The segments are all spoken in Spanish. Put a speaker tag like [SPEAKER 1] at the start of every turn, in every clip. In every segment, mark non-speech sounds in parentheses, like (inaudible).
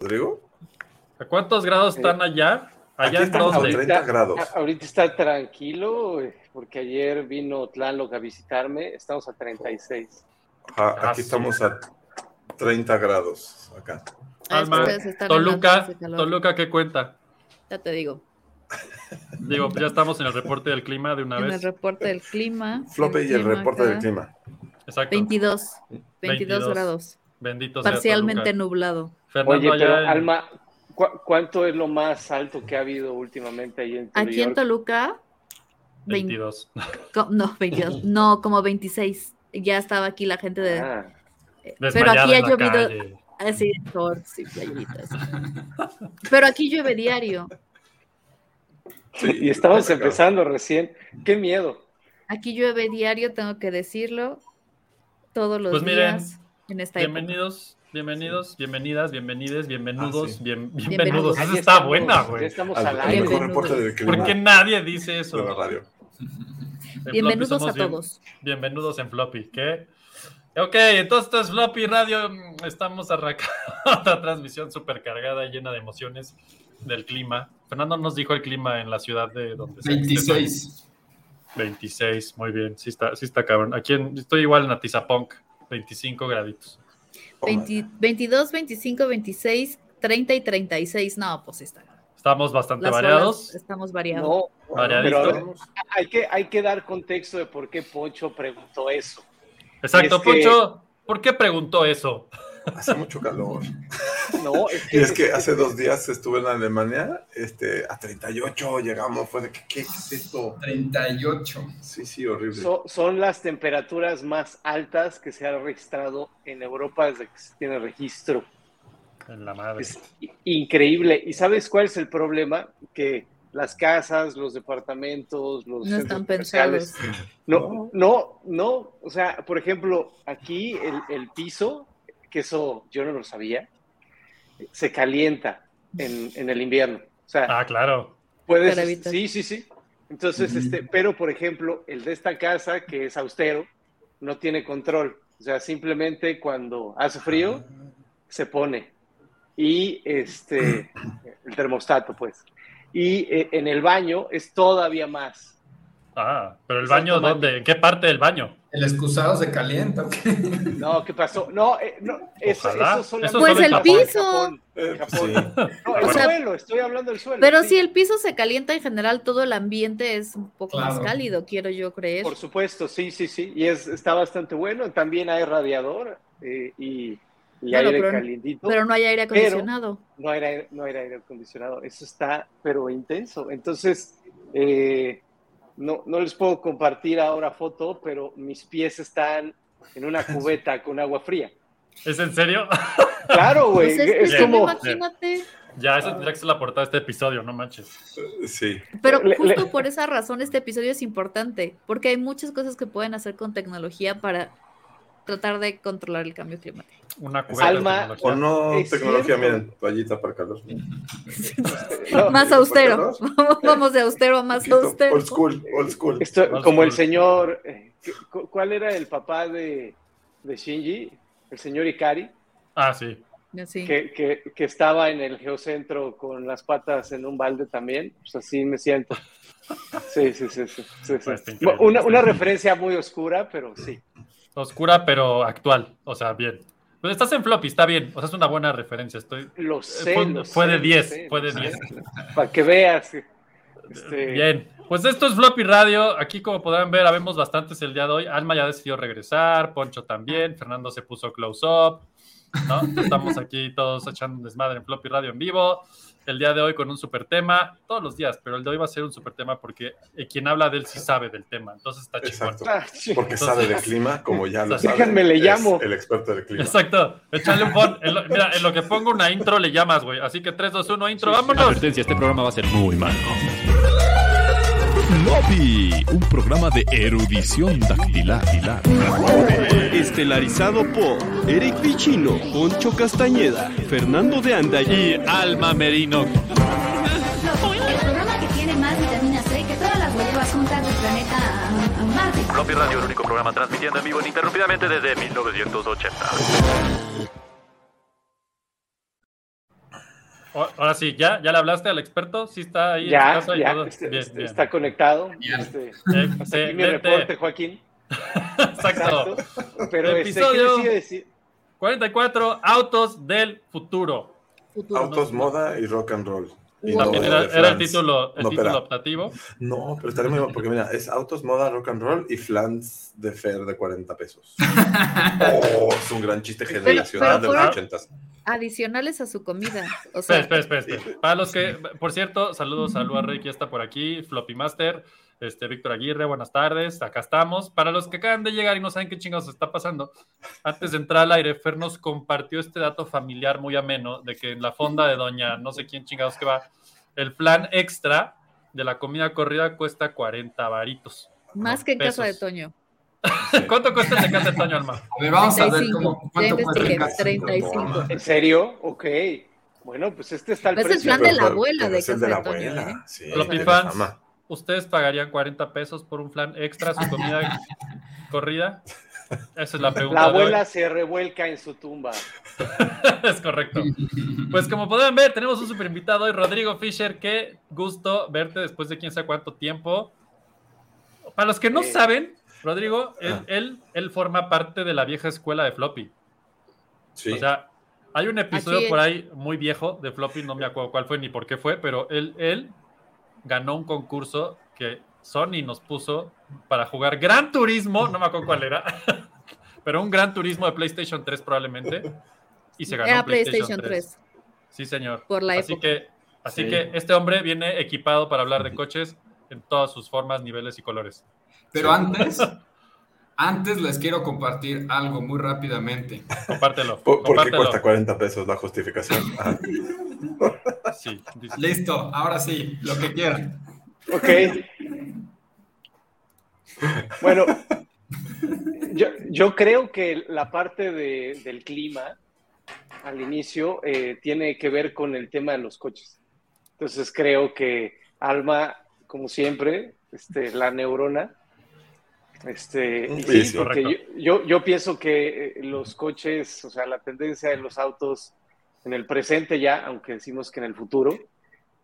[SPEAKER 1] Rodrigo.
[SPEAKER 2] ¿A cuántos grados están allá? Allá
[SPEAKER 1] Aquí
[SPEAKER 2] en
[SPEAKER 1] estamos a
[SPEAKER 2] dónde?
[SPEAKER 1] 30 grados.
[SPEAKER 3] Ahorita está tranquilo, eh, porque ayer vino Tlaloc a visitarme. Estamos a 36.
[SPEAKER 1] Ajá,
[SPEAKER 2] Ah,
[SPEAKER 1] aquí
[SPEAKER 2] sí.
[SPEAKER 1] estamos a 30 grados acá.
[SPEAKER 4] Ah,
[SPEAKER 2] Toluca. Toluca, ¿qué cuenta?
[SPEAKER 4] Ya te digo.
[SPEAKER 2] Digo, ya estamos en el reporte del clima de una
[SPEAKER 4] En el
[SPEAKER 2] vez.
[SPEAKER 4] reporte del clima.
[SPEAKER 1] Flope y el reporte
[SPEAKER 4] acá,
[SPEAKER 1] del clima.
[SPEAKER 2] Exacto.
[SPEAKER 4] 22. 22,
[SPEAKER 2] 22.
[SPEAKER 4] grados.
[SPEAKER 2] Bendito sea
[SPEAKER 4] Parcialmente
[SPEAKER 2] Toluca.
[SPEAKER 4] nublado.
[SPEAKER 2] Fernando,
[SPEAKER 3] Oye, pero
[SPEAKER 2] en-
[SPEAKER 3] Alma, ¿cu- ¿cuánto es lo más alto que ha habido últimamente ahí en
[SPEAKER 4] Aquí en
[SPEAKER 3] Toluca?
[SPEAKER 4] Toluca. vein-
[SPEAKER 2] 22.
[SPEAKER 4] co- no, 22. (laughs) No, como 26. Ya estaba aquí la gente de.
[SPEAKER 3] Ah,
[SPEAKER 4] eh, pero aquí ha llovido. Así, shorts y playeritas. Pero aquí llueve diario.
[SPEAKER 3] y estamos empezando recién. ¡Qué miedo!
[SPEAKER 4] Aquí llueve diario, tengo que decirlo. Todos los
[SPEAKER 2] Pues miren,
[SPEAKER 4] días en esta época.
[SPEAKER 2] Bienvenidos, bienvenidos, bienvenidas, bienvenides, bienvenidos,
[SPEAKER 1] Ah, sí.
[SPEAKER 2] bien,
[SPEAKER 4] Bienvenidos.
[SPEAKER 2] bienvenidos. Esa está
[SPEAKER 3] estamos,
[SPEAKER 2] buena, güey.
[SPEAKER 3] estamos
[SPEAKER 1] Al,
[SPEAKER 3] aire.
[SPEAKER 1] mejor
[SPEAKER 4] Bienvenidos.
[SPEAKER 1] reporte del clima
[SPEAKER 2] ¿Por qué nadie dice eso?
[SPEAKER 1] de la radio.
[SPEAKER 2] En
[SPEAKER 4] Bienvenidos
[SPEAKER 2] Floppy
[SPEAKER 4] a
[SPEAKER 2] bien-
[SPEAKER 4] todos.
[SPEAKER 2] Bienvenidos en Floppy, ¿qué? Ok, entonces esto es Floppy Radio. Estamos arrancando (laughs) otra transmisión súper cargada y llena de emociones del clima. Fernando nos dijo el clima en la ciudad de donde sea que estés hoy.
[SPEAKER 5] 26.
[SPEAKER 2] 26, muy bien. Sí está, sí está cabrón. Aquí en- estoy igual en Atizapunk, 25 graditos.
[SPEAKER 4] 20 22, 25, 26, 30 y 36. No, pues está.
[SPEAKER 2] Estamos bastante
[SPEAKER 4] Las
[SPEAKER 2] variados.
[SPEAKER 4] estamos variados.
[SPEAKER 3] No,
[SPEAKER 2] Variadito.
[SPEAKER 3] pero ver, hay que, hay que dar contexto de por qué Poncho preguntó eso.
[SPEAKER 2] Exacto,
[SPEAKER 3] es que-
[SPEAKER 2] Poncho. ¿Por qué preguntó eso?
[SPEAKER 1] Hace mucho calor. (laughs)
[SPEAKER 3] No, es
[SPEAKER 1] Y es que hace dos días estuve en Alemania, este, a 38 llegamos, fue de que, ¿qué es esto?
[SPEAKER 5] 38.
[SPEAKER 1] Sí, sí, horrible.
[SPEAKER 3] So- son las temperaturas más altas que se han registrado en Europa desde que se tiene registro.
[SPEAKER 2] En la madre.
[SPEAKER 3] Es increíble. ¿Y sabes cuál es el problema? Que las casas, los departamentos, los
[SPEAKER 4] No
[SPEAKER 3] centros
[SPEAKER 4] están
[SPEAKER 3] comerciales,
[SPEAKER 4] pensados.
[SPEAKER 3] No, no, no. O sea, por ejemplo, aquí el, el piso, que eso yo no lo sabía, se calienta en, en el invierno. O sea,
[SPEAKER 2] Ah, claro.
[SPEAKER 3] Puedes, sí, sí, sí. Entonces, este, pero por ejemplo, el de esta casa, que es austero, no tiene control. O sea, simplemente cuando hace frío, se pone. Y este, (clears throat) el termostato, pues. Y eh, en el baño es todavía más.
[SPEAKER 2] Ah, pero el
[SPEAKER 3] Es
[SPEAKER 2] baño,
[SPEAKER 3] automático.
[SPEAKER 2] ¿dónde? ¿En qué parte del baño?
[SPEAKER 5] El excusado se calienta.
[SPEAKER 3] No, ¿qué pasó? No, eh, no eso, eso solamente
[SPEAKER 4] Pues el
[SPEAKER 2] Japón.
[SPEAKER 4] piso.
[SPEAKER 3] Japón, Japón.
[SPEAKER 1] sí. (laughs)
[SPEAKER 3] No, el
[SPEAKER 4] O sea,
[SPEAKER 3] suelo, estoy hablando del suelo.
[SPEAKER 4] Pero
[SPEAKER 3] sí.
[SPEAKER 4] si el piso se calienta en general, todo el ambiente es un poco más cálido, quiero yo creer.
[SPEAKER 3] Por supuesto, sí, sí, sí. Y es, está bastante bueno. También hay radiador eh, y, aire
[SPEAKER 4] pero-
[SPEAKER 3] calientito.
[SPEAKER 4] Pero no hay aire acondicionado.
[SPEAKER 3] no era, aire- no era aire acondicionado. Eso está, pero intenso. Entonces, eh, no, no les puedo compartir ahora foto, pero mis pies están en una (laughs) cubeta con agua fría.
[SPEAKER 2] ¿Es en serio?
[SPEAKER 3] Claro, güey.
[SPEAKER 4] Pues es,
[SPEAKER 3] es como.
[SPEAKER 4] imagínate.
[SPEAKER 2] ya, eso tendría que ser la portada de este episodio, no manches.
[SPEAKER 1] Sí.
[SPEAKER 4] Pero justo por esa razón este episodio es importante, porque hay muchas cosas que pueden hacer con tecnología para tratar de controlar el cambio climático.
[SPEAKER 2] Una
[SPEAKER 3] Alma.
[SPEAKER 1] O no tecnología,
[SPEAKER 3] cierto.
[SPEAKER 1] miren, toallita para calor.
[SPEAKER 3] No,
[SPEAKER 4] más
[SPEAKER 1] ¿por qué
[SPEAKER 4] austero. (laughs) Vamos de austero a más austero.
[SPEAKER 1] Old school, old school.
[SPEAKER 3] esto-
[SPEAKER 2] Old
[SPEAKER 3] como el señor. eh, cu- ¿Cuál era el papá de, de Shinji? El señor Ikari.
[SPEAKER 2] Ah, sí.
[SPEAKER 4] Sí.
[SPEAKER 3] que, que- que estaba en el geocentro con las patas en un balde también, pues así me siento. Sí, sí, sí, sí. sí, sí.
[SPEAKER 2] Pues,
[SPEAKER 3] Una, una referencia muy oscura, pero sí.
[SPEAKER 2] Oscura, pero actual. O sea, bien. Pues estás en floppy, está bien. O sea, es una buena referencia. Estoy.
[SPEAKER 3] Lo sé.
[SPEAKER 2] fue,
[SPEAKER 3] lo
[SPEAKER 2] fue
[SPEAKER 3] sé,
[SPEAKER 2] de
[SPEAKER 3] lo
[SPEAKER 2] 10.
[SPEAKER 3] sé,
[SPEAKER 2] Fue de
[SPEAKER 3] sé.
[SPEAKER 2] 10.
[SPEAKER 3] Para que veas. este,
[SPEAKER 2] Bien, pues esto es Floppy Radio. Aquí, como podrán ver, habemos bastantes el día de hoy. Alma ya decidió regresar, Poncho también, Fernando se puso close up. ¿no? Estamos aquí todos echando un desmadre en Floppy Radio en vivo. El día de hoy con un super tema, todos los días, pero el de hoy va a ser un super tema porque eh, quien habla de él sí sabe del tema, entonces está chingón.
[SPEAKER 3] Ah, sí.
[SPEAKER 1] Porque
[SPEAKER 2] Entonces-
[SPEAKER 1] sabe de clima, como ya lo (laughs) sabe.
[SPEAKER 3] Déjenme le llamo.
[SPEAKER 1] El experto del clima.
[SPEAKER 2] Exacto, échale un pon. En lo, mira, en lo que pongo una intro le llamas, güey. Así que 3, 2, 1, intro, vámonos.
[SPEAKER 6] Advertencia, este programa va a ser muy malo. Lobby, un programa de erudición dactilar.
[SPEAKER 7] Estelarizado por Eric Vichino, Poncho Castañeda, Fernando de Anda y
[SPEAKER 2] Alma Merino.
[SPEAKER 8] El programa que tiene más vitamina C que todas las huevas juntas del planeta Marte.
[SPEAKER 6] Floppy Radio, el único programa transmitiendo en vivo ininterrumpidamente desde 1980.
[SPEAKER 2] Ahora sí, ¿ya? ¿Ya le hablaste al experto? ¿Sí está ahí en
[SPEAKER 3] Ya,
[SPEAKER 2] su casa y
[SPEAKER 3] ya,
[SPEAKER 2] todo?
[SPEAKER 3] este-
[SPEAKER 2] Bien,
[SPEAKER 3] este,
[SPEAKER 2] bien.
[SPEAKER 3] está conectado.
[SPEAKER 5] Bien.
[SPEAKER 3] Este, hasta aquí mi reporte, Joaquín. (laughs)
[SPEAKER 2] Exacto.
[SPEAKER 3] Pero este, ¿qué
[SPEAKER 2] Episodio-
[SPEAKER 3] decir?
[SPEAKER 2] 44 autos del futuro.
[SPEAKER 4] Futuro.
[SPEAKER 1] Autos, moda y rock and roll. Y no
[SPEAKER 2] era, era el título, el
[SPEAKER 1] No,
[SPEAKER 2] título optativo.
[SPEAKER 1] No, pero estaría muy bueno porque mira, es autos, moda, rock and roll y flans de Fer de 40 pesos. (laughs) Oh, es un gran chiste
[SPEAKER 4] pero
[SPEAKER 1] generacional de los
[SPEAKER 4] fueron-
[SPEAKER 1] 80.
[SPEAKER 4] Adicionales a su comida. O sea,
[SPEAKER 2] Espera, espera, espera, espera. Para los que, por cierto, saludos a Lua Rey, que ya está por aquí, Floppy Master, este, Víctor Aguirre, buenas tardes, acá estamos. Para los que acaban de llegar y no saben qué chingados está pasando, antes de entrar al aire, Fer nos compartió este dato familiar muy ameno de que en la fonda de Doña, no sé quién chingados que va, el plan extra de la comida corrida cuesta 40 varitos.
[SPEAKER 4] más que en casa de
[SPEAKER 2] Pesos. ¿Cuánto cuesta el de casa de Toño Alma?
[SPEAKER 5] A ver, vamos a ver
[SPEAKER 4] 35.
[SPEAKER 5] cómo, cuánto cuesta el.
[SPEAKER 4] 35.
[SPEAKER 3] ¿En serio? Ok. Bueno, pues este está el
[SPEAKER 4] Es el
[SPEAKER 3] precio.
[SPEAKER 4] plan de la abuela de
[SPEAKER 1] es el
[SPEAKER 4] casa
[SPEAKER 1] de la
[SPEAKER 4] de Toño,
[SPEAKER 1] abuela.
[SPEAKER 4] ¿eh?
[SPEAKER 1] Sí.
[SPEAKER 2] ¿Ustedes pagarían 40 pesos por un flan extra, su comida corrida? Esa es la pregunta.
[SPEAKER 3] La abuela se revuelca en su tumba. (laughs)
[SPEAKER 2] es correcto. Pues como pueden ver, tenemos un super invitado hoy, Rodrigo Fisher. Qué gusto verte después de quién sabe cuánto tiempo. Para los que no saben, Rodrigo, él,
[SPEAKER 1] Ah.
[SPEAKER 2] él, él forma parte de la vieja escuela de Floppy.
[SPEAKER 1] Sí.
[SPEAKER 2] O sea, hay un episodio por ahí muy viejo de Floppy, no me acuerdo cuál fue ni por qué fue, pero él, él ganó un concurso que Sony nos puso para jugar Gran Turismo, no me acuerdo cuál era, (laughs) pero un Gran Turismo de PlayStation 3 probablemente, y se ganó
[SPEAKER 4] Era
[SPEAKER 2] PlayStation,
[SPEAKER 4] PlayStation
[SPEAKER 2] 3.
[SPEAKER 4] 3.
[SPEAKER 2] Sí, señor.
[SPEAKER 4] Por la
[SPEAKER 2] así
[SPEAKER 4] época.
[SPEAKER 2] que, así
[SPEAKER 1] Sí.
[SPEAKER 2] que este hombre viene equipado para hablar de coches en todas sus formas, niveles y colores.
[SPEAKER 5] Pero antes, (laughs) antes les quiero compartir algo muy rápidamente.
[SPEAKER 2] Compártelo.
[SPEAKER 1] ¿Por, por qué cuesta 40 pesos la justificación? (laughs) Ah,
[SPEAKER 2] Sí,
[SPEAKER 5] Listo, ahora sí, lo que quieran.
[SPEAKER 3] Ok. Bueno, yo, yo creo que la parte de- del clima al inicio eh, tiene que ver con el tema de los coches. Entonces creo que Alma, como siempre, este, la neurona, este,
[SPEAKER 1] Sí,
[SPEAKER 3] sí, yo,
[SPEAKER 2] Correcto.
[SPEAKER 3] yo, yo pienso que eh, los coches, o sea, la tendencia de los autos en el presente ya, aunque decimos que en el futuro,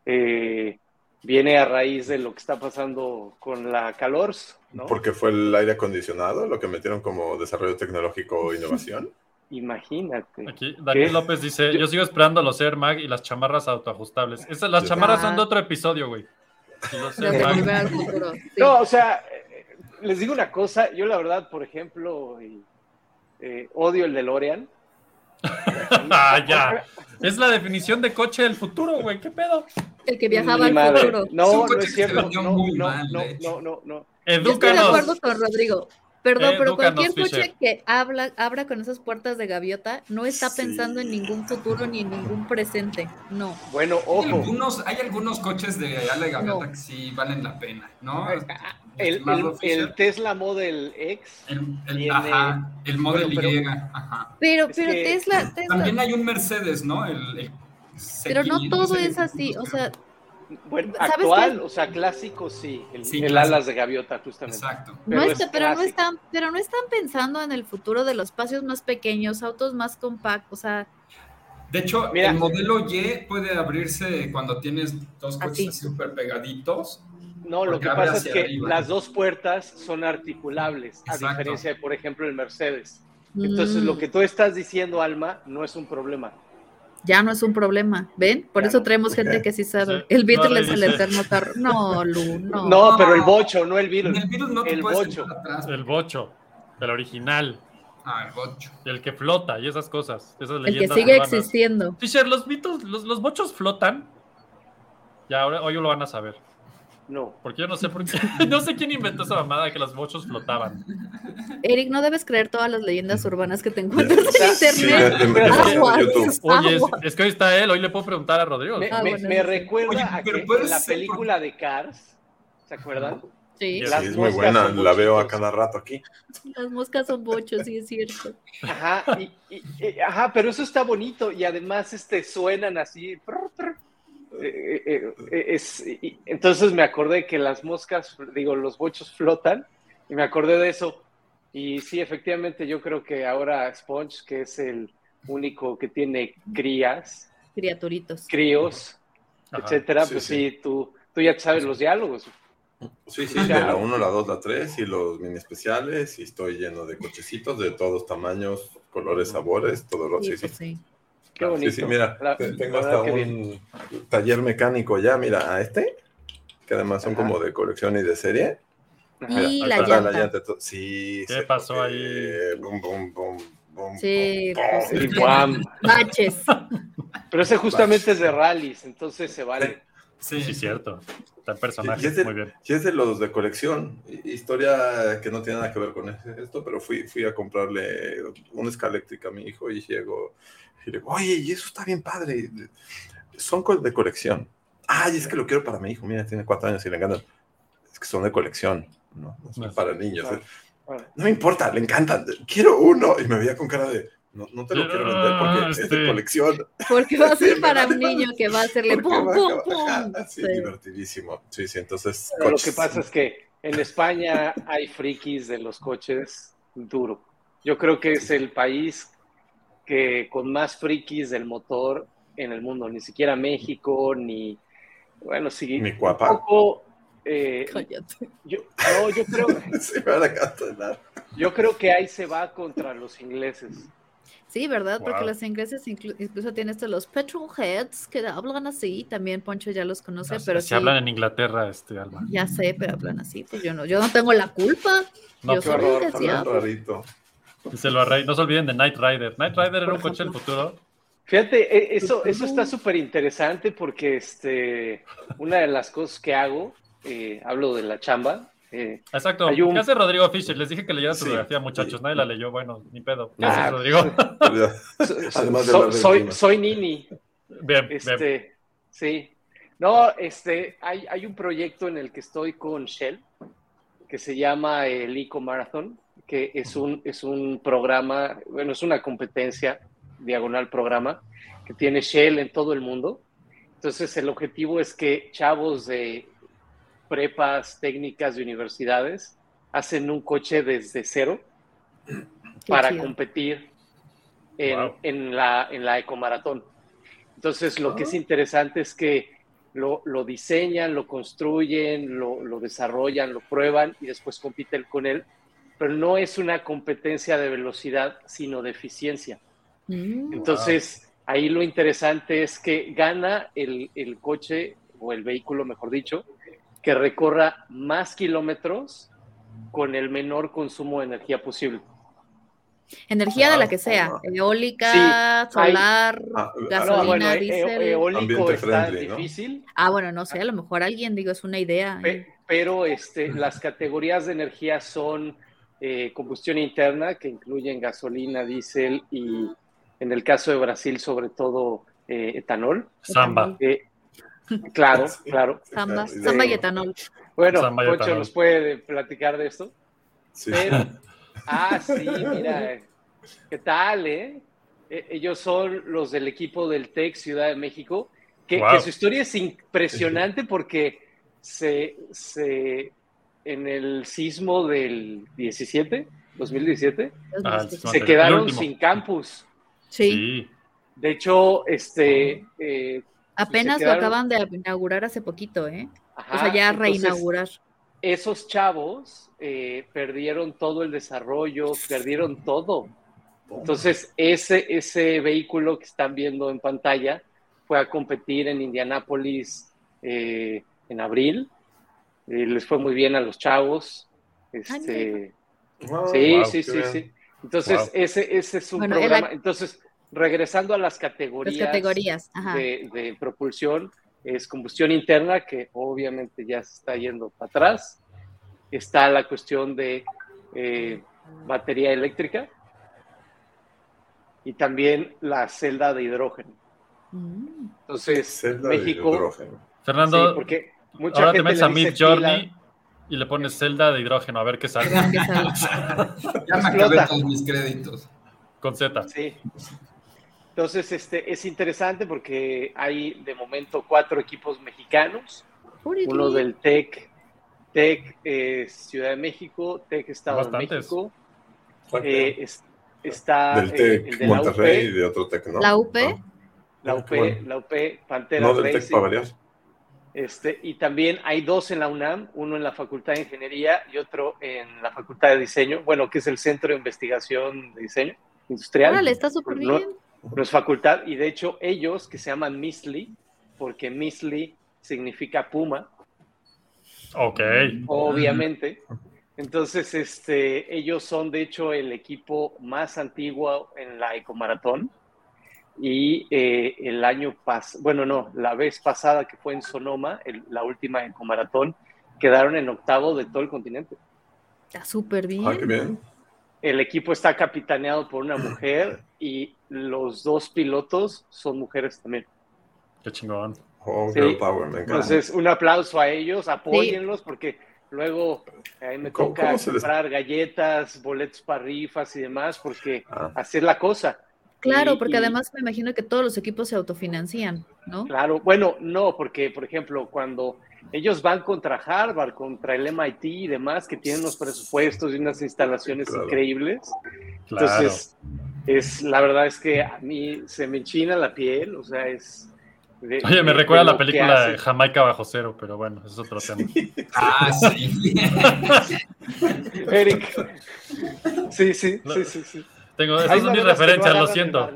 [SPEAKER 3] eh, viene a raíz de lo que está pasando con la calor, ¿no?
[SPEAKER 1] Porque fue el aire acondicionado lo que metieron como desarrollo tecnológico o innovación. (laughs)
[SPEAKER 3] Imagínate.
[SPEAKER 2] Aquí Daniel
[SPEAKER 3] ¿Qué?
[SPEAKER 2] López dice, yo sigo esperando los Air Mag y las chamarras autoajustables. Esas, las chamarras son de otro episodio, güey. Los Air Mag-.
[SPEAKER 3] No, o sea, les digo una cosa, yo la verdad, por ejemplo, y, eh, odio el DeLorean. (laughs)
[SPEAKER 2] ah, ya. Es la definición de coche del futuro, güey. ¿Qué pedo?
[SPEAKER 4] El que viajaba al futuro.
[SPEAKER 5] Es
[SPEAKER 3] No,
[SPEAKER 5] un
[SPEAKER 3] no
[SPEAKER 5] coche
[SPEAKER 3] es
[SPEAKER 5] que se
[SPEAKER 3] cierto. No,
[SPEAKER 5] muy
[SPEAKER 3] no,
[SPEAKER 5] mal,
[SPEAKER 3] no,
[SPEAKER 5] de hecho.
[SPEAKER 3] no, no, no.
[SPEAKER 4] Yo estoy de
[SPEAKER 2] Edúcanos.
[SPEAKER 4] acuerdo con Rodrigo. Perdón, pero
[SPEAKER 2] Edúcanos,
[SPEAKER 4] cualquier coche
[SPEAKER 2] Fisher.
[SPEAKER 4] que habla, abra con esas puertas de gaviota no está
[SPEAKER 1] Sí.
[SPEAKER 4] pensando en ningún futuro ni en ningún presente. No.
[SPEAKER 3] Bueno,
[SPEAKER 5] Hay
[SPEAKER 3] ojo,
[SPEAKER 5] algunos, hay algunos coches de Ale Gaviota
[SPEAKER 4] No.
[SPEAKER 5] que sí valen la pena, ¿no?
[SPEAKER 3] el,
[SPEAKER 5] Estimado
[SPEAKER 3] el- Tesla Model X,
[SPEAKER 5] El, el-
[SPEAKER 3] tiene-
[SPEAKER 5] ajá, el Model
[SPEAKER 3] Bueno, pero-
[SPEAKER 5] Y. Ajá.
[SPEAKER 4] Pero,
[SPEAKER 3] Es
[SPEAKER 4] pero
[SPEAKER 3] que
[SPEAKER 4] Tesla, Tesla,
[SPEAKER 5] También hay un Mercedes, ¿no? El, el
[SPEAKER 4] pero no
[SPEAKER 5] C500,
[SPEAKER 4] todo es así. O sea,
[SPEAKER 3] bueno,
[SPEAKER 4] ¿Sabes
[SPEAKER 3] actual, o sea, clásico, sí, el,
[SPEAKER 5] Sí,
[SPEAKER 3] el
[SPEAKER 5] clásico.
[SPEAKER 3] alas de gaviota, justamente.
[SPEAKER 5] Exacto.
[SPEAKER 4] no
[SPEAKER 3] Pero
[SPEAKER 4] está,
[SPEAKER 3] es
[SPEAKER 4] pero no están, pero no están pensando en el futuro de los espacios más pequeños, autos más compactos. O sea,
[SPEAKER 5] De hecho,
[SPEAKER 3] Mira.
[SPEAKER 5] el modelo Y puede abrirse cuando tienes dos coches súper pegaditos.
[SPEAKER 3] No, lo que pasa es que
[SPEAKER 5] arriba.
[SPEAKER 3] las dos puertas son articulables, a diferencia de, por ejemplo, el Mercedes. Entonces,
[SPEAKER 4] mm,
[SPEAKER 3] lo que tú estás diciendo, Alma, no es un problema.
[SPEAKER 4] Ya no es un problema. ¿Ven? Por
[SPEAKER 3] Ya
[SPEAKER 4] eso
[SPEAKER 3] no.
[SPEAKER 4] traemos gente que sí sabe.
[SPEAKER 2] Sí.
[SPEAKER 4] El Beetle
[SPEAKER 2] No,
[SPEAKER 4] es el eterno carro. No, Lu, no.
[SPEAKER 3] No, pero el bocho, no el
[SPEAKER 5] En
[SPEAKER 3] Beetle.
[SPEAKER 5] el Beetle no te
[SPEAKER 3] El bocho.
[SPEAKER 5] atrás.
[SPEAKER 2] El bocho, el original,
[SPEAKER 5] Ah, el bocho.
[SPEAKER 2] el que flota y esas cosas. Esas
[SPEAKER 4] El que
[SPEAKER 2] leyendas
[SPEAKER 4] sigue
[SPEAKER 2] urbanas.
[SPEAKER 4] existiendo.
[SPEAKER 2] Fisher, los mitos, los, los bochos flotan. Ya, ahora hoy lo van a saber.
[SPEAKER 3] No.
[SPEAKER 2] Porque yo no sé por qué. (laughs) No sé quién inventó esa mamada de que los bochos flotaban.
[SPEAKER 4] Eric, no debes creer todas las leyendas urbanas que te encuentras en internet.
[SPEAKER 2] Oye, es, que hoy está él, hoy le puedo preguntar a Rodrigo.
[SPEAKER 3] Me,
[SPEAKER 4] Ah,
[SPEAKER 3] me-
[SPEAKER 4] bueno,
[SPEAKER 3] me
[SPEAKER 4] eso sí.
[SPEAKER 3] recuerda
[SPEAKER 5] Oye,
[SPEAKER 3] a que en la película de Cars, ¿se acuerdan?
[SPEAKER 4] Sí,
[SPEAKER 2] Sí,
[SPEAKER 1] es muy buena, la veo a cada rato aquí.
[SPEAKER 4] las moscas son bochos, sí es cierto.
[SPEAKER 3] Ajá, y, y- y- ajá, pero eso está bonito y además este, suenan así. prr, prr. Eh, eh, eh, es- y- entonces me acordé que las moscas, digo, los bochos flotan y me acordé de eso. Y sí, efectivamente, yo creo que ahora Sponge, que es el único que tiene crías,
[SPEAKER 4] criaturitos.
[SPEAKER 3] críos,
[SPEAKER 2] Ajá.
[SPEAKER 3] etcétera,
[SPEAKER 1] Sí,
[SPEAKER 3] pues
[SPEAKER 1] sí.
[SPEAKER 3] sí, tú, tú ya sabes los diálogos.
[SPEAKER 1] Sí, sí, de
[SPEAKER 3] Ya.
[SPEAKER 1] la 1, la 2, la 3 y los mini especiales. Y estoy lleno de cochecitos de todos tamaños, colores, sabores, todo lo
[SPEAKER 4] Sí,
[SPEAKER 3] Qué bonito.
[SPEAKER 1] Sí, sí, mira,
[SPEAKER 3] La-
[SPEAKER 1] te-
[SPEAKER 3] la
[SPEAKER 1] tengo
[SPEAKER 3] verdad
[SPEAKER 1] hasta un taller mecánico ya, mira, a este, que además son
[SPEAKER 3] Ajá.
[SPEAKER 1] como de colección y de serie.
[SPEAKER 3] Ajá.
[SPEAKER 4] Y
[SPEAKER 1] Mira,
[SPEAKER 4] la
[SPEAKER 1] ahí está
[SPEAKER 4] llanta.
[SPEAKER 1] Sí.
[SPEAKER 2] ¿Qué
[SPEAKER 1] se
[SPEAKER 2] pasó ahí?
[SPEAKER 1] Bum, bum, bum, bum,
[SPEAKER 4] Sí, pues. Baches.
[SPEAKER 3] Pero ese justamente es de rallies, entonces se vale.
[SPEAKER 5] Sí,
[SPEAKER 2] Sí, cierto. Está el personaje.
[SPEAKER 1] Y es de-
[SPEAKER 2] Muy bien.
[SPEAKER 1] Y es de los de colección. Hi- Historia que no tiene nada que ver con esto, pero fui, fui a comprarle una escala eléctrica a mi hijo y llego y le digo, oye, y eso está bien padre. Son de colección. Ay, es que lo quiero para mi hijo. Mira, tiene cuatro años y le encantan. Es que son de colección, ¿no? No son para niños.
[SPEAKER 3] Claro. Bueno,
[SPEAKER 1] No me importa, le encantan. Quiero uno. Y me veía con cara de, no, no te lo quiero vender porque es
[SPEAKER 2] Este.
[SPEAKER 1] de colección.
[SPEAKER 4] Porque va a ser
[SPEAKER 1] Sí,
[SPEAKER 4] para un
[SPEAKER 1] vale
[SPEAKER 4] niño que va a hacerle pum, pum, pum.
[SPEAKER 1] Sí,
[SPEAKER 4] Sí.
[SPEAKER 1] divertidísimo. Sí, sí, entonces.
[SPEAKER 3] pero lo que pasa es que en España hay frikis de los coches duro. Yo creo que es el país que con más frikis del motor en el mundo, ni siquiera México, ni bueno, sí,
[SPEAKER 1] Mi
[SPEAKER 3] un
[SPEAKER 1] guapa.
[SPEAKER 3] poco, eh,
[SPEAKER 4] Cállate.
[SPEAKER 3] yo, no, yo creo, (laughs)
[SPEAKER 1] Sí, me van a cantar.
[SPEAKER 3] yo creo que ahí se va contra los ingleses.
[SPEAKER 4] Sí, ¿verdad? Porque los ingleses inclu- incluso tienen estos los petrolheads que hablan así. También Poncho ya los conoce,
[SPEAKER 2] Así-
[SPEAKER 4] pero
[SPEAKER 2] así
[SPEAKER 4] sí.
[SPEAKER 2] hablan en Inglaterra, este Alma.
[SPEAKER 4] Ya sé, pero hablan así. Pues yo no, yo no tengo la culpa.
[SPEAKER 2] No,
[SPEAKER 4] yo
[SPEAKER 2] qué
[SPEAKER 4] soy
[SPEAKER 3] horror,
[SPEAKER 1] rarito.
[SPEAKER 2] Dice no se olviden de Knight Rider. Knight Rider era un coche del futuro.
[SPEAKER 3] Fíjate, e- eso, eso está súper interesante porque este, una de las cosas que hago, eh, hablo de la chamba, eh,
[SPEAKER 2] Exacto.
[SPEAKER 3] Hay un-
[SPEAKER 2] ¿Qué hace Rodrigo Fisher? Les dije que leyeran su
[SPEAKER 1] Sí,
[SPEAKER 2] biografía, muchachos.
[SPEAKER 1] sí.
[SPEAKER 2] Nadie la leyó. Bueno, ni pedo. ¿Qué
[SPEAKER 3] Ah,
[SPEAKER 2] haces, Rodrigo? (laughs)
[SPEAKER 1] Además de
[SPEAKER 3] so- soy, soy Nini.
[SPEAKER 2] bien, bien.
[SPEAKER 3] Este, sí. No, este, hay, hay un proyecto en el que estoy con Shell que se llama el Eco Marathon, que es un, es un programa, bueno, es una competencia, diagonal programa, que tiene Shell en todo el mundo. Entonces, el objetivo es que chavos de prepas, técnicas de universidades hacen un coche desde cero para
[SPEAKER 4] chido.
[SPEAKER 3] competir en,
[SPEAKER 2] Wow.
[SPEAKER 3] en la, en la ecomaratón. Entonces, lo que
[SPEAKER 4] Ah.
[SPEAKER 3] es interesante es que lo, lo diseñan, lo construyen, lo, lo desarrollan, lo prueban y después compiten con él, pero no es una competencia de velocidad, sino de eficiencia.
[SPEAKER 4] Mm,
[SPEAKER 3] Entonces, ahí lo interesante es que gana el, el coche o el vehículo, mejor dicho, que recorra más kilómetros con el menor consumo de energía posible.
[SPEAKER 4] Energía de la
[SPEAKER 1] Ah,
[SPEAKER 4] que sea.
[SPEAKER 1] ah.
[SPEAKER 4] Eólica,
[SPEAKER 3] Sí, hay-
[SPEAKER 4] solar,
[SPEAKER 1] Ah,
[SPEAKER 4] gasolina,
[SPEAKER 3] No, bueno, e-
[SPEAKER 4] diésel.
[SPEAKER 3] e- eólico
[SPEAKER 1] Ambiente
[SPEAKER 3] está
[SPEAKER 1] friendly, ¿no?
[SPEAKER 3] difícil,
[SPEAKER 4] Ah, bueno, no sé, a lo mejor alguien, digo, es una idea.
[SPEAKER 3] pe- pero este, las categorías de energía son eh, combustión interna, que incluyen gasolina, diésel y, en el caso de Brasil, sobre todo eh, etanol.
[SPEAKER 2] Samba.
[SPEAKER 3] Eh, claro, (laughs) claro.
[SPEAKER 4] Samba, samba y etanol.
[SPEAKER 3] Bueno,
[SPEAKER 2] Samba y
[SPEAKER 3] Poncho
[SPEAKER 2] etanol.
[SPEAKER 3] nos puede platicar de esto.
[SPEAKER 1] Sí.
[SPEAKER 3] Pero, (laughs) ah, sí, mira, ¿qué tal, eh? Eh, Ellos son los del equipo del TEC Ciudad de México, que,
[SPEAKER 2] Wow.
[SPEAKER 3] que su historia es impresionante porque se, se, en el sismo del 17, 2017,
[SPEAKER 2] Ah,
[SPEAKER 3] se quedaron sin campus.
[SPEAKER 4] Sí,
[SPEAKER 2] Sí.
[SPEAKER 3] De hecho, este... eh,
[SPEAKER 4] apenas lo acaban de inaugurar hace poquito, ¿eh? O sea, ya
[SPEAKER 3] entonces,
[SPEAKER 4] reinaugurar.
[SPEAKER 3] esos chavos eh, perdieron todo el desarrollo, perdieron todo. Entonces, ese, ese vehículo que están viendo en pantalla fue a competir en Indianápolis eh, en abril. Eh, les fue muy bien a los chavos. Este,
[SPEAKER 1] Wow,
[SPEAKER 3] sí,
[SPEAKER 1] wow,
[SPEAKER 3] sí, sí, sí. Entonces,
[SPEAKER 2] Wow.
[SPEAKER 3] ese, ese es un
[SPEAKER 4] Bueno,
[SPEAKER 3] programa. Entonces, regresando a las
[SPEAKER 4] Las
[SPEAKER 3] categorías, de, de propulsión es combustión interna, que obviamente ya se está yendo para atrás. Está la cuestión de eh, batería eléctrica y también la celda de hidrógeno.
[SPEAKER 4] Mm.
[SPEAKER 3] Entonces,
[SPEAKER 1] Celda de
[SPEAKER 3] México,
[SPEAKER 1] hidrógeno.
[SPEAKER 2] Fernando,
[SPEAKER 3] sí, porque mucha
[SPEAKER 2] ahora te metes a Mid Journey
[SPEAKER 3] pila.
[SPEAKER 2] y le pones celda de hidrógeno a ver qué sale. (laughs)
[SPEAKER 5] Ya me acabé todos mis créditos.
[SPEAKER 2] Con Z.
[SPEAKER 3] Sí. Entonces, este, es interesante porque hay de momento cuatro equipos mexicanos. uno del TEC, TEC eh, Ciudad de México, TEC Estado
[SPEAKER 2] Bastantes.
[SPEAKER 3] de México, eh, es- está
[SPEAKER 1] Del
[SPEAKER 3] eh,
[SPEAKER 1] TEC
[SPEAKER 3] el de la
[SPEAKER 1] Monterrey y
[SPEAKER 3] UP,
[SPEAKER 1] de otro TEC, ¿no?
[SPEAKER 4] La UP.
[SPEAKER 1] ¿No?
[SPEAKER 3] la UP,
[SPEAKER 1] bueno.
[SPEAKER 3] la UP Pantera
[SPEAKER 1] No del Tec para variar.
[SPEAKER 3] Este, y también hay dos en la UNAM, uno en la Facultad de Ingeniería y otro en la Facultad de Diseño, bueno, que es el Centro de Investigación de Diseño Industrial.
[SPEAKER 4] Órale, está súper
[SPEAKER 3] No-
[SPEAKER 4] bien.
[SPEAKER 3] no es facultad, y de hecho ellos que se llaman Misli, porque Misli significa puma,
[SPEAKER 2] Ok.
[SPEAKER 3] obviamente. Entonces, este, ellos son de hecho el equipo más antiguo en la ecomaratón. Y eh, el año pasado, bueno, no, la vez pasada que fue en Sonoma, el- la última ecomaratón, quedaron en octavo de todo el continente.
[SPEAKER 4] Está súper bien.
[SPEAKER 1] Ah, bien.
[SPEAKER 3] El equipo está capitaneado por una mujer y los dos pilotos son mujeres también.
[SPEAKER 2] Qué chingón.
[SPEAKER 1] Oh,
[SPEAKER 3] Sí.
[SPEAKER 1] girl power, me encanta.
[SPEAKER 3] Entonces, un aplauso a ellos, apóyenlos, porque luego a mí me
[SPEAKER 1] ¿Cómo-
[SPEAKER 3] toca
[SPEAKER 1] cómo se les-
[SPEAKER 3] comprar galletas, boletos para rifas y demás, porque
[SPEAKER 1] Ah.
[SPEAKER 3] hacer la cosa.
[SPEAKER 4] Claro,
[SPEAKER 3] Y-
[SPEAKER 4] porque
[SPEAKER 3] y-
[SPEAKER 4] además me imagino que todos los equipos se autofinancian, ¿no?
[SPEAKER 3] Claro, bueno, no, porque, por ejemplo, cuando ellos van contra Harvard, contra el MIT y demás, que tienen unos presupuestos y unas instalaciones
[SPEAKER 1] Claro.
[SPEAKER 3] increíbles,
[SPEAKER 2] Claro.
[SPEAKER 3] entonces, es, la verdad es que a mí se me enchina la piel, o sea, es... de-
[SPEAKER 2] Oye, me
[SPEAKER 3] de-
[SPEAKER 2] recuerda
[SPEAKER 3] de
[SPEAKER 2] la película de Jamaica bajo cero, pero bueno, es otro tema. (laughs)
[SPEAKER 5] Ah, sí.
[SPEAKER 3] Eric. Sí, sí, sí, sí, sí.
[SPEAKER 2] Tengo, esas son mis referencias, lo siento.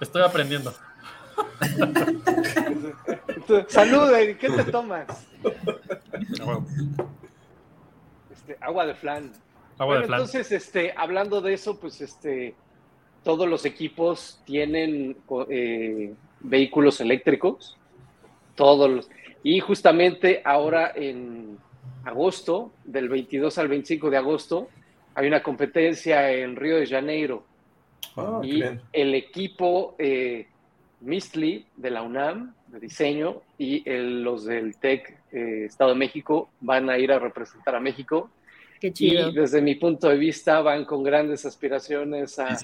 [SPEAKER 2] Estoy aprendiendo. (laughs)
[SPEAKER 3] Salud, Eric, ¿qué te tomas? Este, agua de flan.
[SPEAKER 2] Agua
[SPEAKER 3] Bueno,
[SPEAKER 2] de flan.
[SPEAKER 3] entonces, este, hablando de eso, pues este, todos los equipos tienen eh, vehículos eléctricos, todos los, y justamente ahora en agosto, del 22 al 25 de agosto, hay una competencia en Río de Janeiro
[SPEAKER 1] Ah, qué
[SPEAKER 3] y
[SPEAKER 1] bien.
[SPEAKER 3] el equipo eh, Mistli de la UNAM de diseño y el- los del TEC eh, Estado de México van a ir a representar a México
[SPEAKER 4] Qué chido.
[SPEAKER 3] y desde mi punto de vista van con grandes aspiraciones a, a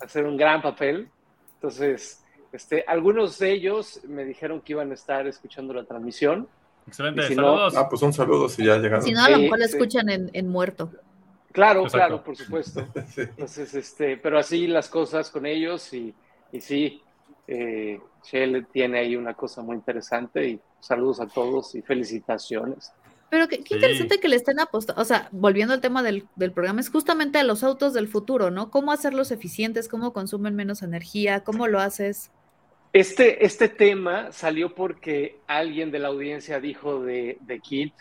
[SPEAKER 3] hacer un gran papel. Entonces, este, algunos de ellos me dijeron que iban a estar escuchando la transmisión.
[SPEAKER 2] Excelente,
[SPEAKER 3] no-
[SPEAKER 2] saludos.
[SPEAKER 1] Ah, pues un saludo si ya llegaron.
[SPEAKER 4] Si no, a lo
[SPEAKER 3] Sí,
[SPEAKER 4] mejor lo
[SPEAKER 3] sí.
[SPEAKER 4] escuchan en, en muerto.
[SPEAKER 3] Claro,
[SPEAKER 2] Exacto.
[SPEAKER 3] claro, por supuesto. (laughs)
[SPEAKER 1] Sí.
[SPEAKER 3] Entonces, este, pero así las cosas con ellos y, y sí, eh, Shell tiene ahí una cosa muy interesante y saludos a todos y felicitaciones.
[SPEAKER 4] Pero qué, qué
[SPEAKER 2] Sí.
[SPEAKER 4] interesante que le estén apostando, o sea, volviendo al tema del, del programa, es justamente a los autos del futuro, ¿no? ¿Cómo hacerlos eficientes? ¿Cómo consumen menos energía? ¿Cómo lo haces?
[SPEAKER 3] Este, este tema salió porque alguien de la audiencia dijo de, de Kid,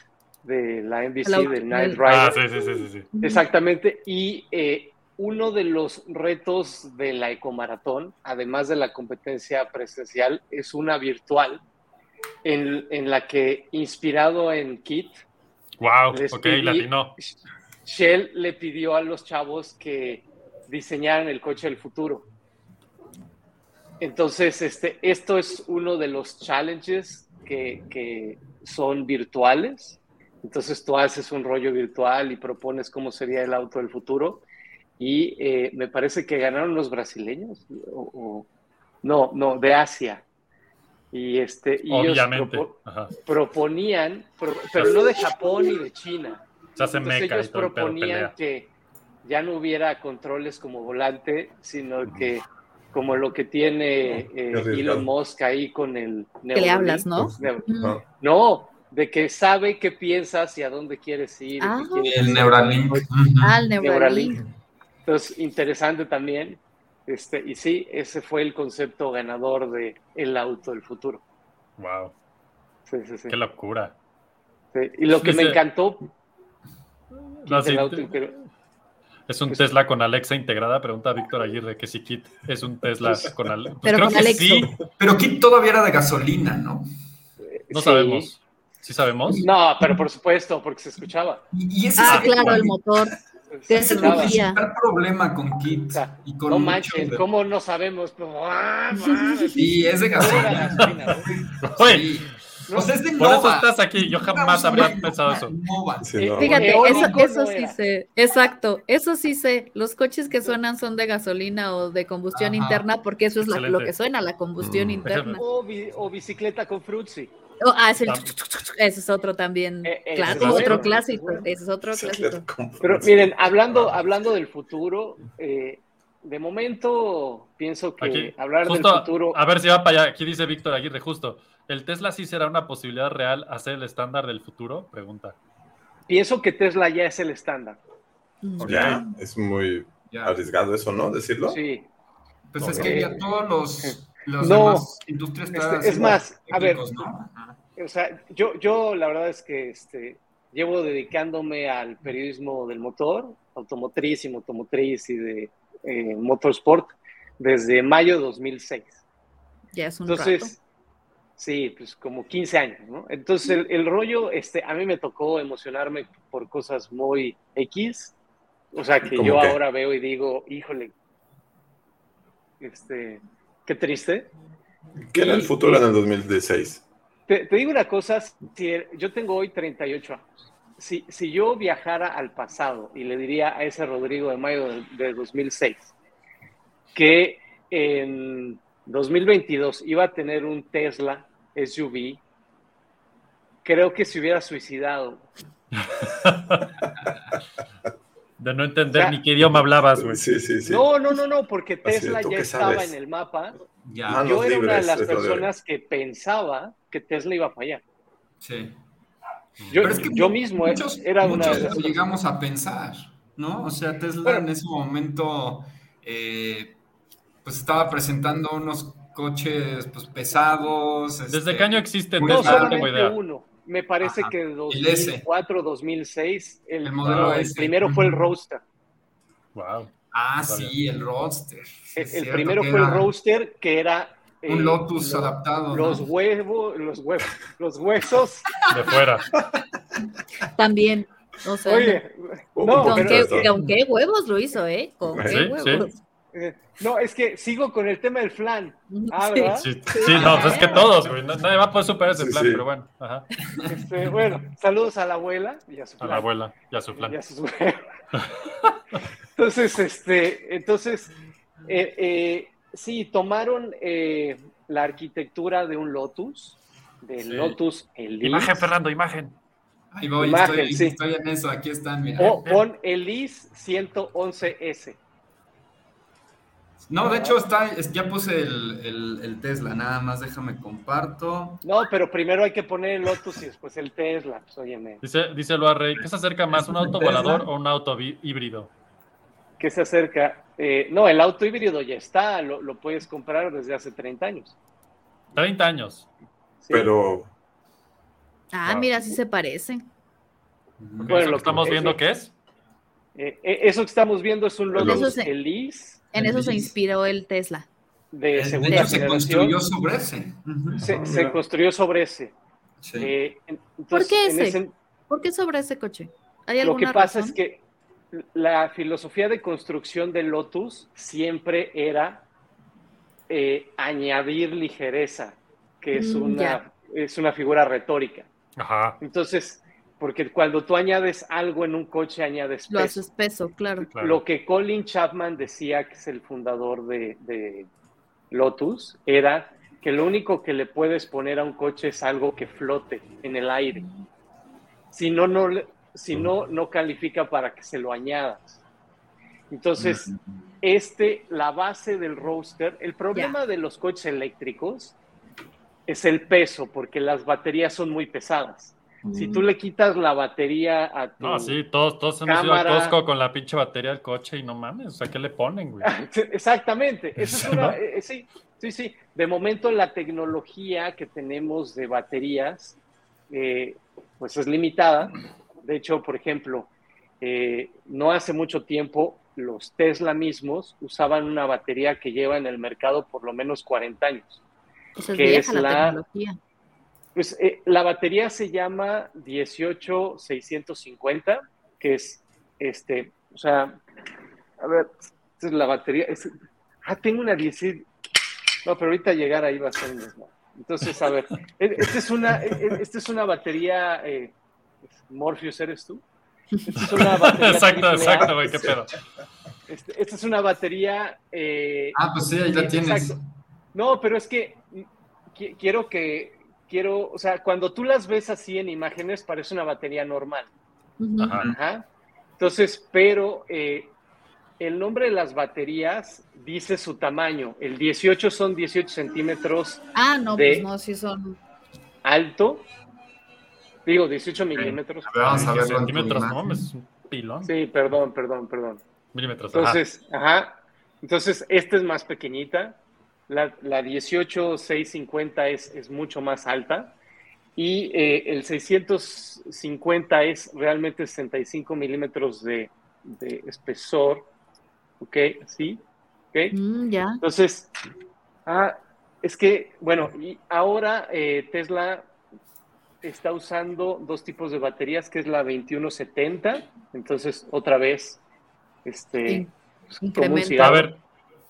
[SPEAKER 3] de la NBC,
[SPEAKER 4] El auto-
[SPEAKER 3] de Night Rider.
[SPEAKER 2] Ah, sí, sí, sí, sí, sí.
[SPEAKER 3] Exactamente. Y eh, uno de los retos de la ecomaratón, además de la competencia presencial, es una virtual en, en la que, inspirado en Kit,
[SPEAKER 2] Wow, ok,
[SPEAKER 3] pedí-
[SPEAKER 2] latino.
[SPEAKER 3] Shell le pidió a los chavos que diseñaran el coche del futuro. Entonces, este, esto es uno de los challenges que, que son virtuales. Entonces tú haces un rollo virtual y propones cómo sería el auto del futuro. Y eh, me parece que ganaron los brasileños. o- o- no, no, de Asia. Y, este, y ellos
[SPEAKER 2] Obviamente.
[SPEAKER 3] propo-
[SPEAKER 2] Ajá.
[SPEAKER 3] proponían, pro- pero no de Japón ni de China.
[SPEAKER 2] Se hace
[SPEAKER 3] Entonces
[SPEAKER 2] meca
[SPEAKER 3] ellos proponían
[SPEAKER 2] pelea.
[SPEAKER 3] que ya no hubiera controles como volante, sino que como lo que tiene eh. Elon Musk ahí con el
[SPEAKER 4] Que le hablas, ¿no?
[SPEAKER 1] Ah,
[SPEAKER 3] No, de que sabe qué piensas y a dónde quieres ir. qué
[SPEAKER 4] Ah.
[SPEAKER 3] quieres
[SPEAKER 5] El. Neuralink.
[SPEAKER 4] Ah, el Neuralink.
[SPEAKER 3] Neuralink. Entonces, interesante también. Este, y sí, ese fue el concepto ganador de el auto del futuro.
[SPEAKER 2] Wow,
[SPEAKER 3] Sí, sí, sí.
[SPEAKER 2] qué locura.
[SPEAKER 3] Sí, Y lo que me encantó
[SPEAKER 2] No,
[SPEAKER 3] es el
[SPEAKER 2] sí,
[SPEAKER 3] auto
[SPEAKER 2] te-
[SPEAKER 3] pero-
[SPEAKER 2] es un Tesla con Alexa integrada, pregunta Víctor Aguirre que si Kit es un Tesla con Alexa.
[SPEAKER 4] Pero
[SPEAKER 2] creo
[SPEAKER 4] con
[SPEAKER 2] que
[SPEAKER 4] Alexo.
[SPEAKER 2] sí,
[SPEAKER 5] Pero Kit todavía era de gasolina, ¿no?
[SPEAKER 2] no
[SPEAKER 3] sí.
[SPEAKER 2] sabemos. ¿Sí sabemos?
[SPEAKER 3] No, pero por supuesto, porque se escuchaba.
[SPEAKER 5] Y, y ese
[SPEAKER 4] Ah,
[SPEAKER 5] es el-
[SPEAKER 4] claro, el motor.
[SPEAKER 3] Se
[SPEAKER 5] es el principal problema con Kit.
[SPEAKER 3] O sea,
[SPEAKER 5] y con
[SPEAKER 3] no
[SPEAKER 5] de-
[SPEAKER 3] ¿cómo no sabemos? Pues, ah,
[SPEAKER 5] Sí, es de gasolina.
[SPEAKER 2] Oye,
[SPEAKER 5] Sí.
[SPEAKER 3] No,
[SPEAKER 5] O sea, es de
[SPEAKER 2] por eso estás aquí. Yo jamás habría pensado eso.
[SPEAKER 5] Nova.
[SPEAKER 1] sí, no.
[SPEAKER 3] Eh,
[SPEAKER 4] Fíjate, eso, eso sí sé. Exacto, eso sí sé. Los coches que suenan son de gasolina o de combustión
[SPEAKER 5] Ajá.
[SPEAKER 4] interna, porque eso es la- lo que suena, la combustión
[SPEAKER 1] Mm.
[SPEAKER 4] interna.
[SPEAKER 3] O, bi- o bicicleta con frutzi.
[SPEAKER 4] Oh, ah, es el ese es otro también.
[SPEAKER 3] Eh, ese
[SPEAKER 4] Claro,
[SPEAKER 3] es
[SPEAKER 4] otro clásico.
[SPEAKER 3] bueno.
[SPEAKER 4] Ese es otro clásico.
[SPEAKER 3] Pero miren, hablando, hablando del futuro, eh, de momento pienso que
[SPEAKER 2] Aquí,
[SPEAKER 3] hablar
[SPEAKER 2] justo,
[SPEAKER 3] del futuro.
[SPEAKER 2] A ver si va para allá. Aquí dice Víctor Aguirre, justo. ¿El Tesla sí será una posibilidad real hacer el estándar del futuro? Pregunta.
[SPEAKER 3] Pienso que Tesla ya es el estándar.
[SPEAKER 4] Mm.
[SPEAKER 1] Ya, es muy
[SPEAKER 5] Ya.
[SPEAKER 1] arriesgado eso, ¿no? Decirlo.
[SPEAKER 3] Sí.
[SPEAKER 5] Pues es que ya todos los, los
[SPEAKER 3] No.
[SPEAKER 5] demás industrias
[SPEAKER 3] Este, es más, a ver.
[SPEAKER 5] ¿no?
[SPEAKER 3] O sea, yo, yo la verdad es que este, llevo dedicándome al periodismo del motor, automotriz y motomotriz y de eh, motorsport desde mayo de 2006.
[SPEAKER 4] Ya es un rato.
[SPEAKER 3] Entonces, sí, pues como 15 años, ¿no? Entonces, el, el rollo, este, a mí me tocó emocionarme por cosas muy X, o sea, que
[SPEAKER 1] ¿Cómo
[SPEAKER 3] yo
[SPEAKER 1] qué?
[SPEAKER 3] ahora veo y digo, híjole, este, qué triste.
[SPEAKER 1] ¿Qué era el futuro en el 2016?
[SPEAKER 3] Te, te digo una cosa, si el- yo tengo hoy 38 años. Si, si yo viajara al pasado y le diría a ese Rodrigo de mayo de, de 2006 que en 2022 iba a tener un Tesla SUV, creo que se hubiera suicidado. (laughs)
[SPEAKER 2] De no entender
[SPEAKER 3] O sea,
[SPEAKER 2] ni qué idioma hablabas, güey.
[SPEAKER 1] Sí, sí, sí.
[SPEAKER 3] No, no, no, no, porque Tesla
[SPEAKER 1] ¿tú
[SPEAKER 3] ya estaba
[SPEAKER 1] sabes?
[SPEAKER 3] en el mapa.
[SPEAKER 5] Ya,
[SPEAKER 1] Manos
[SPEAKER 3] Yo era una de las
[SPEAKER 1] de
[SPEAKER 3] personas que pensaba que Tesla iba a fallar.
[SPEAKER 5] sí.
[SPEAKER 3] Yo,
[SPEAKER 5] Pero es que
[SPEAKER 3] yo mismo eh,
[SPEAKER 5] muchos,
[SPEAKER 3] era una
[SPEAKER 5] muchos
[SPEAKER 3] de las
[SPEAKER 5] llegamos a pensar, ¿no? O sea, Tesla en ese momento eh, pues estaba presentando unos coches pues pesados.
[SPEAKER 2] ¿Desde
[SPEAKER 5] este,
[SPEAKER 2] qué año existe
[SPEAKER 5] muy
[SPEAKER 3] No,
[SPEAKER 2] Tesla? No
[SPEAKER 5] padre.
[SPEAKER 2] tengo
[SPEAKER 3] solamente
[SPEAKER 2] idea.
[SPEAKER 3] uno. Me parece
[SPEAKER 5] Ajá.
[SPEAKER 3] que de
[SPEAKER 5] El S.
[SPEAKER 3] 2004, 2006, el,
[SPEAKER 5] El modelo
[SPEAKER 3] no, el primero fue el. Roadster.
[SPEAKER 2] Wow.
[SPEAKER 5] Ah,
[SPEAKER 2] Está
[SPEAKER 5] sí, el Roadster. Sí,
[SPEAKER 3] El, primero fue el Roadster, que era... eh,
[SPEAKER 5] Un Lotus
[SPEAKER 3] lo-
[SPEAKER 5] adaptado.
[SPEAKER 3] Los
[SPEAKER 5] ¿no?
[SPEAKER 3] huevos, los huevos, los huesos.
[SPEAKER 2] De fuera.
[SPEAKER 4] También. O sea,
[SPEAKER 3] Oye, no,
[SPEAKER 4] con,
[SPEAKER 3] pero-
[SPEAKER 4] qué,
[SPEAKER 1] esto-
[SPEAKER 4] con qué huevos lo hizo, ¿eh? Con
[SPEAKER 1] Sí,
[SPEAKER 4] qué
[SPEAKER 2] sí.
[SPEAKER 4] huevos.
[SPEAKER 3] eh, no, es que sigo con el tema del flan. Ah,
[SPEAKER 4] Sí.
[SPEAKER 3] ¿verdad?
[SPEAKER 2] Sí, sí, no, pues es que todos, güey. no- Nadie va a poder superar ese
[SPEAKER 1] Sí,
[SPEAKER 2] plan,
[SPEAKER 1] sí.
[SPEAKER 2] pero bueno. Ajá.
[SPEAKER 3] Este, bueno, saludos a la abuela y a su
[SPEAKER 2] A
[SPEAKER 3] flan.
[SPEAKER 2] la abuela y a su
[SPEAKER 3] Y
[SPEAKER 2] plan.
[SPEAKER 3] a sus (laughs) entonces, este, entonces, eh, eh, sí, tomaron eh, la arquitectura de un Lotus, del
[SPEAKER 2] Sí.
[SPEAKER 3] Lotus Elise.
[SPEAKER 2] Imagen, Fernando, imagen.
[SPEAKER 5] Ahí voy,
[SPEAKER 3] Imagen,
[SPEAKER 5] estoy,
[SPEAKER 3] sí.
[SPEAKER 5] estoy en eso. Aquí están, mira.
[SPEAKER 3] O con Elise 111S.
[SPEAKER 5] No, de hecho, está, es- ya puse el, el- el Tesla. Nada más déjame comparto.
[SPEAKER 3] No, pero primero hay que poner el Lotus y después el Tesla. Pues, óyeme,
[SPEAKER 2] Dice, dice Loa Rey, ¿qué se acerca más, un auto volador o un auto híbrido?
[SPEAKER 3] ¿qué se acerca? Eh, no, el auto híbrido ya está, lo, lo puedes comprar desde hace 30 años.
[SPEAKER 2] 30 años.
[SPEAKER 3] Sí.
[SPEAKER 1] Pero
[SPEAKER 4] Ah,
[SPEAKER 2] Wow.
[SPEAKER 4] mira, sí se parecen.
[SPEAKER 2] Ok,
[SPEAKER 3] Bueno,
[SPEAKER 2] ¿Eso
[SPEAKER 3] lo
[SPEAKER 2] que estamos viendo qué es?
[SPEAKER 3] Eh, eh, eso que estamos viendo es un Lotus Elise
[SPEAKER 4] En eso se inspiró el Tesla.
[SPEAKER 3] de
[SPEAKER 5] De
[SPEAKER 3] segunda
[SPEAKER 5] hecho, se construyó sobre ese.
[SPEAKER 3] Se, se construyó sobre ese.
[SPEAKER 5] Sí.
[SPEAKER 3] Eh, entonces,
[SPEAKER 4] ¿Por qué
[SPEAKER 3] en
[SPEAKER 4] ese? ¿Por qué sobre ese coche? ¿Hay
[SPEAKER 3] lo que pasa
[SPEAKER 4] razón?
[SPEAKER 3] es que la filosofía de construcción de Lotus siempre era eh, añadir ligereza, que es
[SPEAKER 4] Mm,
[SPEAKER 3] una, es una figura retórica.
[SPEAKER 2] Ajá.
[SPEAKER 3] Entonces, porque cuando tú añades algo en un coche, añades
[SPEAKER 4] Lo
[SPEAKER 3] peso.
[SPEAKER 4] haces peso, claro.
[SPEAKER 2] Claro.
[SPEAKER 3] Lo que Colin Chapman decía, que es el fundador de, de Lotus, era que lo único que le puedes poner a un coche es algo que flote en el aire. Si no, no, le- si no, no califica para que se lo añadas. Entonces, este, la base del roadster, el problema de los coches eléctricos es el peso, porque las baterías son muy pesadas. Si tú le quitas la batería a tu...
[SPEAKER 2] No, sí, todos, todos hemos ido a. Costco con la pinche batería del coche y no mames, o sea, ¿qué le ponen, güey?
[SPEAKER 3] Exactamente, (laughs) eso es una,
[SPEAKER 2] ¿No?
[SPEAKER 3] eh, eh, sí, sí, sí. De momento la tecnología que tenemos de baterías, eh, pues es limitada. De hecho, por ejemplo, eh, no hace mucho tiempo los Tesla mismos usaban una batería que lleva en el mercado por lo menos 40 años.
[SPEAKER 4] Pues es
[SPEAKER 3] que
[SPEAKER 4] vieja
[SPEAKER 3] es
[SPEAKER 4] la,
[SPEAKER 3] la-
[SPEAKER 4] tecnología.
[SPEAKER 3] Pues eh, la batería se llama 18650, que es este, o sea, a ver, esta es la batería. es- ah, tengo una 16. No, pero ahorita llegar ahí va a ser desmadre. Entonces, a ver, e- esta es una, e- e- esta es una batería. eh, Morpheus, ¿eres tú? Esta es una batería. (laughs)
[SPEAKER 2] Exacto,
[SPEAKER 3] AAA.
[SPEAKER 2] exacto, güey, qué pedo.
[SPEAKER 3] Este- esta es una batería. eh,
[SPEAKER 5] Ah, pues sí, ahí la tienes.
[SPEAKER 3] exacto. No, pero es que qui- quiero que, quiero, o sea, cuando tú las ves así en imágenes, parece una batería normal.
[SPEAKER 2] Ajá.
[SPEAKER 3] Ajá. Entonces, pero eh, el nombre de las baterías dice su tamaño. El 18 son 18 centímetros
[SPEAKER 4] Ah, no,
[SPEAKER 3] De-
[SPEAKER 4] pues no, sí son.
[SPEAKER 3] alto. Digo, 18 milímetros.
[SPEAKER 5] A ver, vamos a verlo en tu
[SPEAKER 2] centímetros, no
[SPEAKER 5] imagen.
[SPEAKER 2] mames, es un pilón.
[SPEAKER 3] Sí, perdón, perdón, perdón.
[SPEAKER 2] Milímetros, ajá.
[SPEAKER 3] Entonces, ajá. Entonces, esta es más pequeñita. La, la 18650 es, es mucho más alta. Y eh, el 650 es realmente 65 milímetros de, de espesor. ¿Ok? ¿Sí? ¿Ok?
[SPEAKER 4] Mm, ya.
[SPEAKER 3] Entonces, ah, es que, bueno, y ahora eh, Tesla está usando dos tipos de baterías, que es la 2170. Entonces, otra vez, este,
[SPEAKER 4] Sí,
[SPEAKER 3] pues, como un
[SPEAKER 4] incrementa.
[SPEAKER 3] cigarro.
[SPEAKER 2] A ver,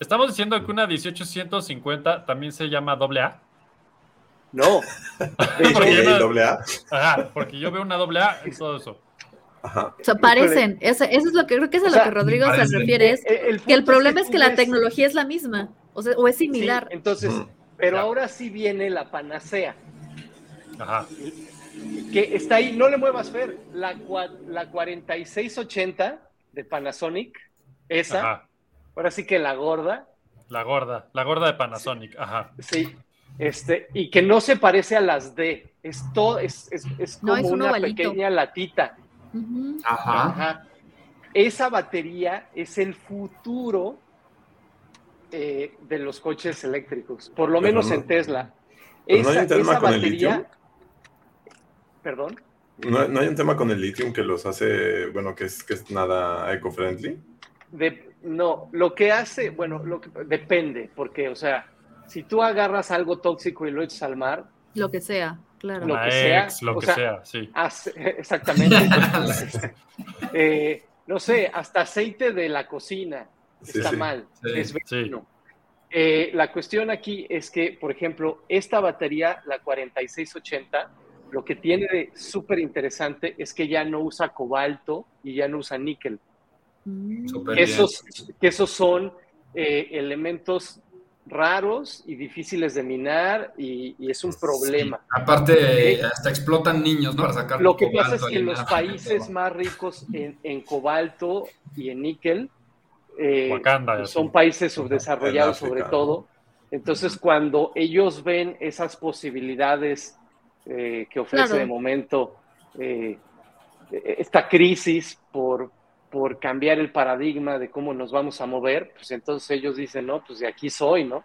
[SPEAKER 2] estamos diciendo que una 18150 también se llama doble A.
[SPEAKER 3] No. (laughs)
[SPEAKER 2] Porque no-
[SPEAKER 1] doble A.
[SPEAKER 2] Ajá, porque yo veo una doble A en todo eso.
[SPEAKER 1] Ajá.
[SPEAKER 4] O sea, parecen. Eso, eso es lo que creo que es a
[SPEAKER 3] O
[SPEAKER 4] lo
[SPEAKER 3] sea,
[SPEAKER 4] que Rodrigo se refiere. Es
[SPEAKER 3] el
[SPEAKER 4] que el problema es que la tecnología es la misma. O sea, o es
[SPEAKER 3] sí,
[SPEAKER 4] similar.
[SPEAKER 3] entonces, pero
[SPEAKER 2] Ya.
[SPEAKER 3] ahora sí viene la panacea,
[SPEAKER 2] Ajá.
[SPEAKER 3] que está ahí, no le muevas, Fer, la, la 4680 de Panasonic, esa,
[SPEAKER 2] Ajá.
[SPEAKER 3] Ahora sí que la gorda,
[SPEAKER 2] La gorda, la gorda de Panasonic. Ajá.
[SPEAKER 3] Sí, este, y que no se parece a las D, es todo, es, es, es
[SPEAKER 4] No,
[SPEAKER 3] como
[SPEAKER 4] es un
[SPEAKER 3] una
[SPEAKER 4] ovalito.
[SPEAKER 3] pequeña latita.
[SPEAKER 5] Ajá.
[SPEAKER 3] Ajá. Esa batería es el futuro eh, de los coches eléctricos, por lo
[SPEAKER 1] Pero
[SPEAKER 3] menos
[SPEAKER 1] no-
[SPEAKER 3] en Tesla.
[SPEAKER 1] pero no hay
[SPEAKER 3] Esa,
[SPEAKER 1] un tema
[SPEAKER 3] esa
[SPEAKER 1] con el
[SPEAKER 3] batería,
[SPEAKER 1] litio.
[SPEAKER 3] perdón,
[SPEAKER 1] ¿No, no hay un tema con el litio que los hace, bueno, que es, que es nada eco-friendly?
[SPEAKER 3] de- no, lo que hace, bueno, lo que, depende, porque, o sea, si tú agarras algo tóxico y lo echas al mar,
[SPEAKER 4] Lo que sea, claro.
[SPEAKER 3] Lo que sea,
[SPEAKER 2] ex, lo que
[SPEAKER 3] sea,
[SPEAKER 2] sea, sí.
[SPEAKER 3] Hace- exactamente. (laughs) (laughs) Eh, no sé, hasta aceite de la cocina
[SPEAKER 1] Sí,
[SPEAKER 3] está
[SPEAKER 1] sí.
[SPEAKER 3] mal,
[SPEAKER 5] Sí,
[SPEAKER 3] es
[SPEAKER 2] sí.
[SPEAKER 3] veneno. Eh, la cuestión aquí es que, por ejemplo, esta batería, la 4680, lo que tiene de súper interesante es que ya no usa cobalto y ya no usa níquel.
[SPEAKER 4] Mm.
[SPEAKER 5] Bien.
[SPEAKER 3] esos, que esos son eh, elementos raros y difíciles de minar y, y es un problema.
[SPEAKER 5] Sí. Aparte, hasta explotan niños, ¿no? Para sacar
[SPEAKER 3] Lo que pasa es que
[SPEAKER 5] y
[SPEAKER 3] los países (laughs) más ricos en, en cobalto y en níquel eh,
[SPEAKER 2] Wakanda,
[SPEAKER 3] son países subdesarrollados
[SPEAKER 1] En
[SPEAKER 3] sobre todo. Entonces, cuando ellos ven esas posibilidades eh, que ofrece
[SPEAKER 4] Claro.
[SPEAKER 3] de momento eh, esta crisis por, por cambiar el paradigma de cómo nos vamos a mover, pues entonces ellos dicen, no, pues de aquí soy, ¿no?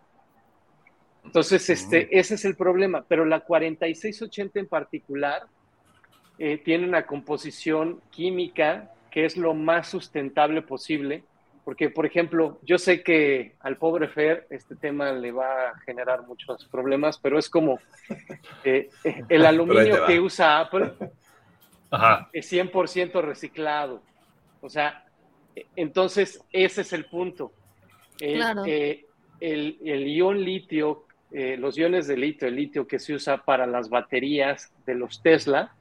[SPEAKER 3] Entonces, este, ese es el problema. Pero la 4680 en particular eh, tiene una composición química que es lo más sustentable posible. Porque, por ejemplo, yo sé que al pobre Fer este tema le va a generar muchos problemas, pero es como eh, eh, el (laughs) aluminio que usa Apple
[SPEAKER 2] Ajá.
[SPEAKER 3] es 100% reciclado. O sea, eh, entonces ese es el punto. El,
[SPEAKER 4] Claro.
[SPEAKER 3] eh, el, el ion litio, eh, los iones de litio, el litio que se usa para las baterías de los Tesla,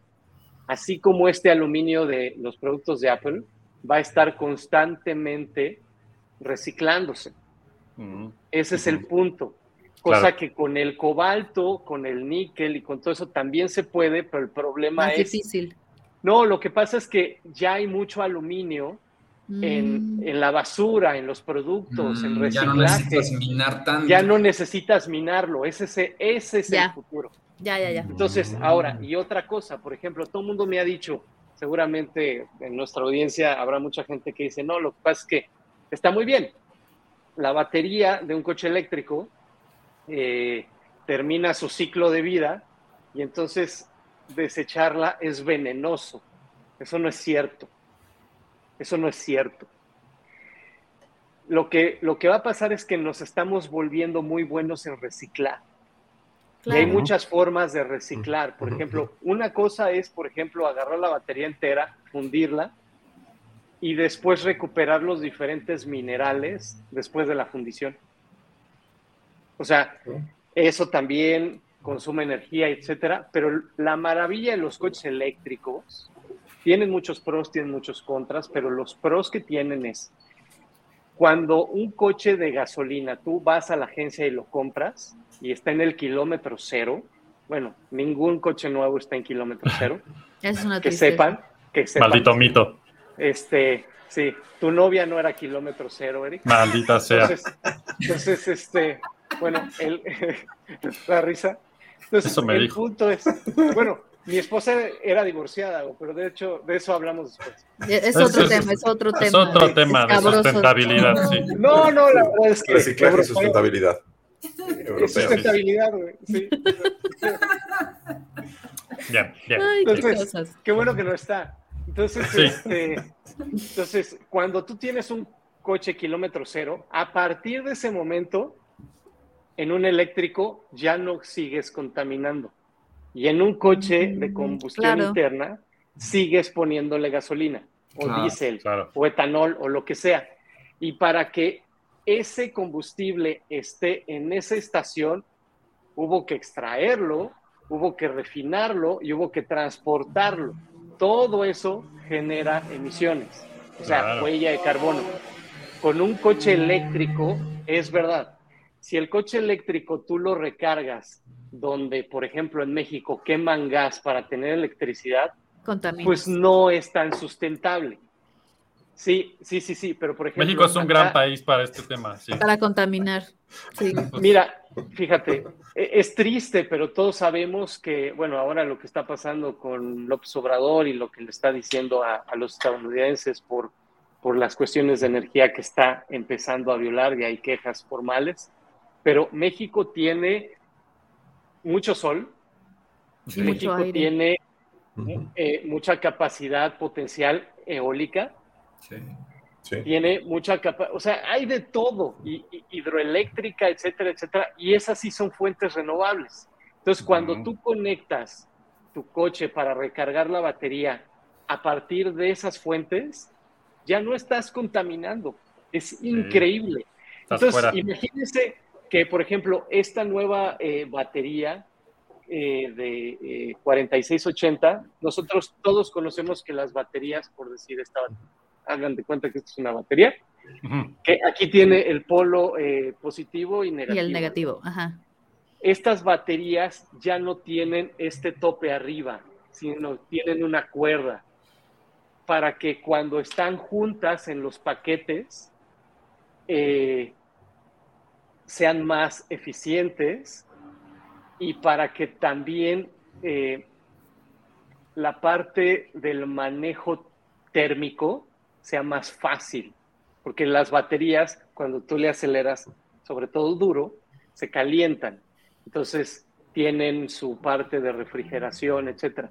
[SPEAKER 3] así como este aluminio de los productos de Apple, va a estar constantemente reciclándose. Ese es el punto. Cosa
[SPEAKER 2] Claro.
[SPEAKER 3] que con el cobalto, con el níquel y con todo eso también se puede, pero el problema
[SPEAKER 4] Más
[SPEAKER 3] es
[SPEAKER 4] difícil.
[SPEAKER 3] No, lo que pasa es que ya hay mucho aluminio en,
[SPEAKER 4] Mm.
[SPEAKER 3] en la basura, en los productos, en
[SPEAKER 5] Mm, ya no
[SPEAKER 3] reciclaje.
[SPEAKER 5] necesitas minar tanto.
[SPEAKER 3] Ya no necesitas minarlo, ese, es- ese es
[SPEAKER 4] Ya.
[SPEAKER 3] el futuro.
[SPEAKER 4] Ya, ya, ya.
[SPEAKER 3] Entonces, ahora, y otra cosa, por ejemplo, todo el mundo me ha dicho, seguramente en nuestra audiencia habrá mucha gente que dice, no, lo que pasa es que está muy bien. La batería de un coche eléctrico eh, termina su ciclo de vida y entonces desecharla es venenoso. Eso no es cierto. Eso no es cierto. Lo que, lo que va a pasar es que nos estamos volviendo muy buenos en reciclar. Y hay muchas formas de reciclar. Por ejemplo, una cosa es, por ejemplo, agarrar la batería entera, fundirla y después recuperar los diferentes minerales después de la fundición. O sea, eso también consume energía, etcétera. Pero la maravilla de los coches eléctricos tienen muchos pros, tienen muchos contras, pero los pros que tienen es cuando un coche de gasolina tú vas a la agencia y lo compras y está en el kilómetro cero, bueno, ningún coche nuevo está en kilómetro cero, (laughs)
[SPEAKER 4] Esa es una
[SPEAKER 3] que
[SPEAKER 4] tristeza.
[SPEAKER 3] sepan, que sepan.
[SPEAKER 2] Maldito mito.
[SPEAKER 3] Este, sí, tu novia no era kilómetro cero, Eric.
[SPEAKER 2] Maldita sea.
[SPEAKER 3] Entonces, entonces, este, bueno, el, (laughs) la risa. Entonces,
[SPEAKER 2] Eso me
[SPEAKER 3] el
[SPEAKER 2] dijo.
[SPEAKER 3] punto es, bueno, mi esposa era divorciada, pero de hecho, de eso hablamos después.
[SPEAKER 4] Es otro
[SPEAKER 2] es-
[SPEAKER 4] tema, es otro tema.
[SPEAKER 2] Es otro tema de sustentabilidad, sí.
[SPEAKER 3] No, no, la verdad es que
[SPEAKER 1] Reciclaje y sustentabilidad.
[SPEAKER 3] es
[SPEAKER 1] Europeo.
[SPEAKER 3] sustentabilidad, güey. Sí.
[SPEAKER 2] Bien, bien.
[SPEAKER 4] Ay, qué
[SPEAKER 3] Entonces,
[SPEAKER 4] cosas.
[SPEAKER 3] Qué bueno que no está. Entonces,
[SPEAKER 2] Sí.
[SPEAKER 3] este, entonces, cuando tú tienes un coche kilómetro cero, a partir de ese momento, en un eléctrico ya no sigues contaminando. Y en un coche de
[SPEAKER 4] Mm,
[SPEAKER 3] combustión
[SPEAKER 4] claro.
[SPEAKER 3] interna, sigues poniéndole gasolina, o
[SPEAKER 5] Claro,
[SPEAKER 3] diésel,
[SPEAKER 2] claro.
[SPEAKER 3] o etanol, o lo que sea. Y para que ese combustible esté en esa estación, hubo que extraerlo, hubo que refinarlo y hubo que transportarlo. Todo eso genera emisiones, o sea,
[SPEAKER 2] Claro.
[SPEAKER 3] huella de carbono. Con un coche eléctrico, es verdad, si el coche eléctrico tú lo recargas donde, por ejemplo, en México queman gas para tener electricidad,
[SPEAKER 4] Contamina.
[SPEAKER 3] pues no es tan sustentable. Sí, sí, sí, sí, pero por ejemplo...
[SPEAKER 2] México es un
[SPEAKER 3] acá-
[SPEAKER 2] gran país para este tema, sí.
[SPEAKER 4] Para contaminar. Sí. (laughs)
[SPEAKER 3] Mira, fíjate, e- es triste, pero todos sabemos que, bueno, ahora lo que está pasando con López Obrador y lo que le está diciendo a, a los estadounidenses por, por las cuestiones de energía que está empezando a violar y hay quejas formales, pero México tiene mucho sol, México tiene eh, mucha capacidad potencial eólica,
[SPEAKER 5] Sí.
[SPEAKER 1] Sí.
[SPEAKER 3] tiene mucha capacidad, o sea, hay de todo, y, y- hidroeléctrica, etcétera, etcétera, y esas sí son fuentes renovables. Entonces, cuando tú conectas tu coche para recargar la batería a partir de esas fuentes, ya no estás contaminando. Es increíble.
[SPEAKER 2] Estás
[SPEAKER 3] Entonces,
[SPEAKER 2] fuera.
[SPEAKER 3] imagínense que, por ejemplo, esta nueva eh, batería eh, de eh, 4680, nosotros todos conocemos que las baterías, por decir esta, hagan de cuenta que esto es una batería, que aquí tiene el polo eh, positivo y
[SPEAKER 4] Y
[SPEAKER 3] negativo.
[SPEAKER 4] el negativo, ajá.
[SPEAKER 3] Estas baterías ya no tienen este tope arriba, sino tienen una cuerda para que cuando están juntas en los paquetes eh, sean más eficientes y para que también eh, la parte del manejo térmico sea más fácil, porque las baterías, cuando tú le aceleras, sobre todo duro, se calientan. Entonces tienen su parte de refrigeración, etcétera.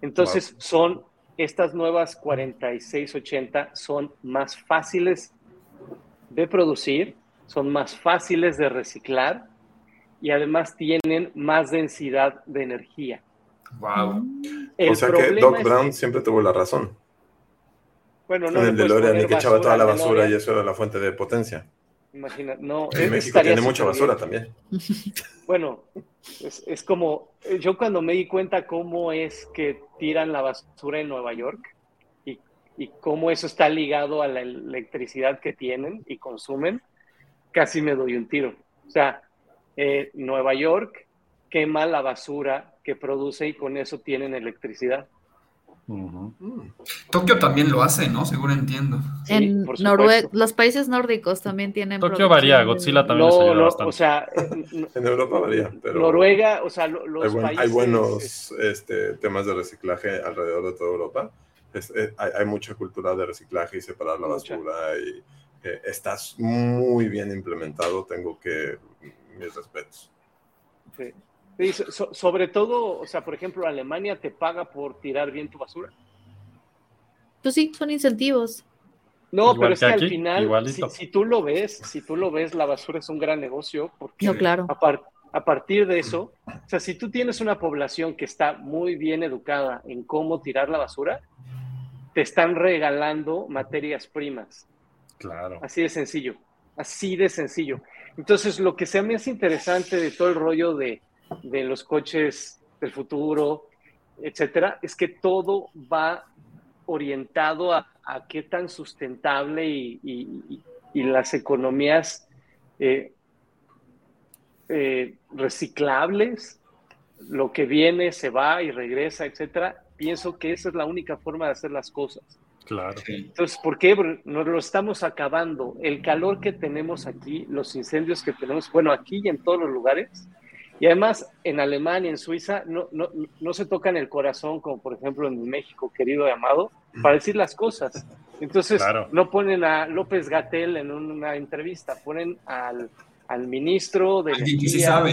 [SPEAKER 3] Entonces son estas nuevas 4680 son más fáciles de producir, son más fáciles de reciclar y además tienen más densidad de energía.
[SPEAKER 5] Wow.
[SPEAKER 3] El
[SPEAKER 1] o sea que
[SPEAKER 3] problema
[SPEAKER 1] Doc Brown
[SPEAKER 3] que-
[SPEAKER 1] siempre tuvo la razón.
[SPEAKER 3] bueno,
[SPEAKER 1] en
[SPEAKER 3] le
[SPEAKER 1] el DeLorean y que echaba toda la basura y eso era la fuente de potencia.
[SPEAKER 3] Imagina, no,
[SPEAKER 1] En México tiene mucha
[SPEAKER 3] bien.
[SPEAKER 1] basura también. (laughs)
[SPEAKER 3] Bueno, es, es como, eh, yo cuando me di cuenta cómo es que tiran la basura en Nueva York y, y cómo eso está ligado a la electricidad que tienen y consumen, casi me doy un tiro. O sea, eh, Nueva York quema la basura que produce y con eso tienen electricidad.
[SPEAKER 2] Ujú.
[SPEAKER 1] Mm.
[SPEAKER 5] Tokio también lo hace, ¿no? Seguro entiendo.
[SPEAKER 3] Sí,
[SPEAKER 4] en Noruega, los países nórdicos también tienen.
[SPEAKER 2] Tokio varía, Godzilla también les
[SPEAKER 3] No,
[SPEAKER 2] ayuda
[SPEAKER 3] no,
[SPEAKER 2] bastante.
[SPEAKER 3] o sea, (laughs)
[SPEAKER 1] En Europa varía, pero
[SPEAKER 3] Noruega, o sea, lo-
[SPEAKER 1] hay,
[SPEAKER 3] los
[SPEAKER 1] buen- hay
[SPEAKER 3] países...
[SPEAKER 1] buenos este, temas de reciclaje alrededor de toda Europa. Es- eh, hay, hay mucha cultura de reciclaje y separar la
[SPEAKER 3] Mucha.
[SPEAKER 1] basura y eh, está muy bien implementado. Tengo que mis respetos.
[SPEAKER 3] Sí. Sí, so- so- sobre todo, o sea, por ejemplo, Alemania te paga por tirar bien tu basura.
[SPEAKER 4] Pues sí, son incentivos.
[SPEAKER 3] No,
[SPEAKER 2] Igual
[SPEAKER 3] pero es
[SPEAKER 2] que
[SPEAKER 3] que,
[SPEAKER 2] aquí,
[SPEAKER 3] al final, si, tú lo ves, si tú lo ves, la basura es un gran negocio porque
[SPEAKER 4] No, claro.
[SPEAKER 3] a, par- a partir de eso, o sea, si tú tienes una población que está muy bien educada en cómo tirar la basura, te están regalando materias primas.
[SPEAKER 2] Claro.
[SPEAKER 3] Así de sencillo, así de sencillo. Entonces, lo que se me hace interesante de todo el rollo de, los coches del futuro, etcétera, es que todo va orientado a, qué tan sustentable y las economías eh, eh, reciclables, lo que viene se va y regresa, etcétera. Pienso que esa es la única forma de hacer las cosas.
[SPEAKER 2] Claro.
[SPEAKER 3] Entonces, ¿por qué? Porque Nos lo estamos acabando. El calor que tenemos aquí, los incendios que tenemos, bueno, aquí y en todos los lugares. Y además, en Alemania, en Suiza, no, no, no se tocan el corazón, como por ejemplo en México, querido y amado, para decir las cosas. Entonces,
[SPEAKER 2] Claro.
[SPEAKER 3] no ponen a López Gatel en una entrevista, ponen al, al ministro de
[SPEAKER 5] Alguien que sí
[SPEAKER 3] Energía.
[SPEAKER 5] sabe.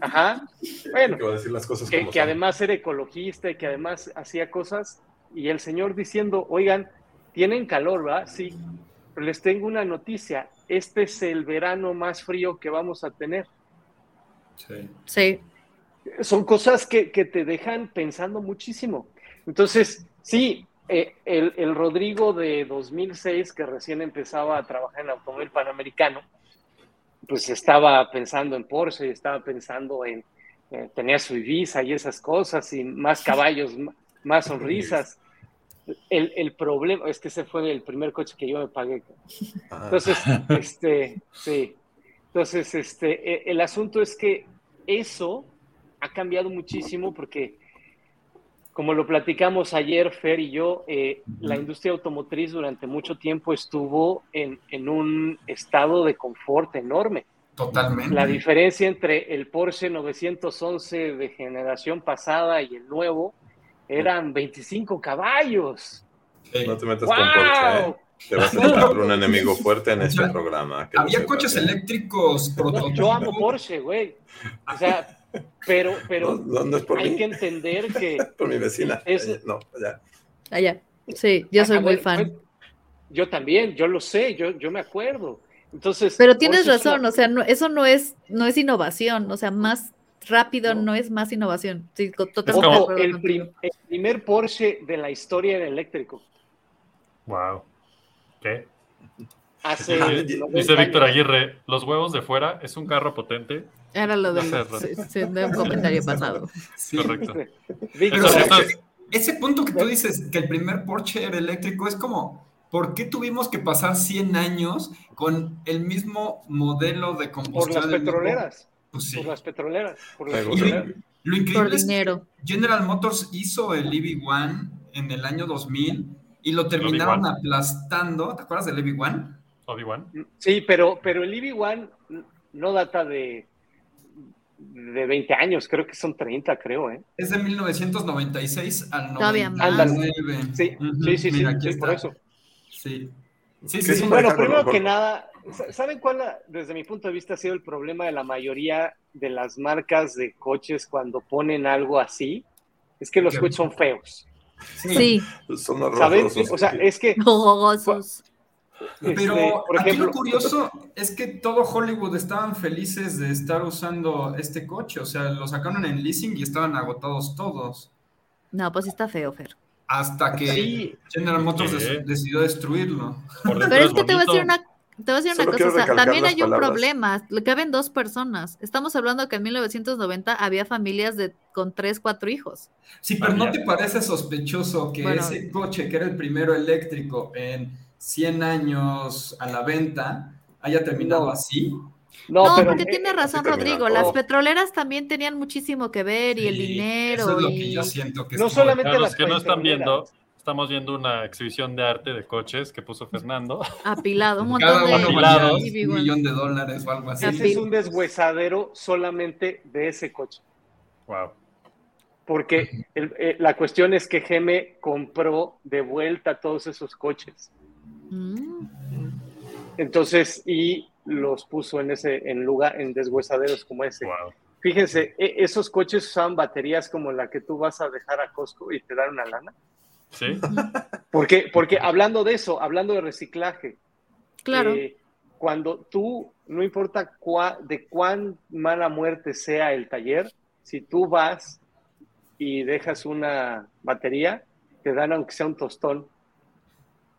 [SPEAKER 3] Ajá. Bueno,
[SPEAKER 1] Que va a decir las cosas
[SPEAKER 3] que,
[SPEAKER 1] como
[SPEAKER 3] que además era ecologista y que además hacía cosas, y el señor diciendo, oigan, tienen calor, ¿verdad? Sí, pero les tengo una noticia, este es el verano más frío que vamos a tener.
[SPEAKER 5] Sí.
[SPEAKER 4] Sí.
[SPEAKER 3] Son cosas que, que te dejan pensando muchísimo. Entonces, sí, eh, el, el Rodrigo de 2006, que recién empezaba a trabajar en automóvil panamericano, pues estaba pensando en Porsche, estaba pensando en, eh, tenía su Ibiza y esas cosas, y más caballos, más (laughs) sonrisas. El, el problema es que ese fue el primer coche que yo me pagué.
[SPEAKER 1] Ah,
[SPEAKER 3] Entonces, (laughs) este, sí. Entonces, este, e- el asunto es que eso ha cambiado muchísimo porque, como lo platicamos ayer, Fer y yo, eh, la industria automotriz durante mucho tiempo estuvo en, en un estado de confort enorme.
[SPEAKER 5] Totalmente.
[SPEAKER 3] La diferencia entre el Porsche 911 de generación pasada y el nuevo eran 25 caballos.
[SPEAKER 5] Sí.
[SPEAKER 1] no te metas
[SPEAKER 3] ¡Wow!
[SPEAKER 1] con Porsche, ¿eh? Te vas a encontrar un enemigo fuerte en este programa.
[SPEAKER 5] Había coches eléctricos prototipos.
[SPEAKER 3] Yo amo Porsche, güey. O sea, pero, pero
[SPEAKER 1] No, es por
[SPEAKER 3] hay
[SPEAKER 1] mí,
[SPEAKER 3] que entender (laughs) que
[SPEAKER 1] por mi vecina.
[SPEAKER 3] Es-
[SPEAKER 1] Eh, no, ya.
[SPEAKER 4] Allá. Sí, yo soy
[SPEAKER 3] Ah,
[SPEAKER 4] muy
[SPEAKER 3] bueno,
[SPEAKER 4] fan.
[SPEAKER 3] pues, yo también, yo lo sé, yo, yo me acuerdo. Entonces,
[SPEAKER 4] Pero tienes razón,
[SPEAKER 3] una-
[SPEAKER 4] o sea, no, eso no es, no es innovación, o sea, más rápido
[SPEAKER 3] No.
[SPEAKER 4] no, es más innovación. Sí, totalmente
[SPEAKER 3] el,
[SPEAKER 4] contigo.
[SPEAKER 3] prim- el primer Porsche de la historia era eléctrico.
[SPEAKER 2] Wow. ¿Qué?
[SPEAKER 3] Hace
[SPEAKER 1] Ah,
[SPEAKER 3] 90
[SPEAKER 2] Dice Víctor. Aguirre, los huevos de fuera es un carro potente.
[SPEAKER 4] Era lo del de un comentario pasado.
[SPEAKER 5] Sí.
[SPEAKER 2] Correcto.
[SPEAKER 3] Víctor.
[SPEAKER 5] Ese punto que tú dices, que el primer Porsche era eléctrico, es como, ¿por qué tuvimos que pasar 100 años con el mismo modelo de
[SPEAKER 3] por
[SPEAKER 5] combustión?
[SPEAKER 3] las
[SPEAKER 5] mismo-
[SPEAKER 3] Pues, petroleras,
[SPEAKER 5] Pues sí.
[SPEAKER 3] por las petroleras, por las petroleras.
[SPEAKER 5] lo, lo
[SPEAKER 4] Por
[SPEAKER 5] increíble es que
[SPEAKER 4] dinero.
[SPEAKER 5] General Motors hizo el EV1 en el año 2000 y lo terminaron
[SPEAKER 2] EV1.
[SPEAKER 5] aplastando. ¿Te acuerdas del EV1?
[SPEAKER 2] Obi-Wan.
[SPEAKER 3] Sí, pero, pero el EV1 no data de, de 20 años, creo que son 30, creo, ¿eh?
[SPEAKER 5] Es de 1996 al
[SPEAKER 4] Todavía más.
[SPEAKER 5] 99.
[SPEAKER 3] Sí,
[SPEAKER 5] Ujú,
[SPEAKER 3] sí, sí, sí,
[SPEAKER 5] mira, aquí
[SPEAKER 3] sí, por eso.
[SPEAKER 5] Sí. Sí,
[SPEAKER 1] ¿Qué
[SPEAKER 5] sí,
[SPEAKER 1] es
[SPEAKER 5] sí.
[SPEAKER 3] Bueno, primero que nada, ¿saben cuál, ha- desde mi punto de vista, ha sido el problema de la mayoría de las marcas de coches cuando ponen algo así? Es que los
[SPEAKER 5] ¿Qué?
[SPEAKER 3] coches son feos,
[SPEAKER 4] Sí,
[SPEAKER 1] Son horrorosos.
[SPEAKER 3] O sea, es que. (laughs)
[SPEAKER 5] Pero
[SPEAKER 3] este, por
[SPEAKER 5] aquí
[SPEAKER 3] ejemplo,
[SPEAKER 5] lo curioso es que todo Hollywood estaban felices de estar usando este coche. O sea, lo sacaron en leasing y estaban agotados todos.
[SPEAKER 4] No, pues está feo, Fer.
[SPEAKER 5] Hasta que
[SPEAKER 3] Sí.
[SPEAKER 5] General Motors decidió destruirlo.
[SPEAKER 4] Pero es que te voy a decir una, te voy a decir una
[SPEAKER 1] Solo
[SPEAKER 4] cosa, o sea,
[SPEAKER 1] recalcar
[SPEAKER 4] también hay un
[SPEAKER 1] palabras.
[SPEAKER 4] problema, le caben dos personas. Estamos hablando que en 1990 había familias de con tres, cuatro hijos.
[SPEAKER 5] Sí, pero ¿no te parece sospechoso que
[SPEAKER 4] Bueno.
[SPEAKER 5] ese coche, que era el primero eléctrico en 100 años a la venta, haya terminado
[SPEAKER 3] No.
[SPEAKER 5] así?
[SPEAKER 3] no,
[SPEAKER 4] No,
[SPEAKER 3] pero
[SPEAKER 4] porque
[SPEAKER 3] eh,
[SPEAKER 4] tiene razón
[SPEAKER 1] termina
[SPEAKER 4] Rodrigo, las petroleras también tenían muchísimo que ver y el dinero
[SPEAKER 5] Eso es lo que yo siento que
[SPEAKER 3] No solamente las
[SPEAKER 2] los que no están viendo, estamos viendo una exhibición de arte de coches que puso Fernando.
[SPEAKER 4] apilado, un
[SPEAKER 5] Cada
[SPEAKER 4] montón de
[SPEAKER 5] uno
[SPEAKER 2] Apilados.
[SPEAKER 5] valía
[SPEAKER 4] EV1.
[SPEAKER 5] un millón de dólares o algo así.
[SPEAKER 3] Ese es un deshuesadero solamente de ese coche.
[SPEAKER 2] Wow.
[SPEAKER 3] Porque el- eh, la cuestión es que Geme compró de vuelta todos esos coches.
[SPEAKER 4] Mm,
[SPEAKER 3] Entonces, y los puso en ese, en lugar, en deshuesaderos como ese.
[SPEAKER 2] Wow.
[SPEAKER 3] Fíjense, e- esos coches usaban baterías como la que tú vas a dejar a Costco y te dan una lana.
[SPEAKER 2] Sí. (laughs)
[SPEAKER 3] Porque, porque hablando de eso, hablando de reciclaje,
[SPEAKER 4] claro.
[SPEAKER 3] eh, cuando tú, no importa cua- de cuán mala muerte sea el taller, si tú vas y dejas una batería, te dan aunque sea un tostón,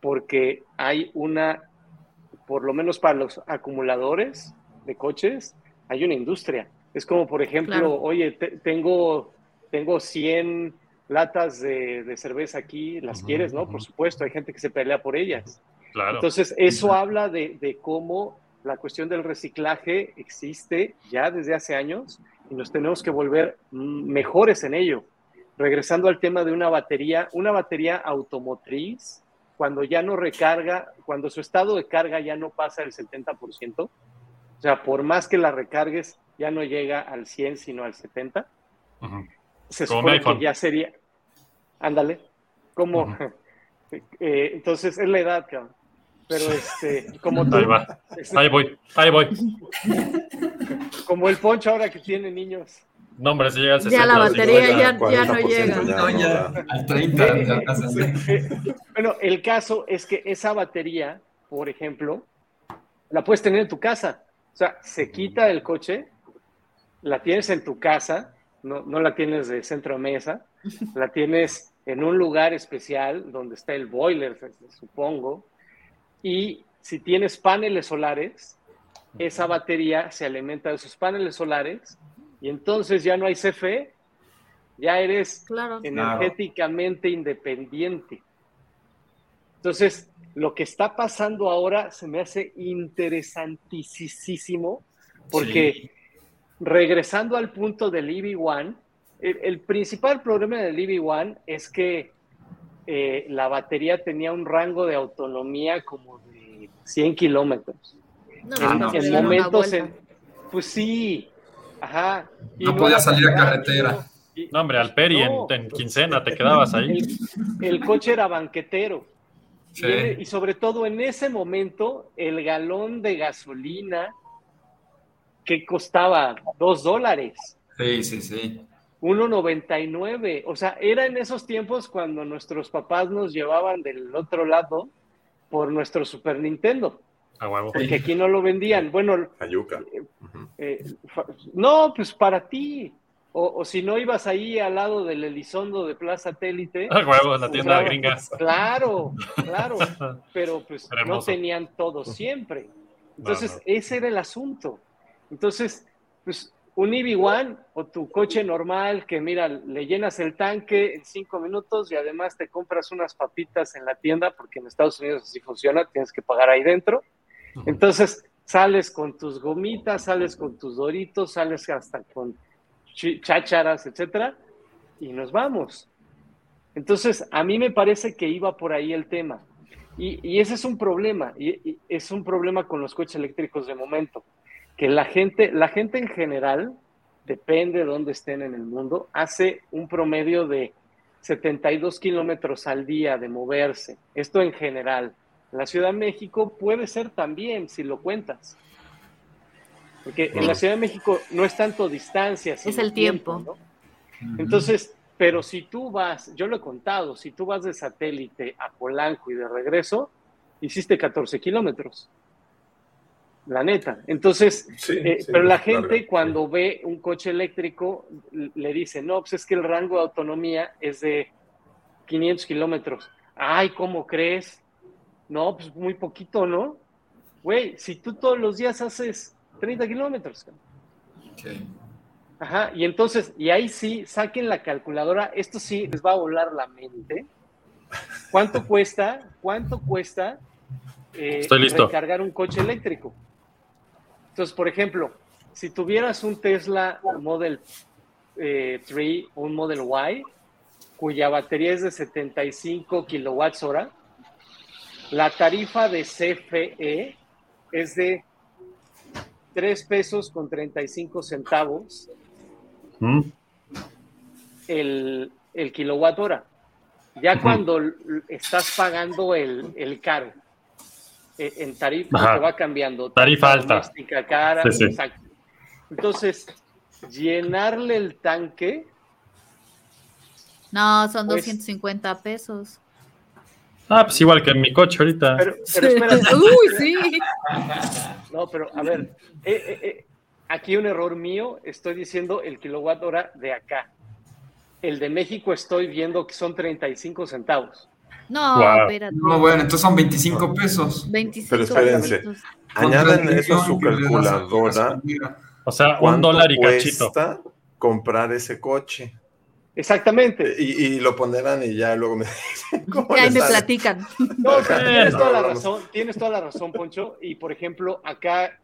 [SPEAKER 3] porque hay una, por lo menos para los acumuladores de coches, hay una industria. Es como, por ejemplo,
[SPEAKER 4] Claro.
[SPEAKER 3] oye, te- tengo, tengo 100 latas de, de cerveza aquí, ¿las quieres? ¿no? Por supuesto, hay gente que se pelea por ellas.
[SPEAKER 2] Claro.
[SPEAKER 3] Entonces, eso habla de, de cómo la cuestión del reciclaje existe ya desde hace años y nos tenemos que volver mm, mejores en ello. Regresando al tema de una batería, una batería automotriz cuando ya no recarga, cuando su estado de carga ya no pasa el 70%, o sea, por más que la recargues, ya no llega al 100, sino al 70,
[SPEAKER 2] Ujú.
[SPEAKER 3] Se
[SPEAKER 2] Como
[SPEAKER 3] supone que ya sería, ándale, como, (laughs) eh, entonces es la edad, cabrón. Pero este, como tú,
[SPEAKER 2] Ahí va.
[SPEAKER 3] este,
[SPEAKER 2] Ahí voy, ahí voy.
[SPEAKER 3] como el poncho ahora que tiene niños.
[SPEAKER 2] No, hombre, si llega al 60.
[SPEAKER 4] Ya la batería ya- ya no
[SPEAKER 1] 40%
[SPEAKER 4] llega.
[SPEAKER 5] No, ya, al 30 ya vas a hacer.
[SPEAKER 3] Bueno, el caso es que esa batería, por ejemplo, la puedes tener en tu casa. O sea, se quita del coche, la tienes en tu casa, no, no la tienes de centro de mesa, (laughs) la tienes en un lugar especial donde está el boiler, supongo, y si tienes paneles solares, esa batería se alimenta de esos paneles solares y entonces ya no hay CFE, ya eres
[SPEAKER 4] Claro.
[SPEAKER 3] energéticamente independiente. Entonces, lo que está pasando ahora se me hace interesantísimo porque regresando al punto del EV1, el, el principal problema del EV1 es que eh, la batería tenía un rango de autonomía como de 100 kilómetros.
[SPEAKER 4] No,
[SPEAKER 3] En,
[SPEAKER 5] Ah,
[SPEAKER 4] pues,
[SPEAKER 5] no.
[SPEAKER 3] en momentos, en- pues sí, ajá. Y
[SPEAKER 5] No podía salir a carretera.
[SPEAKER 3] y-
[SPEAKER 2] No, hombre, al Peri
[SPEAKER 3] No.
[SPEAKER 2] en, en quincena te quedabas ahí.
[SPEAKER 3] el, el coche era banquetero.
[SPEAKER 5] Sí.
[SPEAKER 3] Y sobre todo en ese momento, el galón de gasolina que costaba dos dólares,
[SPEAKER 5] Sí, sí, sí.
[SPEAKER 3] 1.99. O sea, era en esos tiempos cuando nuestros papás nos llevaban del otro lado por nuestro Super Nintendo,
[SPEAKER 2] A huevo.
[SPEAKER 3] porque aquí no lo vendían. Bueno,
[SPEAKER 1] Ayuca.
[SPEAKER 3] Eh, fa- no, pues para ti. O, o si no ibas ahí al lado del Elizondo de Plaza Satélite.
[SPEAKER 2] A huevo, la tienda
[SPEAKER 3] Usaba-
[SPEAKER 2] gringa.
[SPEAKER 3] Claro, claro, (laughs) pero pues no tenían todo siempre. Entonces,
[SPEAKER 2] No, no.
[SPEAKER 3] ese era el asunto. Entonces, pues un EV1 o tu coche normal que mira, le llenas el tanque en cinco minutos y además te compras unas papitas en la tienda, porque en Estados Unidos así funciona, tienes que pagar ahí dentro. Entonces, sales con tus gomitas, sales con tus doritos, sales hasta con chácharas, etcétera, y nos vamos. Entonces, a mí me parece que iba por ahí el tema. Y, y ese es un problema, y, y es un problema con los coches eléctricos de momento, que la gente, la gente en general, depende de dónde estén en el mundo, hace un promedio de 72 kilómetros al día de moverse. Esto en general. La Ciudad de México puede ser también, si lo cuentas. Porque en la Ciudad de México no es tanto distancia, sino
[SPEAKER 4] el tiempo.
[SPEAKER 3] ¿no? Entonces, pero si tú vas, yo lo he contado, si tú vas de satélite a Polanco y de regreso, hiciste 14 kilómetros. La neta. Entonces,
[SPEAKER 1] Sí,
[SPEAKER 3] eh,
[SPEAKER 1] sí,
[SPEAKER 3] pero la gente cuando ve un coche eléctrico le dice, no, pues es que el rango de autonomía es de 500 kilómetros. Ay, ¿cómo crees? No, pues muy poquito, ¿no? Güey, si tú todos los días haces 30 kilómetros. Ajá, y entonces, y ahí sí, saquen la calculadora, esto sí les va a volar la mente. ¿Cuánto cuesta? ¿Cuánto cuesta eh,
[SPEAKER 2] Estoy listo.
[SPEAKER 3] recargar un coche eléctrico? Entonces, por ejemplo, si tuvieras un Tesla Model eh, 3 o un Model Y, cuya batería es de 75 kilowatts hora, la tarifa de CFE es de 3 pesos con 35 centavos
[SPEAKER 2] Mm.
[SPEAKER 3] el, el kilowatt hora. Ya cuando estás pagando el, el caro, eh, en tarifa va cambiando.
[SPEAKER 2] Tarifa alta.
[SPEAKER 3] cara,
[SPEAKER 2] Sí, sí.
[SPEAKER 3] exacto. Entonces, llenarle el tanque,
[SPEAKER 4] No, son
[SPEAKER 3] Pues-
[SPEAKER 4] 250 pesos.
[SPEAKER 2] Ah, pues igual que en mi coche ahorita.
[SPEAKER 3] pero, pero espérate, (laughs)
[SPEAKER 4] Uy, sí.
[SPEAKER 3] no, pero a ver, eh, eh, eh, aquí un error mío, estoy diciendo el kilowatt hora de acá. El de México estoy viendo que son 35 centavos.
[SPEAKER 4] No,
[SPEAKER 2] Wow.
[SPEAKER 4] espérate.
[SPEAKER 5] No, bueno, entonces son 25 pesos.
[SPEAKER 4] 25
[SPEAKER 1] Pero espérense.
[SPEAKER 4] pesos.
[SPEAKER 1] Añaden eso a su calculadora.
[SPEAKER 2] O sea, un
[SPEAKER 1] ¿Cuánto
[SPEAKER 2] dólar y cachito.
[SPEAKER 1] cuesta comprar ese coche?
[SPEAKER 3] Exactamente.
[SPEAKER 1] Y, y lo ponderan y ya luego me dicen (laughs)
[SPEAKER 4] ahí me platican. (laughs)
[SPEAKER 3] No, o sea, tienes
[SPEAKER 2] no,
[SPEAKER 3] toda la razón, tienes toda la razón, Poncho. Y por ejemplo, acá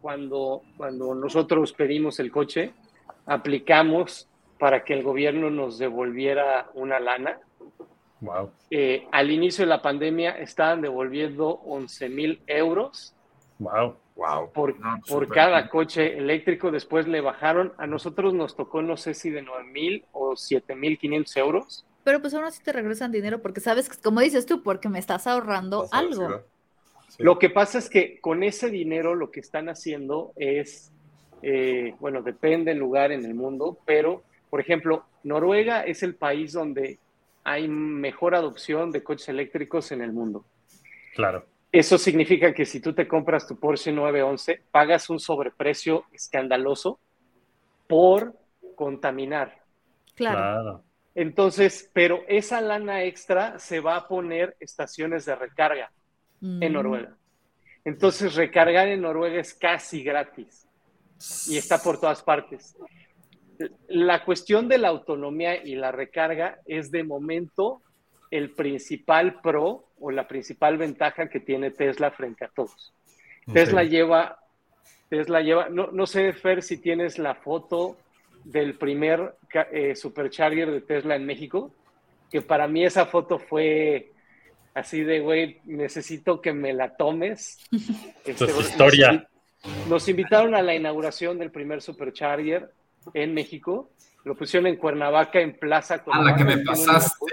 [SPEAKER 3] cuando, cuando nosotros pedimos el coche, aplicamos para que el gobierno nos devolviera una lana.
[SPEAKER 2] Wow.
[SPEAKER 3] Eh, al inicio de la pandemia estaban devolviendo 11 mil euros
[SPEAKER 2] Wow.
[SPEAKER 1] Wow.
[SPEAKER 3] por,
[SPEAKER 5] No,
[SPEAKER 3] por
[SPEAKER 5] súper
[SPEAKER 3] cada
[SPEAKER 5] bien.
[SPEAKER 3] coche eléctrico. Después le bajaron. A nosotros nos tocó, no sé si de 9 mil o 7 mil 500 euros.
[SPEAKER 4] Pero pues aún así te regresan dinero porque sabes, que- como dices tú, porque me estás ahorrando
[SPEAKER 1] Vas
[SPEAKER 4] algo.
[SPEAKER 1] Sí.
[SPEAKER 3] Lo que pasa es que con ese dinero lo que están haciendo es, eh, bueno, depende del lugar en el mundo, pero, por ejemplo, Noruega es el país donde hay mejor adopción de coches eléctricos en el mundo.
[SPEAKER 2] Claro.
[SPEAKER 3] Eso significa que si tú te compras tu Porsche 911, pagas un sobreprecio escandaloso por contaminar.
[SPEAKER 4] Claro.
[SPEAKER 2] Claro.
[SPEAKER 3] Entonces, pero esa lana extra se va a poner estaciones de recarga en
[SPEAKER 4] Mm.
[SPEAKER 3] Noruega. Entonces, recargar en Noruega es casi gratis y está por todas partes. La cuestión de la autonomía y la recarga es de momento el principal pro o la principal ventaja que tiene Tesla frente a todos. Tesla lleva, Tesla lleva, no, no sé, Fer, si tienes la foto del primer eh, supercharger de Tesla en México, que para mí esa foto fue así de, güey, necesito que me la tomes. (laughs)
[SPEAKER 2] Esto es historia.
[SPEAKER 3] Nos invitaron a la inauguración del primer supercharger en México. Lo pusieron en Cuernavaca, en Plaza
[SPEAKER 5] Ah, la que me pasaste.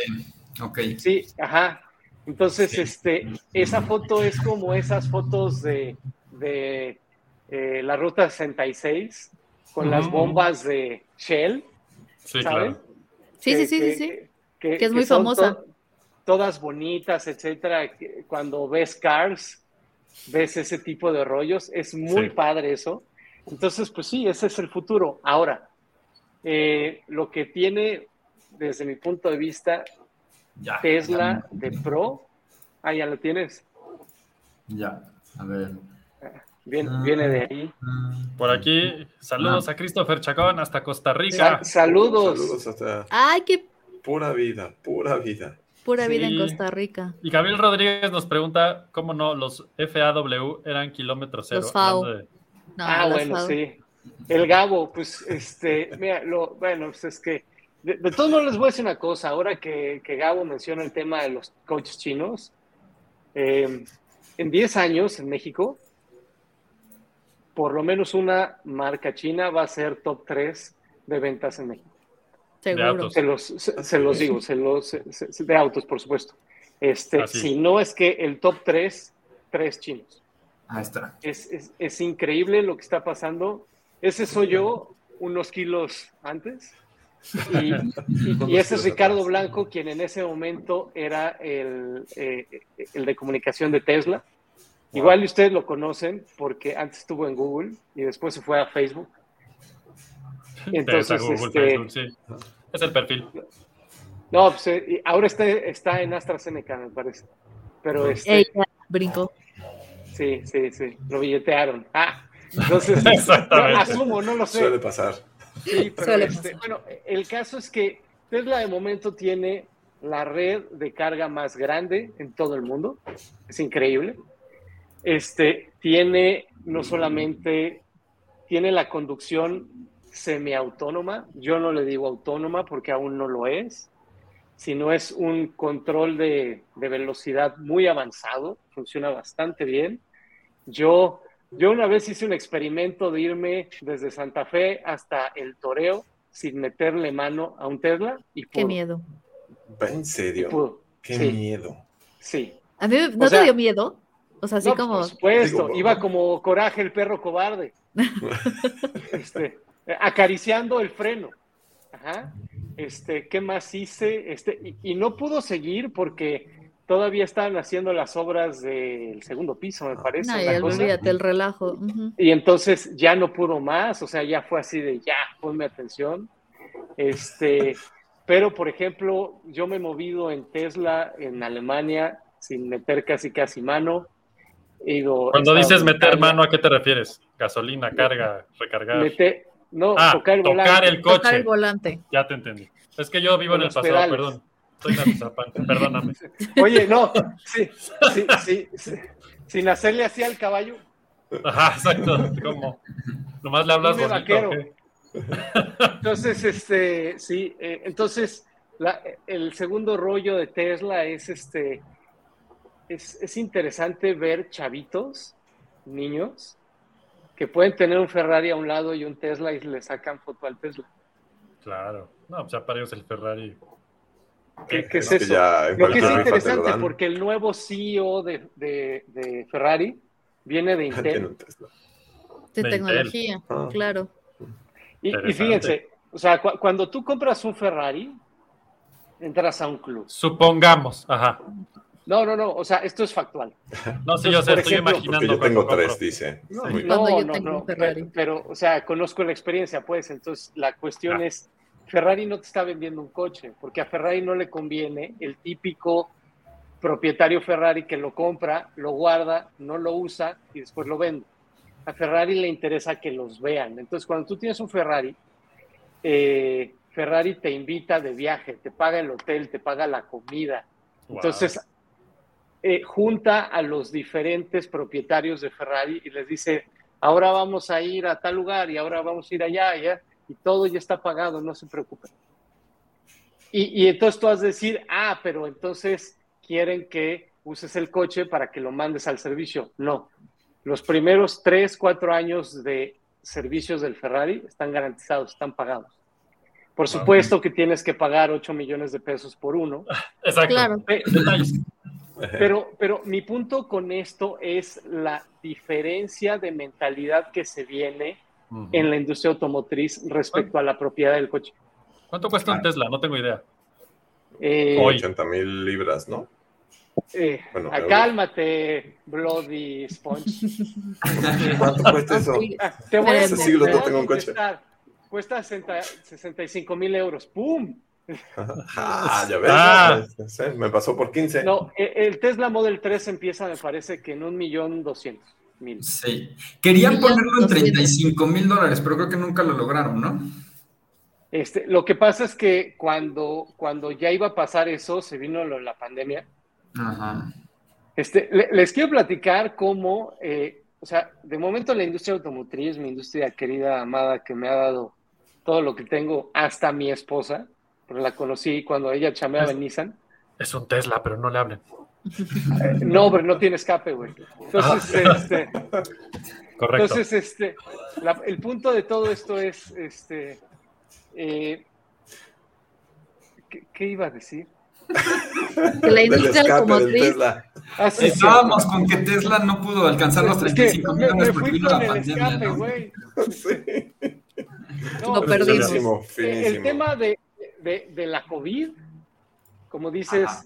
[SPEAKER 5] Ok.
[SPEAKER 3] Sí, ajá. Entonces,
[SPEAKER 5] Sí.
[SPEAKER 3] este, esa foto es como esas fotos de, de eh, la ruta 66 con las bombas de Shell,
[SPEAKER 2] Sí,
[SPEAKER 3] ¿saben?
[SPEAKER 2] claro.
[SPEAKER 4] Sí,
[SPEAKER 3] Que-
[SPEAKER 4] sí, sí,
[SPEAKER 3] que-
[SPEAKER 4] sí, sí.
[SPEAKER 3] Que,
[SPEAKER 4] Que es muy famosa.
[SPEAKER 3] to- todas bonitas, etcétera. Cuando ves Cars, ves ese tipo de rollos. Es muy
[SPEAKER 2] Sí.
[SPEAKER 3] padre eso. Entonces, pues sí, ese es el futuro. Ahora, eh, lo que tiene, desde mi punto de vista,
[SPEAKER 5] Ya.
[SPEAKER 3] Tesla de Pro. Ah, ya lo tienes.
[SPEAKER 5] Ya. A ver.
[SPEAKER 3] Viene,
[SPEAKER 5] Ah.
[SPEAKER 3] viene de ahí.
[SPEAKER 2] Por aquí, saludos a Christopher Chacón hasta Costa Rica.
[SPEAKER 3] Sa- saludos.
[SPEAKER 1] Saludos hasta
[SPEAKER 4] Ay, qué
[SPEAKER 1] pura vida, pura vida.
[SPEAKER 4] pura vida en. Costa Rica.
[SPEAKER 2] Y Gabriel Rodríguez nos pregunta cómo no los FAW eran kilómetros cero.
[SPEAKER 4] Los
[SPEAKER 2] de-
[SPEAKER 4] No,
[SPEAKER 3] ah, bueno, sí. El Gabo, pues, este, mira, lo, bueno, pues es que, de, de todos modos les voy a decir una cosa, ahora que, que Gabo menciona el tema de los coches chinos, eh, en 10 años en México, por lo menos una marca china va a ser top 3 de ventas en México.
[SPEAKER 4] Seguro.
[SPEAKER 3] Se los, se, se los digo, se los, se- se- de autos, por supuesto. Este,
[SPEAKER 2] Así.
[SPEAKER 3] si no es que el top 3, tres chinos.
[SPEAKER 5] Ahí está.
[SPEAKER 3] Es, es, es increíble lo que está pasando. Ese soy yo unos kilos antes. (laughs) Y, y- y ese es Ricardo Blanco, quien en ese momento era el, eh, el de comunicación de Tesla. Igual y ustedes lo conocen porque antes estuvo en Google y después se fue a Facebook. (laughs) Entonces,
[SPEAKER 2] Google,
[SPEAKER 3] este,
[SPEAKER 2] Facebook, sí. Es el perfil.
[SPEAKER 3] no, pues, eh, ahora está, está en AstraZeneca, me parece. Pero este,
[SPEAKER 4] brincó.
[SPEAKER 3] Sí, sí, sí, lo billetearon. Ah, entonces, (laughs)
[SPEAKER 2] Exactamente.
[SPEAKER 3] asumo, no lo sé.
[SPEAKER 1] Suele pasar.
[SPEAKER 3] Sí, pero
[SPEAKER 4] Suele
[SPEAKER 3] este,
[SPEAKER 4] pasar.
[SPEAKER 3] bueno, el caso es que Tesla de momento tiene la red de carga más grande en todo el mundo. Es increíble. Este tiene no solamente tiene la conducción semiautónoma, yo no le digo autónoma porque aún no lo es, sino es un control de, de velocidad muy avanzado, funciona bastante bien. Yo, yo una vez hice un experimento de irme desde Santa Fe hasta el Toreo sin meterle mano a un Tesla y
[SPEAKER 4] Qué
[SPEAKER 3] pudo.
[SPEAKER 4] miedo.
[SPEAKER 1] Va, En serio.
[SPEAKER 3] pudo.
[SPEAKER 1] Qué
[SPEAKER 3] Sí,
[SPEAKER 1] miedo.
[SPEAKER 3] sí.
[SPEAKER 4] A mí no
[SPEAKER 3] O sea-
[SPEAKER 4] te dio miedo. O sea, así
[SPEAKER 3] No,
[SPEAKER 4] como.
[SPEAKER 3] Por supuesto,
[SPEAKER 1] Digo,
[SPEAKER 3] iba como coraje el perro cobarde. (laughs) Este, acariciando el freno. Ajá. Este, ¿qué más hice? Este, y, y no pudo seguir porque todavía estaban haciendo las obras del segundo piso, me parece.
[SPEAKER 4] No, y olvídate el relajo.
[SPEAKER 3] Y entonces ya no pudo más, o sea, ya fue así de ya, ponme atención. Este, pero por ejemplo, yo me he movido en Tesla en Alemania sin meter casi casi mano. He ido-
[SPEAKER 2] Cuando dices meter mano, ¿a qué te refieres? Gasolina, carga, recargar.
[SPEAKER 3] Mete- no,
[SPEAKER 2] Ah,
[SPEAKER 3] tocar el
[SPEAKER 2] tocar
[SPEAKER 3] volante.
[SPEAKER 2] el coche.
[SPEAKER 4] Tocar el volante.
[SPEAKER 2] Ya te entendí. Es que yo vivo
[SPEAKER 3] Con
[SPEAKER 2] en el pasado,
[SPEAKER 3] pedales.
[SPEAKER 2] perdón. Soy Natizapán, (laughs) perdóname.
[SPEAKER 3] Oye, no, sí, sí, (laughs) sí, sí. sin hacerle así al caballo.
[SPEAKER 2] Ajá, exacto. Como, nomás le hablas bonito.
[SPEAKER 3] Entonces, este, sí, eh, entonces la- el segundo rollo de Tesla es este. Es, es interesante ver chavitos, niños, que pueden tener un Ferrari a un lado y un Tesla y le sacan foto al Tesla.
[SPEAKER 2] Claro. No, pues ya para ellos el Ferrari.
[SPEAKER 3] ¿Qué, qué es eso?
[SPEAKER 1] ya
[SPEAKER 3] Lo que es interesante, porque el nuevo CEO de, de- de Ferrari viene de (laughs)
[SPEAKER 1] Tiene
[SPEAKER 3] Intel.
[SPEAKER 1] un Tesla.
[SPEAKER 4] De
[SPEAKER 2] De
[SPEAKER 4] tecnología,
[SPEAKER 1] Ah.
[SPEAKER 4] claro.
[SPEAKER 3] Y, fíjense, o sea, cu- cuando tú compras un Ferrari, entras a un club.
[SPEAKER 2] Supongamos. Ajá.
[SPEAKER 3] No, no, no, o sea, esto es factual.
[SPEAKER 2] No sé, yo sé, estoy
[SPEAKER 3] ejemplo,
[SPEAKER 2] imaginando.
[SPEAKER 1] Porque yo tengo
[SPEAKER 2] compro.
[SPEAKER 1] tres, dice.
[SPEAKER 3] No, no,
[SPEAKER 4] yo
[SPEAKER 3] no,
[SPEAKER 4] tengo.
[SPEAKER 3] Pero, pero, o sea, conozco la experiencia, pues. Entonces, la cuestión
[SPEAKER 2] Ah.
[SPEAKER 3] es, Ferrari no te está vendiendo un coche, porque a Ferrari no le conviene el típico propietario Ferrari que lo compra, lo guarda, no lo usa y después lo vende. A Ferrari le interesa que los vean. Entonces, cuando tú tienes un Ferrari, eh, Ferrari te invita de viaje, te paga el hotel, te paga la comida.
[SPEAKER 2] Wow.
[SPEAKER 3] Entonces, eh, junta a los diferentes propietarios de Ferrari y les dice, ahora vamos a ir a tal lugar y ahora vamos a ir allá, allá, y todo ya está pagado, no se preocupen. Y, y entonces tú has de decir, ah, pero entonces quieren que uses el coche para que lo mandes al servicio. No, los primeros tres, cuatro años de servicios del Ferrari están garantizados, están pagados. Por supuesto que tienes que pagar 8 millones de pesos por uno,
[SPEAKER 2] Exacto.
[SPEAKER 4] Claro.
[SPEAKER 3] Pe-
[SPEAKER 2] Detalles.
[SPEAKER 3] Pero, pero mi punto con esto es la diferencia de mentalidad que se viene en la industria automotriz respecto a la propiedad del coche.
[SPEAKER 2] ¿Cuánto cuesta un Tesla? No tengo idea.
[SPEAKER 3] Eh,
[SPEAKER 2] Hoy.
[SPEAKER 1] 80 mil libras, ¿no?
[SPEAKER 3] eh,
[SPEAKER 1] Bueno,
[SPEAKER 3] ah,
[SPEAKER 1] euros.
[SPEAKER 3] cálmate, Bloody Sponge. (laughs)
[SPEAKER 1] ¿Cuánto cuesta eso?
[SPEAKER 4] Sí.
[SPEAKER 3] Ah, te voy a
[SPEAKER 4] Ese
[SPEAKER 1] siglo no tengo un coche.
[SPEAKER 3] Cuesta 60 65 mil euros. ¡Pum! (laughs)
[SPEAKER 1] Ah, ya ves.
[SPEAKER 2] Ah.
[SPEAKER 1] me pasó por 15.
[SPEAKER 3] No, eh, el Tesla Model 3 empieza, me parece que en un millón doscientos mil.
[SPEAKER 5] Sí. Querían ponerlo en
[SPEAKER 4] doscientos.
[SPEAKER 5] 35 mil dólares, pero creo que nunca lo lograron, ¿no?
[SPEAKER 3] Este, lo que pasa es que cuando, cuando ya iba a pasar eso, se vino lo- la pandemia.
[SPEAKER 5] Ajá.
[SPEAKER 3] Este, le- les quiero platicar cómo, eh, o sea, de momento la industria automotriz, mi industria querida, amada, que me ha dado todo lo que tengo, hasta mi esposa, porque la conocí cuando ella chameaba en Nissan.
[SPEAKER 2] Es un Tesla, pero no le hablen.
[SPEAKER 3] Eh, (laughs) no, hombre, no tiene escape, güey. Entonces, este,
[SPEAKER 2] Correcto.
[SPEAKER 3] entonces, este, la- el punto de todo esto es, este, eh, ¿qué, qué iba a decir?
[SPEAKER 4] Que la industria
[SPEAKER 1] escape del
[SPEAKER 4] automotriz.
[SPEAKER 1] Tesla.
[SPEAKER 3] Ah, sí,
[SPEAKER 5] Estábamos con que Tesla no pudo alcanzar los
[SPEAKER 3] Es que
[SPEAKER 5] 35 mil
[SPEAKER 3] me, fui con
[SPEAKER 5] la
[SPEAKER 3] el
[SPEAKER 5] pandemia,
[SPEAKER 3] escape,
[SPEAKER 5] ¿no?
[SPEAKER 3] güey. (laughs)
[SPEAKER 1] Sí.
[SPEAKER 3] No, pero
[SPEAKER 4] perdimos.
[SPEAKER 1] Finísimo,
[SPEAKER 3] El
[SPEAKER 1] finísimo.
[SPEAKER 3] tema de, de- de la COVID, como dices,
[SPEAKER 5] Ajá.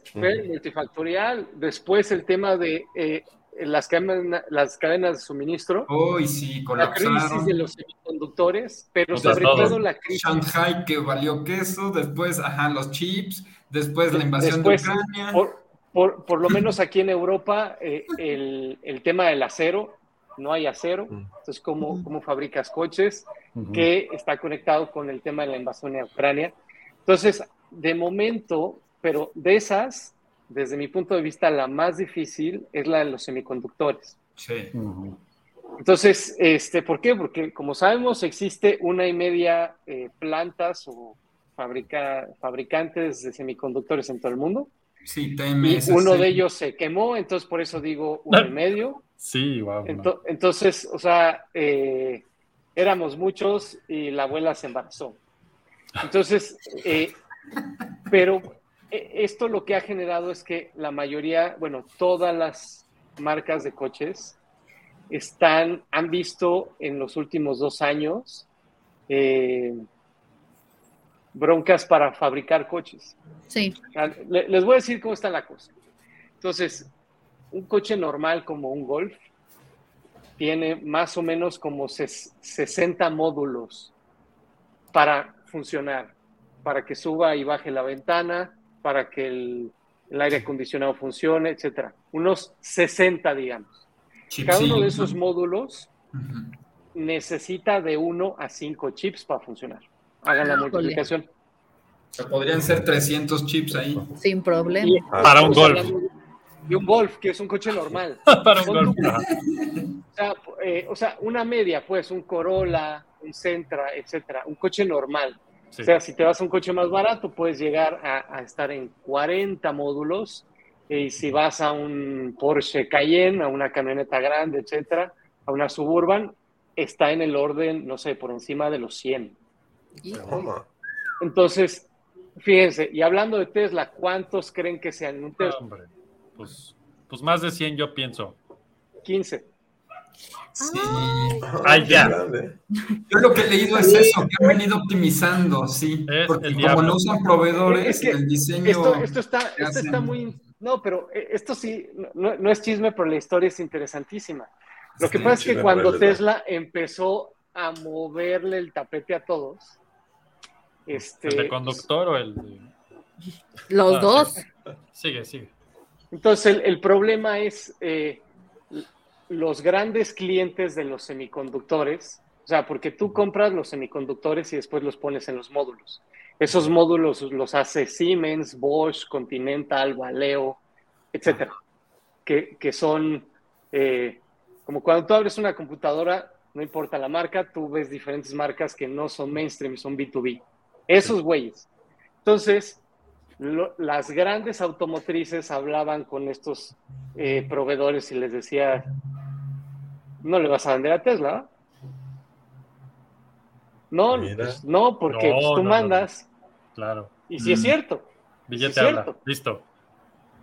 [SPEAKER 3] Multifactorial. Después el tema de eh, las, cadenas, las cadenas de suministro,
[SPEAKER 5] Uy, sí,
[SPEAKER 3] la crisis
[SPEAKER 5] colapsaron.
[SPEAKER 3] de los semiconductores, pero
[SPEAKER 2] O sea,
[SPEAKER 3] sobre
[SPEAKER 2] todo.
[SPEAKER 3] todo la crisis.
[SPEAKER 5] Shanghai que valió queso, después, ajá, los chips, después la invasión
[SPEAKER 3] Después,
[SPEAKER 5] de Ucrania.
[SPEAKER 3] Por, por, por lo menos aquí en Europa, eh, el, el tema del acero, no hay acero.
[SPEAKER 1] Mm.
[SPEAKER 3] Entonces, ¿cómo, cómo fabricas coches? Que está conectado con el tema de la invasión a Ucrania. Entonces, de momento, pero de esas, desde mi punto de vista, la más difícil es la de los semiconductores.
[SPEAKER 5] Sí.
[SPEAKER 3] Entonces, este, ¿por qué? Porque como sabemos, existe una y media eh, plantas o fabrica, fabricantes de semiconductores en todo el mundo.
[SPEAKER 5] Sí,
[SPEAKER 3] Y uno
[SPEAKER 5] sí.
[SPEAKER 3] de ellos se quemó, entonces por eso digo uno y medio.
[SPEAKER 2] Sí, wow. no.
[SPEAKER 3] Entonces, o sea, eh, éramos muchos y la abuela se embarazó. Entonces, eh, pero eh, esto lo que ha generado es que la mayoría, bueno, todas las marcas de coches están, han visto en los últimos dos años eh, broncas para fabricar coches.
[SPEAKER 4] Sí,
[SPEAKER 3] le- Les voy a decir cómo está la cosa. Entonces, un coche normal como un Golf tiene más o menos como ses- 60 módulos para funcionar, para que suba y baje la ventana, para que el, el aire acondicionado funcione, etcétera. Unos 60, digamos. Cada uno de esos módulos necesita de 1 a 5 chips para funcionar. Hagan la multiplicación.
[SPEAKER 5] O sea, podrían ser 300 chips ahí.
[SPEAKER 4] sin problema.
[SPEAKER 3] Y
[SPEAKER 2] Para un Golf.
[SPEAKER 3] De un Golf, que es un coche normal. (laughs)
[SPEAKER 2] Para un golf.
[SPEAKER 3] O sea, eh, o sea, una media, pues, un Corolla, un Sentra, etcétera, un coche normal.
[SPEAKER 2] Sí.
[SPEAKER 3] O sea, si te vas a un coche más barato, puedes llegar a, a estar en 40 módulos. Y si vas a un Porsche Cayenne, a una camioneta grande, etcétera, a una Suburban, está en el orden, no sé, por encima de los 100.
[SPEAKER 1] Toma.
[SPEAKER 3] Entonces, fíjense, y hablando de Tesla, ¿cuántos creen que sean un Tesla?
[SPEAKER 2] Hombre, pues, pues más de 100 yo pienso.
[SPEAKER 3] 15.
[SPEAKER 5] Sí.
[SPEAKER 2] Ay, ya.
[SPEAKER 5] Yo lo que he leído es eso, que han venido optimizando, sí.
[SPEAKER 2] Es
[SPEAKER 5] Porque como no usan proveedores,
[SPEAKER 3] Es que
[SPEAKER 5] el diseño.
[SPEAKER 3] Esto, esto está, esto está muy... No, pero eh, esto sí, no, no es chisme, pero la historia es interesantísima. Lo que
[SPEAKER 5] Sí,
[SPEAKER 3] pasa es que cuando
[SPEAKER 1] verdad.
[SPEAKER 3] Tesla empezó a moverle el tapete a todos, este,
[SPEAKER 2] ¿El de conductor o el de.?
[SPEAKER 4] Los
[SPEAKER 2] Ah,
[SPEAKER 4] dos.
[SPEAKER 2] Sigue, sigue.
[SPEAKER 3] Entonces, el, el problema es eh, los grandes clientes de los semiconductores, o sea, porque tú compras los semiconductores y después los pones en los módulos. Esos módulos los hace Siemens, Bosch, Continental, Valeo, etcétera, que, que son eh, como cuando tú abres una computadora, no importa la marca, tú ves diferentes marcas que no son mainstream, son B2B. Esos güeyes. Entonces, lo- las grandes automotrices hablaban con estos eh, proveedores y les decía, no le vas a vender a Tesla. ¿va?". No, pues, no, porque
[SPEAKER 2] No,
[SPEAKER 3] pues, tú
[SPEAKER 2] no, no,
[SPEAKER 3] mandas.
[SPEAKER 2] Claro.
[SPEAKER 3] Y si es
[SPEAKER 5] Mm.
[SPEAKER 3] cierto,
[SPEAKER 2] Billete
[SPEAKER 3] Sí,
[SPEAKER 2] habla.
[SPEAKER 3] cierto.
[SPEAKER 2] Listo.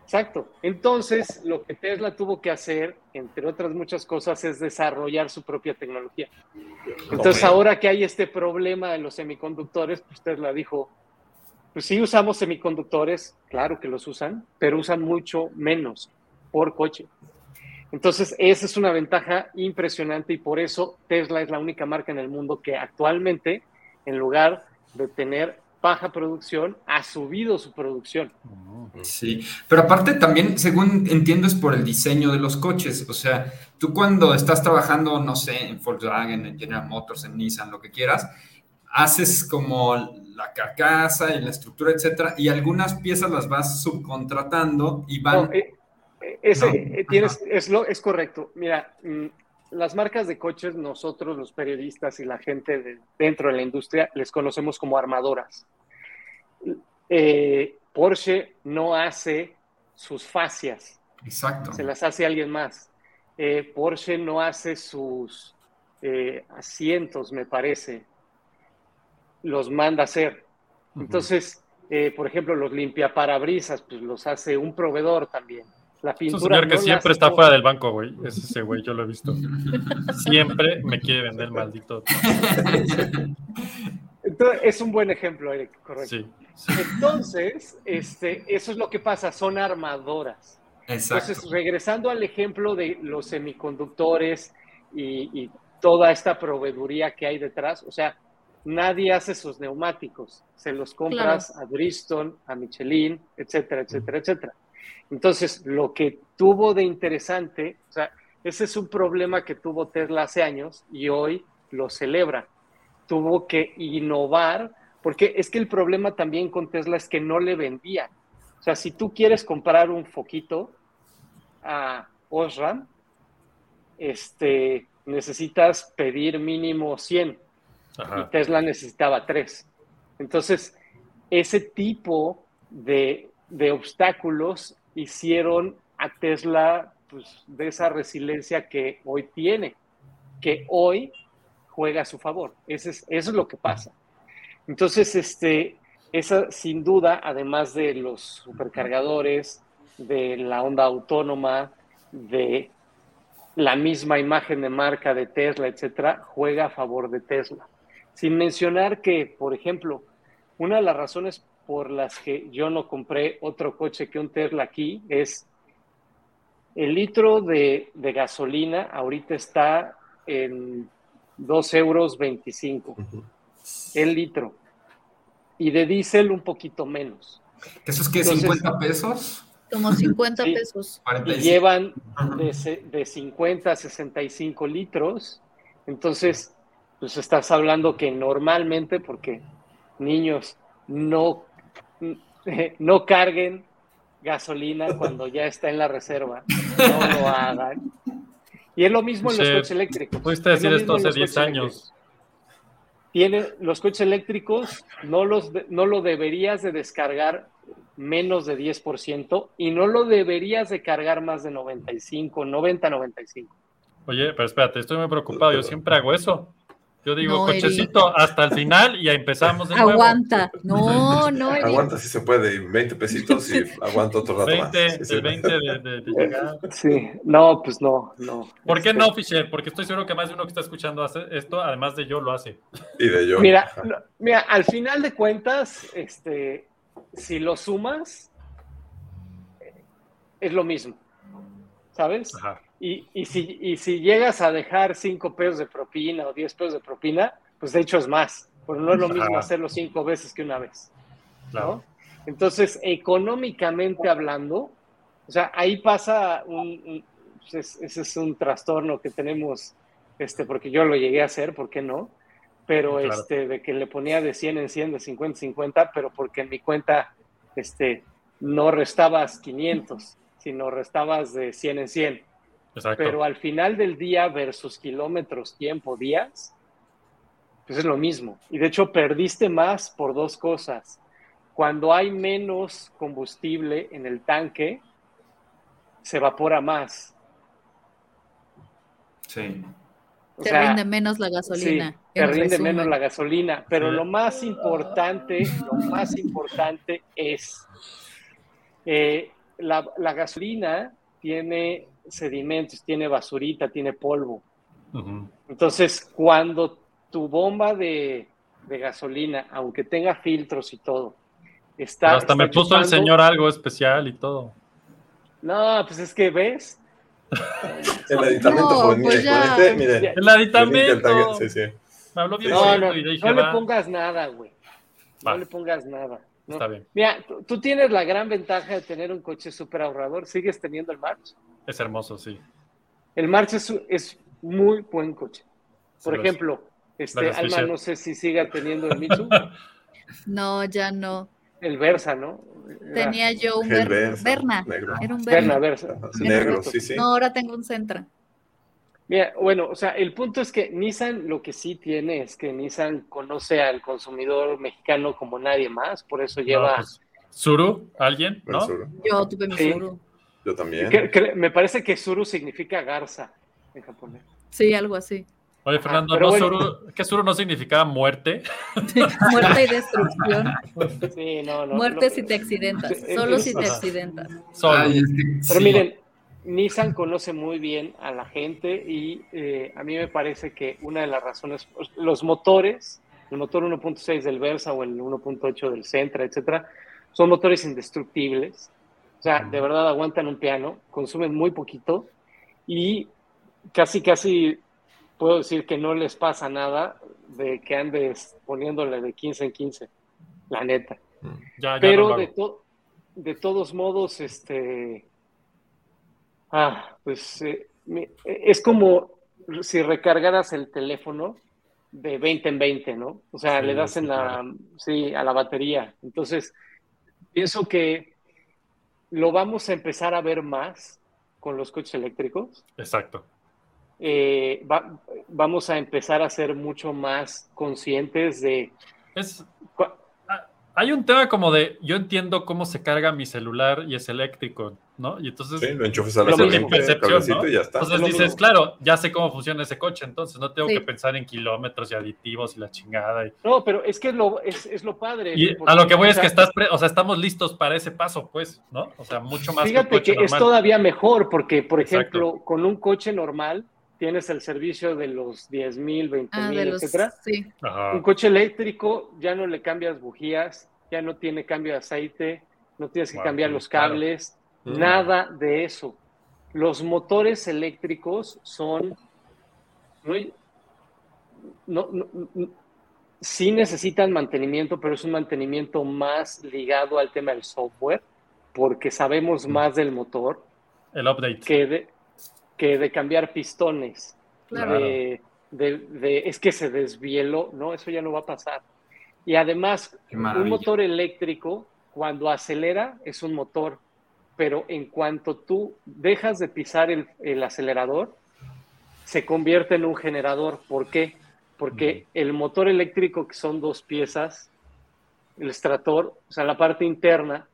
[SPEAKER 3] exacto. Entonces, lo que Tesla tuvo que hacer, entre otras muchas cosas, es desarrollar su propia tecnología. Entonces, ahora que hay este problema de los semiconductores, pues Tesla dijo, pues sí usamos semiconductores, claro que los usan, pero usan mucho menos por coche. Entonces, esa es una ventaja impresionante y por eso Tesla es la única marca en el mundo que actualmente, en lugar de tener baja producción, ha subido su producción.
[SPEAKER 5] Sí, pero aparte también, según entiendo, es por el diseño de los coches. O sea, tú cuando estás trabajando, no sé, en Volkswagen, en General Motors, en Nissan, lo que quieras, haces como la carcasa y la estructura, etcétera, y algunas piezas las vas subcontratando y van.
[SPEAKER 3] No, eh, eh, ese,
[SPEAKER 5] No,
[SPEAKER 3] eh, tienes, es, lo, es correcto. Mira, mm, las marcas de coches, nosotros los periodistas y la gente de- dentro de la industria les conocemos como armadoras. Eh, Porsche no hace sus fascias,
[SPEAKER 5] Exacto.
[SPEAKER 3] se las hace alguien más. Eh, Porsche no hace sus eh, asientos, me parece, los manda a hacer. Entonces, por ejemplo, los limpiaparabrisas, pues los hace un proveedor también. La
[SPEAKER 2] Es un señor que
[SPEAKER 3] no
[SPEAKER 2] siempre está fuera del banco, güey. Es ese güey, yo lo he visto. (laughs) Siempre me quiere vender el maldito. (laughs)
[SPEAKER 3] Entonces, es un buen ejemplo, Eric, correcto.
[SPEAKER 2] Sí. sí.
[SPEAKER 3] Entonces, este, eso es lo que pasa, son armadoras.
[SPEAKER 5] Exacto.
[SPEAKER 3] Entonces, regresando al ejemplo de los semiconductores y, y toda esta proveeduría que hay detrás, o sea, nadie hace sus neumáticos, se los compras a Bristol, a Michelin, etcétera, etcétera, etcétera. Entonces, lo que tuvo de interesante, o sea, ese es un problema que tuvo Tesla hace años y hoy lo celebra. Tuvo que innovar, porque es que el problema también con Tesla es que no le vendían. O sea, si tú quieres comprar un foquito a Osram, este, necesitas pedir mínimo 100 y. Tesla necesitaba 3. Entonces, ese tipo de, de obstáculos hicieron a Tesla pues, de esa resiliencia que hoy tiene, que hoy juega a su favor. Ese es- eso es lo que pasa. Entonces, este, esa sin duda, además de los supercargadores, de la onda autónoma, de la misma imagen de marca de Tesla, etcétera, juega a favor de Tesla. Sin mencionar que, por ejemplo, una de las razones por las que yo no compré otro coche que un Tesla aquí es el litro de, de gasolina ahorita está en 2 euros 25
[SPEAKER 1] Ujú.
[SPEAKER 3] el litro y de diésel un poquito menos.
[SPEAKER 5] ¿Eso es que
[SPEAKER 3] Entonces-
[SPEAKER 5] 50 pesos?
[SPEAKER 4] Como 50
[SPEAKER 3] Sí.
[SPEAKER 4] pesos. (laughs)
[SPEAKER 3] Y
[SPEAKER 5] 45.
[SPEAKER 3] llevan de, de 50 a 65 litros. Entonces, pues estás hablando que normalmente, porque niños no, (laughs) no carguen gasolina cuando ya está en la reserva, no lo hagan. Y es lo mismo en los
[SPEAKER 2] Sí,
[SPEAKER 3] coches eléctricos.
[SPEAKER 2] pudiste decir
[SPEAKER 3] mismo
[SPEAKER 2] esto
[SPEAKER 3] en
[SPEAKER 2] hace
[SPEAKER 3] los
[SPEAKER 2] 10
[SPEAKER 3] coches
[SPEAKER 2] años.
[SPEAKER 3] eléctricos. tiene, los coches eléctricos no, los, no lo deberías de descargar menos de 10% y no lo deberías de cargar más de 95, 90, 95.
[SPEAKER 2] Oye, pero espérate, estoy muy preocupado. Yo siempre hago eso. Yo digo,
[SPEAKER 4] No, Eric.
[SPEAKER 2] cochecito hasta el final y ya empezamos de nuevo.
[SPEAKER 4] Aguanta. (laughs) No, no, Eric.
[SPEAKER 1] Aguanta si se puede, 20 pesitos y (laughs) aguanta otro rato más.
[SPEAKER 2] 20,
[SPEAKER 1] Sí, sí.
[SPEAKER 2] el 20 de, de- de llegar.
[SPEAKER 3] Sí, no, pues no, no.
[SPEAKER 2] ¿Por qué
[SPEAKER 3] Este,
[SPEAKER 2] no, Fisher? Porque estoy seguro que más de uno que está escuchando hace esto, además de yo, lo hace.
[SPEAKER 1] Y de yo.
[SPEAKER 3] Mira, no, mira, al final de cuentas, este, si lo sumas, es lo mismo, ¿sabes?
[SPEAKER 2] Ajá.
[SPEAKER 3] Y, y si, y si llegas a dejar 5 pesos de propina o 10 pesos de propina, pues de hecho es más, pero no es lo mismo hacerlo cinco veces que una vez.
[SPEAKER 2] Claro.
[SPEAKER 3] ¿no? Entonces, económicamente hablando, o sea, ahí pasa un, un- pues, es- ese es un trastorno que tenemos, este, porque yo lo llegué a hacer, ¿por qué no? Pero
[SPEAKER 2] Claro.
[SPEAKER 3] este, de que le ponía de 100 en 100, de 50 en 50, pero porque en mi cuenta, este, no restabas 500, sino restabas de 100 en 100.
[SPEAKER 2] Exacto.
[SPEAKER 3] Pero al final del día versus kilómetros, tiempo, días, pues es lo mismo. Y de hecho perdiste más por dos cosas. Cuando hay menos combustible en el tanque, se evapora más.
[SPEAKER 5] Sí.
[SPEAKER 3] O
[SPEAKER 4] Te
[SPEAKER 3] sea,
[SPEAKER 4] rinde menos la gasolina.
[SPEAKER 3] Sí, te rinde
[SPEAKER 4] resumen.
[SPEAKER 3] menos la gasolina. Pero lo más importante, lo más importante es eh, la, la gasolina tiene sedimentos, tiene basurita, tiene polvo.
[SPEAKER 2] Ujú.
[SPEAKER 3] Entonces, cuando tu bomba de, de gasolina, aunque tenga filtros y todo, está.
[SPEAKER 2] Pero hasta
[SPEAKER 3] está
[SPEAKER 2] me puso el
[SPEAKER 3] chupando-
[SPEAKER 2] señor algo especial y todo.
[SPEAKER 3] No, pues es que ves. (laughs)
[SPEAKER 1] El aditamento,
[SPEAKER 4] No, pues
[SPEAKER 1] mire,
[SPEAKER 4] ya.
[SPEAKER 1] este, mire.
[SPEAKER 3] Ya.
[SPEAKER 2] El
[SPEAKER 1] el
[SPEAKER 2] aditamento.
[SPEAKER 1] Sí, sí.
[SPEAKER 2] Me habló bien
[SPEAKER 3] No, no,
[SPEAKER 2] y dije,
[SPEAKER 3] no le pongas nada, güey. No
[SPEAKER 2] Va.
[SPEAKER 3] le pongas nada. ¿no?
[SPEAKER 2] Está bien.
[SPEAKER 3] Mira, tú, tú tienes la gran ventaja de tener un coche súper ahorrador. ¿Sigues teniendo el March?
[SPEAKER 2] Es hermoso, sí.
[SPEAKER 3] El March es, es muy buen coche. Por
[SPEAKER 2] Sí lo es.
[SPEAKER 3] ejemplo, este, Alma, no sé si siga teniendo el Mitsu, (laughs)
[SPEAKER 4] No, ya no.
[SPEAKER 3] el Versa, ¿no? Era-
[SPEAKER 4] Tenía yo un Ver-
[SPEAKER 1] Versa,
[SPEAKER 4] Berna.
[SPEAKER 1] negro.
[SPEAKER 4] Era un
[SPEAKER 3] Verna,
[SPEAKER 4] Berna.
[SPEAKER 3] Versa. Sí,
[SPEAKER 1] Negro, sí, sí.
[SPEAKER 4] No, ahora tengo un Centra.
[SPEAKER 3] Mira, bueno, o sea, el punto es que Nissan lo que sí tiene es que Nissan conoce al consumidor mexicano como nadie más, por eso lleva,
[SPEAKER 2] No, pues, Suru, ¿alguien? ¿No?
[SPEAKER 4] Yo tuve mi
[SPEAKER 3] Sí.
[SPEAKER 4] Suru.
[SPEAKER 1] Yo también.
[SPEAKER 3] que- que- me parece que Suru significa garza en japonés.
[SPEAKER 4] Sí, algo así.
[SPEAKER 2] Oye, Fernando,
[SPEAKER 3] pero
[SPEAKER 2] ¿no
[SPEAKER 3] bueno.
[SPEAKER 2] Suru, ¿qué Suru no significaba muerte?
[SPEAKER 4] Muerte y destrucción.
[SPEAKER 3] Sí, no, no.
[SPEAKER 4] Muerte
[SPEAKER 3] no,
[SPEAKER 4] si te accidentas. Solo
[SPEAKER 3] es-
[SPEAKER 4] si te accidentas.
[SPEAKER 2] Solo.
[SPEAKER 5] Ay, es que
[SPEAKER 3] Pero
[SPEAKER 5] sí.
[SPEAKER 3] miren, Nissan conoce muy bien a la gente y eh, a mí me parece que una de las razones, los motores, el motor 1.6 del Versa o el 1.8 del Sentra, etcétera, son motores indestructibles. O sea, de verdad aguantan un piano, consumen muy poquito y casi, casi puedo decir que no les pasa nada de que andes poniéndole de 15 en 15, la neta.
[SPEAKER 2] Ya, ya no lo
[SPEAKER 3] Pero de, to- de todos modos, este. Ah, pues eh, es como si recargaras el teléfono de 20 en 20, ¿no? O sea,
[SPEAKER 2] Sí,
[SPEAKER 3] le das en la, sí, a la batería. Entonces, pienso que lo vamos a empezar a ver más con los coches eléctricos.
[SPEAKER 2] Exacto.
[SPEAKER 3] Eh, va- vamos a empezar a ser mucho más conscientes de
[SPEAKER 2] Es, hay un tema como de, yo entiendo cómo se carga mi celular y es eléctrico, ¿no? Y entonces,
[SPEAKER 1] Sí, lo enchufes a la
[SPEAKER 3] Esa es mi
[SPEAKER 1] corriente,
[SPEAKER 2] percepción, ¿no?
[SPEAKER 1] y ya está.
[SPEAKER 2] entonces dices,
[SPEAKER 3] mismo.
[SPEAKER 2] claro, ya sé cómo funciona ese coche, entonces no tengo
[SPEAKER 4] Sí.
[SPEAKER 2] que pensar en kilómetros y aditivos y la chingada. Y,
[SPEAKER 3] No, pero es que es lo, es, es lo padre.
[SPEAKER 2] y a lo que voy
[SPEAKER 3] o
[SPEAKER 2] es que estás, pre- o sea, estamos listos para ese paso, pues, ¿no? O sea, mucho más
[SPEAKER 3] Fíjate
[SPEAKER 2] que un
[SPEAKER 3] que
[SPEAKER 2] coche
[SPEAKER 3] es todavía mejor porque, por
[SPEAKER 2] Exacto.
[SPEAKER 3] ejemplo, con un coche normal tienes el servicio de los 10 mil, 20
[SPEAKER 4] Ah, de
[SPEAKER 3] mil,
[SPEAKER 4] los.
[SPEAKER 3] etcétera.
[SPEAKER 4] Sí.
[SPEAKER 3] Un coche eléctrico ya no le cambias bujías, ya no tiene cambio de aceite, no tienes que
[SPEAKER 2] Wow,
[SPEAKER 3] cambiar
[SPEAKER 2] sí,
[SPEAKER 3] los
[SPEAKER 2] claro.
[SPEAKER 3] cables,
[SPEAKER 1] Mm.
[SPEAKER 3] nada de eso. Los motores eléctricos son muy- no, no- no- sí necesitan mantenimiento, pero es un mantenimiento más ligado al tema del software, porque sabemos más del motor
[SPEAKER 2] El update.
[SPEAKER 3] que de, que de cambiar pistones.
[SPEAKER 4] Claro.
[SPEAKER 3] De, de- de- es que se desvieló, no, eso ya no va a pasar. Y además, un motor eléctrico, cuando acelera, es un motor, pero en cuanto tú dejas de pisar el, el acelerador, se convierte en un generador. ¿Por qué? porque el motor eléctrico, que son dos piezas, el extractor, o sea, la parte interna,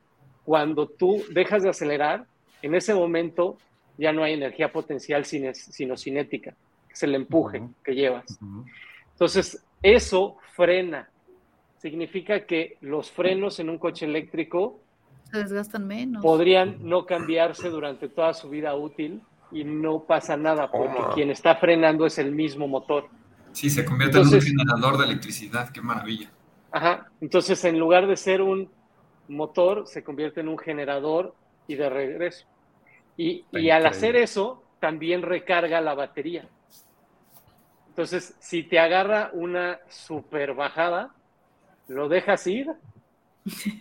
[SPEAKER 3] cuando tú dejas de acelerar, en ese momento ya no hay energía potencial sino, sino cinética, que es el empuje que llevas. Entonces, eso frena. Significa que los frenos en un coche eléctrico
[SPEAKER 4] Se desgastan menos.
[SPEAKER 3] podrían no cambiarse durante toda su vida útil y no pasa nada porque
[SPEAKER 1] Toma.
[SPEAKER 3] quien está frenando es el mismo motor.
[SPEAKER 5] Sí, se convierte
[SPEAKER 3] Entonces-
[SPEAKER 5] en un generador de electricidad, qué maravilla.
[SPEAKER 3] Ajá. Entonces, en lugar de ser un motor, se convierte en un generador y de regreso. Y, y al hacer eso, también recarga la batería. Entonces, si te agarra una super bajada, lo dejas ir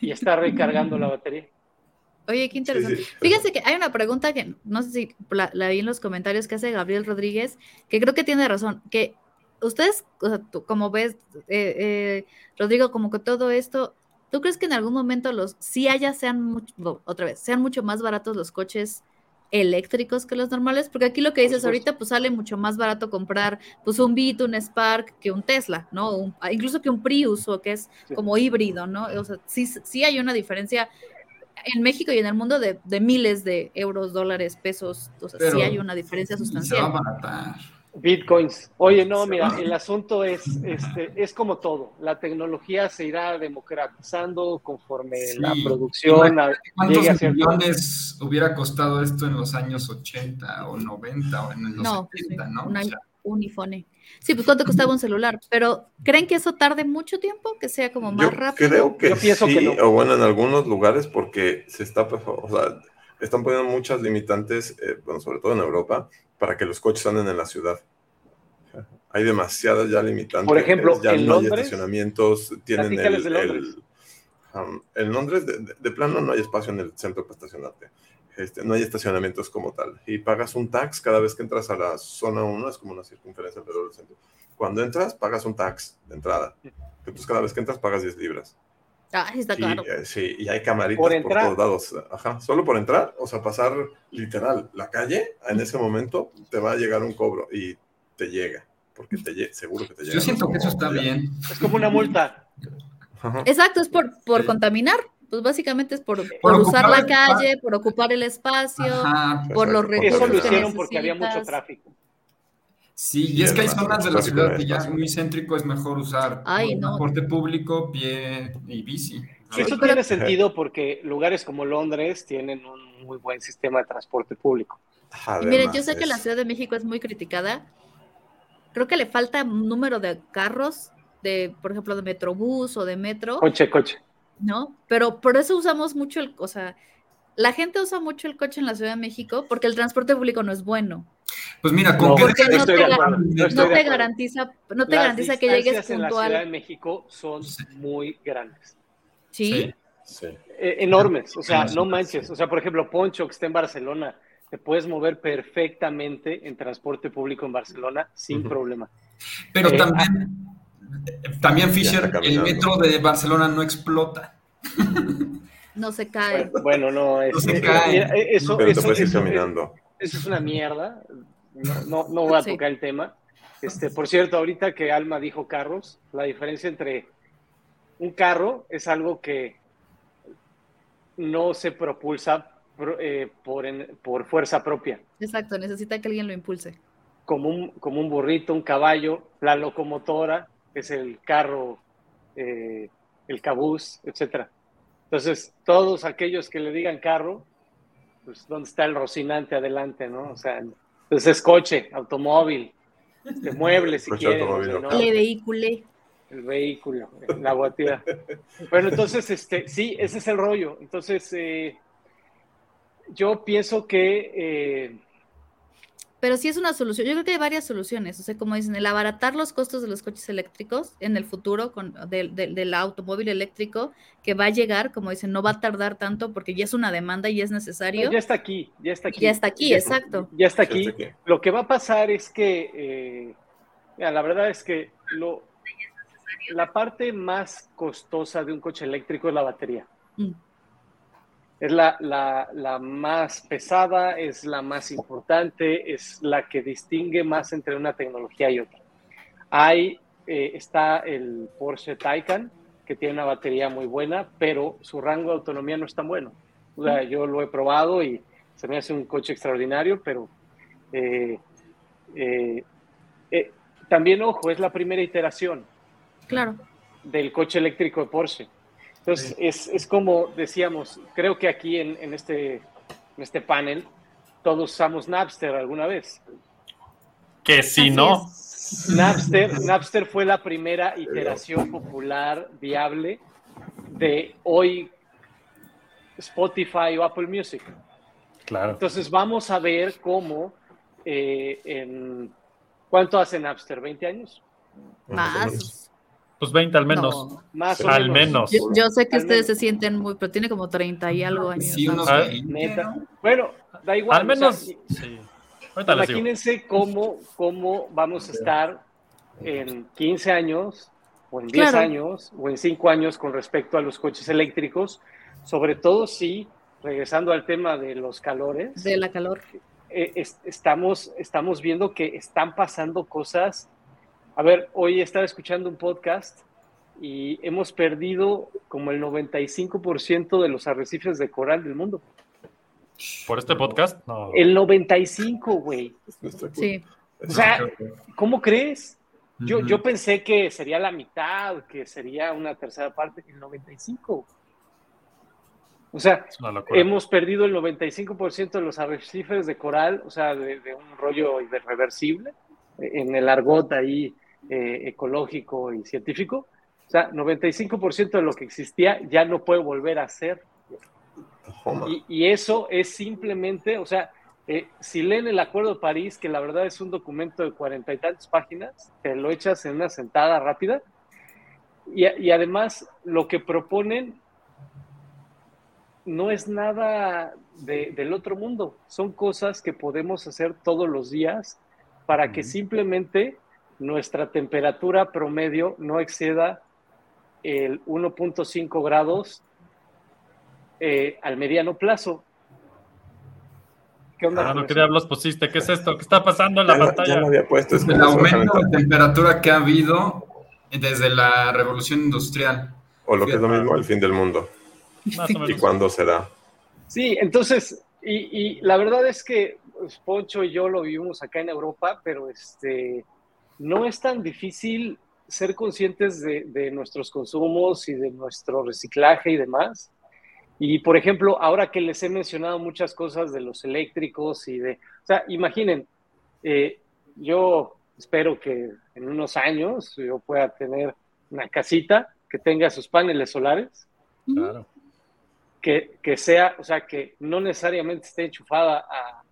[SPEAKER 3] y está recargando la batería.
[SPEAKER 4] Oye, qué interesante.
[SPEAKER 1] Sí, sí.
[SPEAKER 4] Fíjense que hay una pregunta que no sé si la, la vi en los comentarios que hace Gabriel Rodríguez, que creo que tiene razón, que ustedes, o sea, tú, como ves, eh, eh, Rodrigo, como que todo esto, ¿tú crees que en algún momento los, si haya, sean mucho, otra vez, sean mucho más baratos los coches eléctricos que los normales? Porque aquí lo que dices ahorita, pues sale mucho más barato comprar pues un Beat, un Spark que un Tesla, ¿no? Un- incluso que un Prius o que es como híbrido, ¿no? O sea, sí, sí hay una diferencia en México y en el mundo de, de miles de euros, dólares, pesos, o sea, sí hay una diferencia
[SPEAKER 5] Se va a
[SPEAKER 4] sustancial.
[SPEAKER 3] Bitcoins. Oye, no, mira, (laughs) el asunto es, este, es como todo. La tecnología se irá democratizando conforme
[SPEAKER 5] Sí.
[SPEAKER 3] la producción a-
[SPEAKER 5] ¿Cuántos
[SPEAKER 3] llegue a cierto-
[SPEAKER 5] millones hubiera costado esto en los años 80 o 90 o en los
[SPEAKER 4] No,
[SPEAKER 5] 70,
[SPEAKER 4] sí,
[SPEAKER 5] no?
[SPEAKER 4] una-
[SPEAKER 5] O sea,
[SPEAKER 4] Un iPhone. Sí, pues cuánto costaba un celular, pero ¿creen que eso tarde mucho tiempo? Que sea como más
[SPEAKER 1] Yo
[SPEAKER 4] rápido.
[SPEAKER 1] creo que
[SPEAKER 3] Yo pienso
[SPEAKER 1] sí,
[SPEAKER 3] que no.
[SPEAKER 1] o bueno, en algunos lugares porque se está, pues, o sea, están poniendo muchas limitantes, eh, bueno, sobre todo en Europa, para que los coches anden en la ciudad. Hay demasiadas ya limitantes.
[SPEAKER 3] Por ejemplo,
[SPEAKER 1] ya
[SPEAKER 3] en
[SPEAKER 1] no hay
[SPEAKER 3] Londres,
[SPEAKER 1] estacionamientos, tienen el, um, en Londres de, de- de plano no hay espacio en el centro para estacionarte. Este, no hay estacionamientos como tal. Y pagas un tax cada vez que entras a la zona 1, es como una circunferencia alrededor del centro. Cuando entras, pagas un tax de entrada. Entonces cada vez que entras pagas 10 libras.
[SPEAKER 4] Ay, está
[SPEAKER 1] Y,
[SPEAKER 4] claro.
[SPEAKER 1] eh, sí, y hay camaritas
[SPEAKER 3] Por
[SPEAKER 1] todos lados. Ajá, solo por entrar, o sea, pasar literal la calle, en ese momento te va a llegar un cobro y te llega, porque te lle- seguro que te llega.
[SPEAKER 5] yo siento que eso está
[SPEAKER 1] Ya.
[SPEAKER 5] bien.
[SPEAKER 3] Es como una multa.
[SPEAKER 1] Ajá.
[SPEAKER 4] Exacto, es por, por
[SPEAKER 5] Sí.
[SPEAKER 4] contaminar. Pues básicamente es por, por
[SPEAKER 5] Por
[SPEAKER 4] usar la
[SPEAKER 5] espacio.
[SPEAKER 4] calle, por ocupar el espacio,
[SPEAKER 5] Ajá.
[SPEAKER 4] por los
[SPEAKER 1] Exacto,
[SPEAKER 3] Eso
[SPEAKER 4] recursos
[SPEAKER 3] lo
[SPEAKER 4] que
[SPEAKER 3] hicieron porque había mucho tráfico.
[SPEAKER 5] Sí, y
[SPEAKER 1] Y
[SPEAKER 5] es que hay
[SPEAKER 1] además,
[SPEAKER 5] zonas de la ciudad que ya es muy céntrico, es mejor usar
[SPEAKER 4] Ay, no.
[SPEAKER 5] transporte público, pie y bici.
[SPEAKER 3] Sí, eso tiene sentido porque lugares como Londres tienen un muy buen sistema de transporte público.
[SPEAKER 4] Y miren, yo
[SPEAKER 1] Además,
[SPEAKER 4] sé que la Ciudad de México es muy criticada. Creo que le falta un número de carros, de, por ejemplo, de Metrobús o de Metro,
[SPEAKER 3] Coche, coche.
[SPEAKER 4] ¿no? Pero por eso usamos mucho el, o sea, la gente usa mucho el coche en la Ciudad de México porque el transporte público no es bueno.
[SPEAKER 5] Pues mira, con
[SPEAKER 3] No,
[SPEAKER 5] que
[SPEAKER 4] porque
[SPEAKER 3] no
[SPEAKER 4] te.
[SPEAKER 3] No
[SPEAKER 4] te garantiza, no te
[SPEAKER 3] Las
[SPEAKER 4] garantiza que llegues
[SPEAKER 3] distancias en la Ciudad de
[SPEAKER 4] puntual.
[SPEAKER 3] México son
[SPEAKER 5] Sí.
[SPEAKER 3] muy grandes.
[SPEAKER 4] Sí.
[SPEAKER 1] sí.
[SPEAKER 3] Eh, enormes, o sea,
[SPEAKER 5] Sí,
[SPEAKER 3] no manches. O sea, por ejemplo, Poncho, que está en Barcelona, te puedes mover perfectamente en transporte público en Barcelona sin problema.
[SPEAKER 5] Pero
[SPEAKER 3] Eh,
[SPEAKER 5] también, también Fisher, el metro de Barcelona no explota.
[SPEAKER 4] No se cae.
[SPEAKER 3] Bueno, no, es,
[SPEAKER 5] No se
[SPEAKER 3] eh,
[SPEAKER 5] cae.
[SPEAKER 3] mira, eh, eso,
[SPEAKER 1] Pero te
[SPEAKER 3] eso,
[SPEAKER 1] puedes ir
[SPEAKER 3] eso-
[SPEAKER 1] caminando.
[SPEAKER 3] Eso es una mierda. No, no, no voy a (laughs)
[SPEAKER 4] Sí.
[SPEAKER 3] tocar el tema. Este, por cierto, ahorita que Alma dijo carros, la diferencia entre un carro es algo que no se propulsa pro- eh, por, en- por fuerza propia.
[SPEAKER 4] Exacto, necesita que alguien lo impulse.
[SPEAKER 3] como un, como un burrito, un caballo, la locomotora, que es el carro, eh, el cabús, etcétera. Entonces, todos aquellos que le digan carro, pues, ¿dónde está el rocinante adelante, no? O sea, entonces es coche, automóvil, este, mueble, si sea, ¿no?
[SPEAKER 4] Le vehicule.
[SPEAKER 3] el vehículo, la guatía. Bueno, entonces, este, sí, ese es el rollo. Entonces, eh, yo pienso que... eh,
[SPEAKER 4] Pero sí es una solución. Yo creo que hay varias soluciones. O sea, como dicen, el abaratar los costos de los coches eléctricos en el futuro con, del, del- del automóvil eléctrico que va a llegar, como dicen, no va a tardar tanto porque ya es una demanda y es necesario.
[SPEAKER 3] ya está aquí, ya está aquí.
[SPEAKER 4] Ya está aquí,
[SPEAKER 3] Ya-
[SPEAKER 4] exacto.
[SPEAKER 3] Ya está
[SPEAKER 1] Ya
[SPEAKER 3] aquí.
[SPEAKER 1] está aquí.
[SPEAKER 3] Lo que va a pasar es que, eh, mira, la verdad es que lo, la parte más costosa de un coche eléctrico es la batería.
[SPEAKER 4] Mm.
[SPEAKER 3] Es la, la- la más pesada, es la más importante, es la que distingue más entre una tecnología y otra. Hay eh, está el Porsche Taycan, que tiene una batería muy buena, pero su rango de autonomía no es tan bueno. O sea, yo lo he probado y se me hace un coche extraordinario, pero eh, eh, eh, también, ojo, es la primera iteración
[SPEAKER 4] Claro.
[SPEAKER 3] del coche eléctrico de Porsche. Entonces, es, es como decíamos, creo que aquí en, en este, en este panel todos usamos Napster alguna vez.
[SPEAKER 2] Que si
[SPEAKER 4] Así
[SPEAKER 2] no,
[SPEAKER 4] es.
[SPEAKER 3] Napster, Napster fue la primera iteración popular viable de hoy Spotify o Apple Music.
[SPEAKER 2] claro.
[SPEAKER 3] Entonces vamos a ver cómo eh, en ¿cuánto hace Napster? ¿20 años?
[SPEAKER 4] Más.
[SPEAKER 2] Pues 20 al menos.
[SPEAKER 4] No.
[SPEAKER 3] Más o
[SPEAKER 2] Al
[SPEAKER 3] menos.
[SPEAKER 2] menos.
[SPEAKER 4] Yo, yo sé que
[SPEAKER 3] Al
[SPEAKER 4] ustedes
[SPEAKER 3] menos.
[SPEAKER 4] se sienten muy, pero tiene como 30 y algo años.
[SPEAKER 5] Sí,
[SPEAKER 4] ¿no?
[SPEAKER 5] unos
[SPEAKER 2] Ah,
[SPEAKER 5] 20,
[SPEAKER 3] Neta.
[SPEAKER 5] ¿no?
[SPEAKER 3] Bueno, da igual.
[SPEAKER 2] Al menos,
[SPEAKER 3] o sea,
[SPEAKER 2] sí.
[SPEAKER 3] Imagínense cómo, cómo vamos a estar en 15 años o en 10
[SPEAKER 4] Claro.
[SPEAKER 3] años o en 5 años con respecto a los coches eléctricos, sobre todo si, regresando al tema de los calores,
[SPEAKER 4] De la calor.
[SPEAKER 3] eh, es- estamos, estamos viendo que están pasando cosas. A ver, hoy estaba escuchando un podcast y hemos perdido como el 95% de los arrecifes de coral del mundo.
[SPEAKER 2] Por este podcast, no.
[SPEAKER 3] El 95, güey.
[SPEAKER 4] Sí.
[SPEAKER 3] O sea, ¿cómo crees? Yo, yo pensé que sería la mitad, que sería una tercera parte, el 95. O sea, hemos perdido el 95% de los arrecifes de coral, o sea, de, de un rollo irreversible, en el argot ahí eh, ecológico y científico. O sea, 95% de lo que existía ya no puede volver a ser. Y, y eso es simplemente, o sea, eh, si leen el Acuerdo de París, que la verdad es un documento de cuarenta y tantas páginas, te lo echas en una sentada rápida, y, y además lo que proponen no es nada de- del otro mundo, son cosas que podemos hacer todos los días para que simplemente nuestra temperatura promedio no exceda el 1.5 grados eh, al mediano plazo. ¿Qué onda?
[SPEAKER 2] Ah, no, ¿qué
[SPEAKER 3] eso?
[SPEAKER 2] diablos pusiste? ¿Qué es esto? ¿Qué está pasando en la
[SPEAKER 1] Ya, lo- ya
[SPEAKER 2] pantalla?
[SPEAKER 1] lo había puesto. Es que
[SPEAKER 5] El aumento de temperatura que ha habido desde la revolución industrial.
[SPEAKER 1] O lo que es lo mismo, el fin del mundo.
[SPEAKER 2] Más o
[SPEAKER 1] ¿Y cuándo será?
[SPEAKER 3] Sí, entonces, y, y la verdad es que pues, Poncho y yo lo vivimos acá en Europa, pero este, no es tan difícil ser conscientes de, de nuestros consumos y de nuestro reciclaje y demás. Y por ejemplo, ahora que les he mencionado muchas cosas de los eléctricos y de, o sea, imaginen, eh, yo espero que en unos años yo pueda tener una casita que tenga sus paneles solares
[SPEAKER 2] Claro.
[SPEAKER 3] que, que sea, o sea, que no necesariamente esté enchufada a,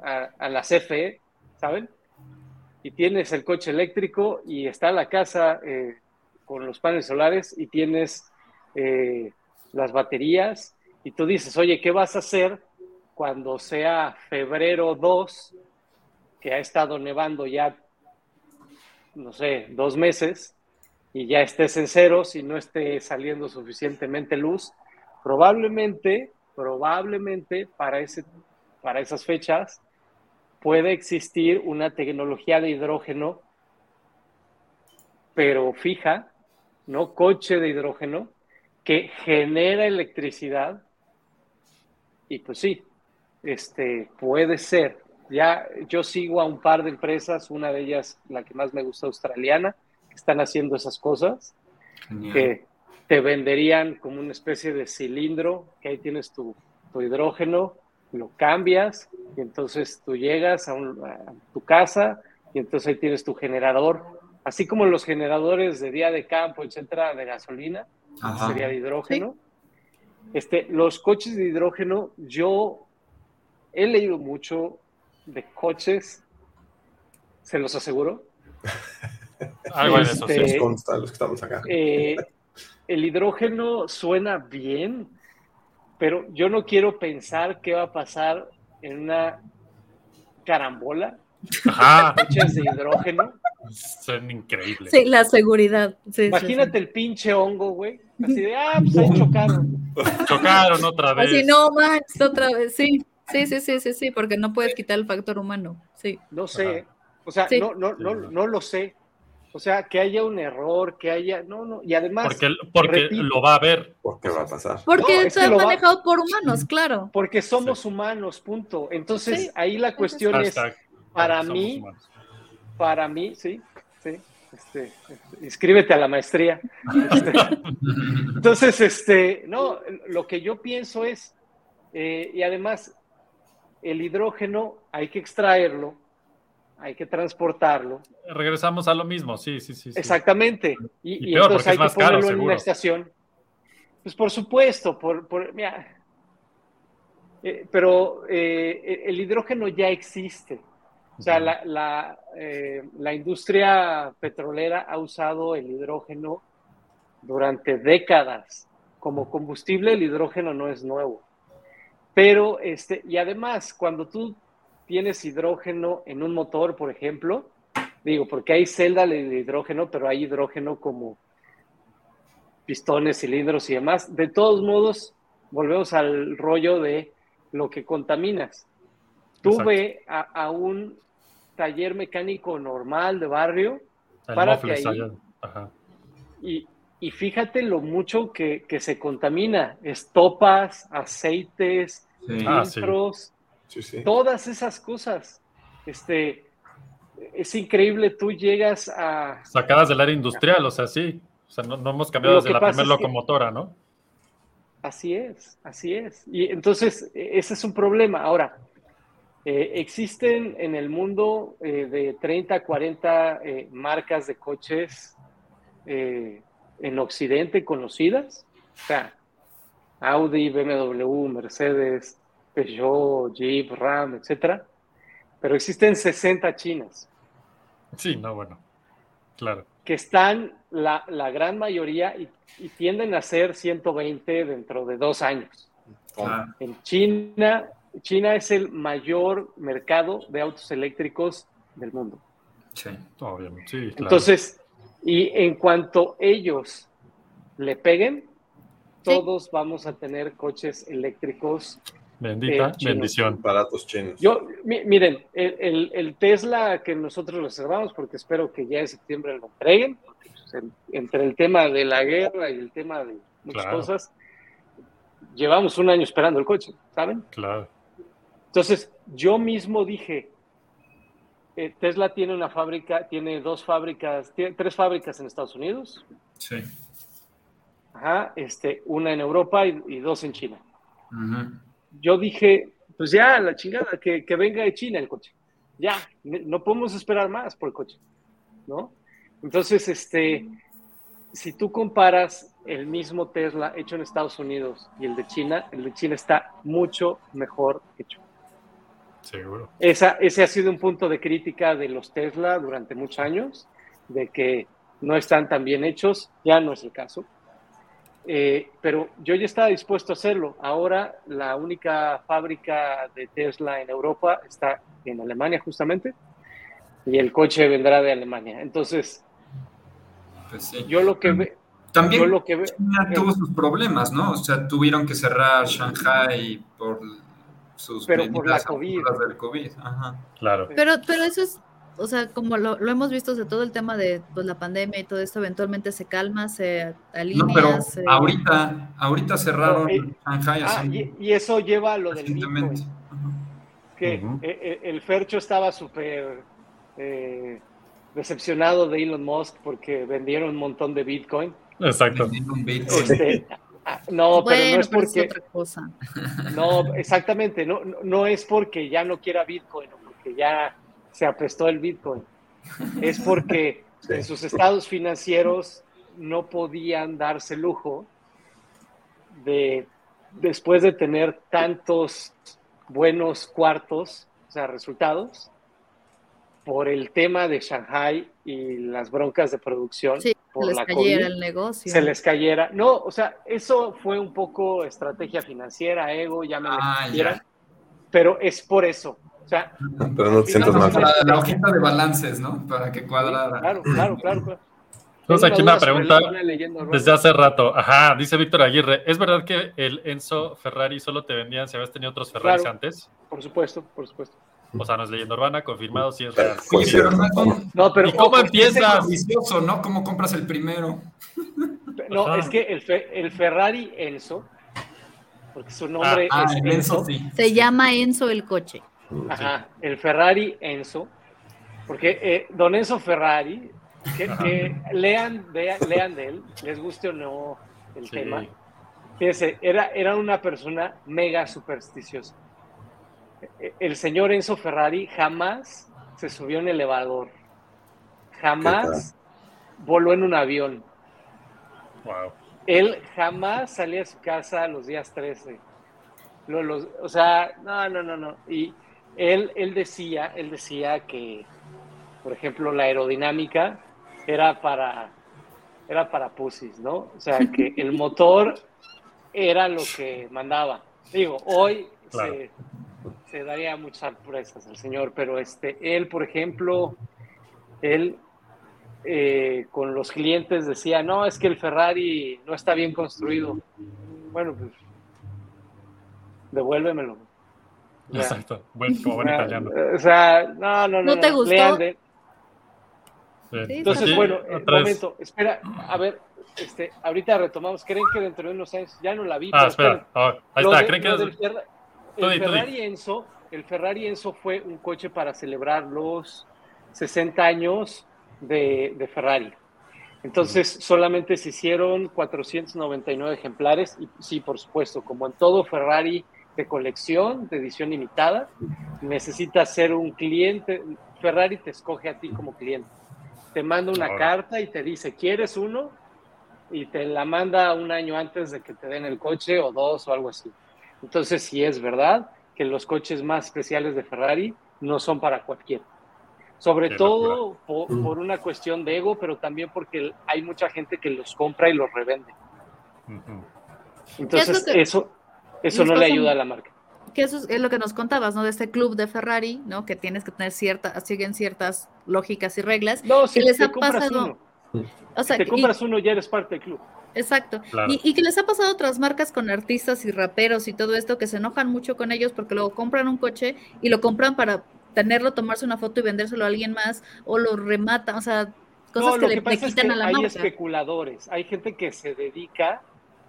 [SPEAKER 3] a, a la CFE, ¿saben? Y tienes el coche eléctrico y está la casa eh, con los paneles solares y tienes eh, las baterías y tú dices, oye, ¿qué vas a hacer cuando sea febrero 2, que ha estado nevando ya, no sé, dos meses, y ya estés en ceros y no esté saliendo suficientemente luz? probablemente, probablemente para, ese, para esas fechas puede existir una tecnología de hidrógeno, pero fija, no coche de hidrógeno, que genera electricidad. Y pues sí, este, puede ser. Ya yo sigo a un par de empresas, una de ellas, la que más me gusta, australiana, que están haciendo esas cosas
[SPEAKER 5] Genial.
[SPEAKER 3] que te venderían como una especie de cilindro, que ahí tienes tu, tu hidrógeno, lo cambias y entonces tú llegas a, un- a tu casa y entonces ahí tienes tu generador, así como los generadores de día de campo, etcétera, de gasolina,
[SPEAKER 5] Ajá.
[SPEAKER 3] sería de hidrógeno. Este, los coches de hidrógeno, yo he leído mucho de coches, se los aseguro, (laughs)
[SPEAKER 2] Algo en eso, sí.
[SPEAKER 3] Este,
[SPEAKER 1] consta los que estamos acá.
[SPEAKER 3] eh, el hidrógeno suena bien, pero yo no quiero pensar qué va a pasar en una carambola,
[SPEAKER 2] Ajá. (laughs)
[SPEAKER 3] coches de hidrógeno.
[SPEAKER 2] Son increíbles.
[SPEAKER 4] Sí, la seguridad. Sí, sí,
[SPEAKER 3] Imagínate el pinche hongo, güey. Así de, ah, pues ahí chocaron.
[SPEAKER 2] Chocaron otra vez.
[SPEAKER 4] Así, no manches, otra vez. Sí, sí, sí, sí, sí, sí, porque no puedes quitar el factor humano. Sí.
[SPEAKER 3] No sé. O sea,
[SPEAKER 4] Sí.
[SPEAKER 3] no, no, no, no lo sé. O sea, que haya un error, que haya. No, no. Y además.
[SPEAKER 2] Porque, porque
[SPEAKER 3] repito,
[SPEAKER 2] lo va a ver.
[SPEAKER 1] ¿Por qué va a pasar?
[SPEAKER 4] Porque
[SPEAKER 3] No, es
[SPEAKER 4] está
[SPEAKER 3] que lo va-
[SPEAKER 4] manejado por humanos, claro.
[SPEAKER 3] porque somos humanos, punto. Entonces,
[SPEAKER 4] Sí.
[SPEAKER 3] ahí la cuestión es. Para mí-
[SPEAKER 2] humanos.
[SPEAKER 3] Para mí, sí, sí. Este, este, inscríbete a la maestría. Este, (laughs) entonces, este, no, lo que yo pienso es, eh, y además, el hidrógeno hay que extraerlo, hay que transportarlo.
[SPEAKER 2] Regresamos a lo mismo, sí, sí, sí. sí.
[SPEAKER 3] Exactamente. Y,
[SPEAKER 2] Y
[SPEAKER 3] y
[SPEAKER 2] peor,
[SPEAKER 3] entonces hay que ponerlo
[SPEAKER 2] caro,
[SPEAKER 3] en
[SPEAKER 2] seguro.
[SPEAKER 3] una estación. Pues por supuesto, por, por- mira, eh, pero eh, el hidrógeno ya existe. O sea, la, la, eh, la industria petrolera ha usado el hidrógeno durante décadas. Como combustible, el hidrógeno no es nuevo. Pero, este, y además, cuando tú tienes hidrógeno en un motor, por ejemplo, digo, porque hay celda de hidrógeno, pero hay hidrógeno como pistones, cilindros y demás. De todos modos, volvemos al rollo de lo que contaminas. Tú
[SPEAKER 2] Exacto.
[SPEAKER 3] ve a, a un taller mecánico normal de barrio
[SPEAKER 2] El
[SPEAKER 3] párate
[SPEAKER 2] mofles
[SPEAKER 3] ahí.
[SPEAKER 2] Ajá.
[SPEAKER 3] y, y fíjate lo mucho que, que se contamina. Estopas, aceites,
[SPEAKER 5] Sí.
[SPEAKER 2] Ah, sí.
[SPEAKER 3] Filtros,
[SPEAKER 1] Sí, sí.
[SPEAKER 3] todas esas cosas. Este, es increíble, tú llegas a...
[SPEAKER 2] Sacadas del área industrial, o sea, sí. O sea, no, no hemos cambiado desde la primera
[SPEAKER 3] que-
[SPEAKER 2] locomotora, ¿no?
[SPEAKER 3] Así es, así es. Y entonces, ese es un problema. Ahora, eh, existen en el mundo eh, de 30, 40 eh, marcas de coches eh, en Occidente conocidas. O sea, Audi, BMW, Mercedes, Peugeot, Jeep, Ram, etcétera. Pero existen 60 chinas
[SPEAKER 2] Sí, no, bueno. Claro.
[SPEAKER 3] que están la, la gran mayoría y, y tienden a ser 120 dentro de dos años.
[SPEAKER 5] Ah,
[SPEAKER 3] En China, China es el mayor mercado de autos eléctricos del mundo.
[SPEAKER 5] sí.
[SPEAKER 2] Obviamente, sí, claro.
[SPEAKER 3] Entonces, y en cuanto ellos le peguen,
[SPEAKER 4] Sí.
[SPEAKER 3] todos vamos a tener coches eléctricos.
[SPEAKER 2] Bendita
[SPEAKER 3] eh,
[SPEAKER 2] bendición.
[SPEAKER 1] Baratos chinos.
[SPEAKER 3] Yo, mi- miren, el, el- el Tesla que nosotros reservamos, porque espero que ya en septiembre lo entreguen, entre el tema de la guerra y el tema de muchas
[SPEAKER 2] Claro.
[SPEAKER 3] cosas, llevamos un año esperando el coche, ¿saben?
[SPEAKER 2] Claro.
[SPEAKER 3] Entonces, yo mismo dije, eh, Tesla tiene una fábrica, tiene dos fábricas, tiene tres fábricas en Estados Unidos,
[SPEAKER 5] Sí.
[SPEAKER 3] ajá, este, una en Europa y, y dos en China. Yo dije, pues ya, la chingada, que, que venga de China el coche. Ya, no podemos esperar más por el coche, ¿no? Entonces, este, si tú comparas el mismo Tesla hecho en Estados Unidos y el de China, el de China está mucho mejor hecho.
[SPEAKER 2] Seguro.
[SPEAKER 3] Esa, ese ha sido un punto de crítica de los Tesla durante muchos años, de que no están tan bien hechos, ya no es el caso. Eh, pero yo ya estaba dispuesto a hacerlo. Ahora la única fábrica de Tesla en Europa está en Alemania justamente, y el coche vendrá de Alemania. Entonces,
[SPEAKER 5] Pues sí.
[SPEAKER 3] yo lo que ve,
[SPEAKER 5] También
[SPEAKER 3] yo lo que ve,
[SPEAKER 5] China tuvo sus problemas, ¿no? O sea, tuvieron que cerrar Shanghai por sus
[SPEAKER 3] Pero por la COVID.
[SPEAKER 5] del COVID. Ajá.
[SPEAKER 2] Claro.
[SPEAKER 4] Pero, pero eso es, o sea, como lo, lo hemos visto de todo el tema de pues, la pandemia y todo esto, eventualmente se calma, se alinea.
[SPEAKER 5] No, pero
[SPEAKER 4] se-
[SPEAKER 5] ahorita, ahorita cerraron
[SPEAKER 3] No, eh,
[SPEAKER 5] Shanghai
[SPEAKER 3] ah, y, y eso lleva a lo del. Bitcoin. que
[SPEAKER 2] Ujú.
[SPEAKER 3] eh, eh, el Fercho estaba súper eh, decepcionado de Elon Musk porque vendieron un montón de Bitcoin.
[SPEAKER 2] Exacto.
[SPEAKER 3] Este, ah, no, pero no es porque,
[SPEAKER 4] otra cosa.
[SPEAKER 3] no, exactamente, no, no, no es porque ya no quiera Bitcoin o porque ya se apestó el Bitcoin. Es porque (laughs)
[SPEAKER 1] Sí.
[SPEAKER 3] en sus estados financieros no podían darse lujo de, después de tener tantos buenos cuartos, o sea, resultados, por el tema de Shanghai y las broncas de producción,
[SPEAKER 4] Sí,
[SPEAKER 3] por
[SPEAKER 4] les
[SPEAKER 3] la
[SPEAKER 4] cayera
[SPEAKER 3] COVID,
[SPEAKER 4] el negocio.
[SPEAKER 3] se les cayera. No, o sea, eso fue un poco estrategia financiera, ego,
[SPEAKER 5] Ah, ya.
[SPEAKER 3] quieran, pero es por eso. O sea,
[SPEAKER 1] Pero no te sientas mal.
[SPEAKER 5] La, la hojita de balances, ¿no? Para que cuadrara.
[SPEAKER 3] claro, claro, claro. claro.
[SPEAKER 2] Entonces aquí una pregunta desde hace rato. Ajá, dice Víctor Aguirre. ¿Es verdad que el Enzo Ferrari solo te vendían si habías tenido otros Ferraris
[SPEAKER 3] Claro.
[SPEAKER 2] antes?
[SPEAKER 3] Por supuesto, por supuesto.
[SPEAKER 2] O sea, no es leyenda urbana, confirmado, sí es real.
[SPEAKER 1] Fue
[SPEAKER 5] Oye, pero no
[SPEAKER 2] ¿Y cómo empiezas?
[SPEAKER 5] vicioso, ¿no? ¿Cómo compras el primero?
[SPEAKER 3] No,
[SPEAKER 2] Ajá.
[SPEAKER 3] es que el, Fe- el Ferrari Enzo, porque su nombre
[SPEAKER 5] Ah,
[SPEAKER 3] es
[SPEAKER 5] el Enzo sí.
[SPEAKER 4] Se llama Enzo el coche.
[SPEAKER 3] Ajá, el Ferrari Enzo, porque eh, don Enzo Ferrari, que, que lean, lean de él, les guste o no el
[SPEAKER 2] Sí.
[SPEAKER 3] tema, fíjense, era, era una persona mega supersticiosa. Eh, El señor Enzo Ferrari jamás se subió en elevador, jamás voló en un avión,
[SPEAKER 2] Wow.
[SPEAKER 3] él jamás salía de su casa los días 13. Lo- los- o sea, no, no, no, no. Y él, él decía, él decía que, por ejemplo, la aerodinámica era para, era para pussies, ¿no? O sea, que (laughs) el motor era lo que mandaba. Digo, hoy
[SPEAKER 2] Claro.
[SPEAKER 3] se, se daría muchas sorpresas al señor, pero este, él, por ejemplo, él eh, con los clientes decía, no, es que el Ferrari no está bien construido. Bueno, pues devuélvemelo.
[SPEAKER 2] Exacto. Buen, como buen italiano.
[SPEAKER 3] O sea, no, no, no.
[SPEAKER 4] ¿No te gustó?
[SPEAKER 3] lean de-
[SPEAKER 2] Bien.
[SPEAKER 4] Sí,
[SPEAKER 3] Entonces,
[SPEAKER 2] Sí,
[SPEAKER 3] bueno, eh,
[SPEAKER 2] otra vez.
[SPEAKER 3] momento, espera, a ver, este, ahorita retomamos. ¿Creen que dentro de unos años ya no la vi?
[SPEAKER 2] Ah,
[SPEAKER 3] pero
[SPEAKER 2] espera. Ah, ahí está.
[SPEAKER 3] de-
[SPEAKER 2] ¿Creen que es-
[SPEAKER 3] del Ferra- el
[SPEAKER 2] di.
[SPEAKER 3] Ferrari Enzo, el Ferrari Enzo fue un coche para celebrar los 60 años de, de Ferrari. Entonces, solamente se hicieron 499 ejemplares y sí, por supuesto, como en todo Ferrari de colección, de edición limitada, necesitas ser un cliente. Ferrari te escoge a ti como cliente. Te manda una
[SPEAKER 2] Ahora.
[SPEAKER 3] carta y te dice, ¿quieres uno? Y te la manda un año antes de que te den el coche o dos o algo así. Entonces, sí es verdad que los coches más especiales de Ferrari no son para cualquiera. Sobre
[SPEAKER 2] Qué
[SPEAKER 3] todo por, por una cuestión de ego, pero también porque hay mucha gente que los compra y los revende.
[SPEAKER 2] Ujú.
[SPEAKER 3] Entonces,
[SPEAKER 4] ¿Qué es lo que
[SPEAKER 3] eso, eso no le ayuda a la marca.
[SPEAKER 4] Que eso es, es lo que nos contabas, ¿no? De este club de Ferrari, ¿no? Que tienes que tener ciertas, siguen ciertas lógicas y reglas.
[SPEAKER 3] No, si
[SPEAKER 4] les
[SPEAKER 3] te
[SPEAKER 4] ha
[SPEAKER 3] compras
[SPEAKER 4] pasado?
[SPEAKER 3] uno,
[SPEAKER 4] O sea,
[SPEAKER 3] si te
[SPEAKER 4] y-
[SPEAKER 3] compras uno ya eres parte del club.
[SPEAKER 4] Exacto.
[SPEAKER 2] Claro.
[SPEAKER 4] Y, y que les ha pasado a otras marcas con artistas y raperos y todo esto que se enojan mucho con ellos porque luego compran un coche y lo compran para tenerlo, tomarse una foto y vendérselo a alguien más o lo rematan, o sea, cosas
[SPEAKER 3] no,
[SPEAKER 4] que le,
[SPEAKER 3] que
[SPEAKER 4] le
[SPEAKER 3] pasa es
[SPEAKER 4] quitan
[SPEAKER 3] que
[SPEAKER 4] a la
[SPEAKER 3] hay
[SPEAKER 4] marca.
[SPEAKER 3] especuladores, hay gente que se dedica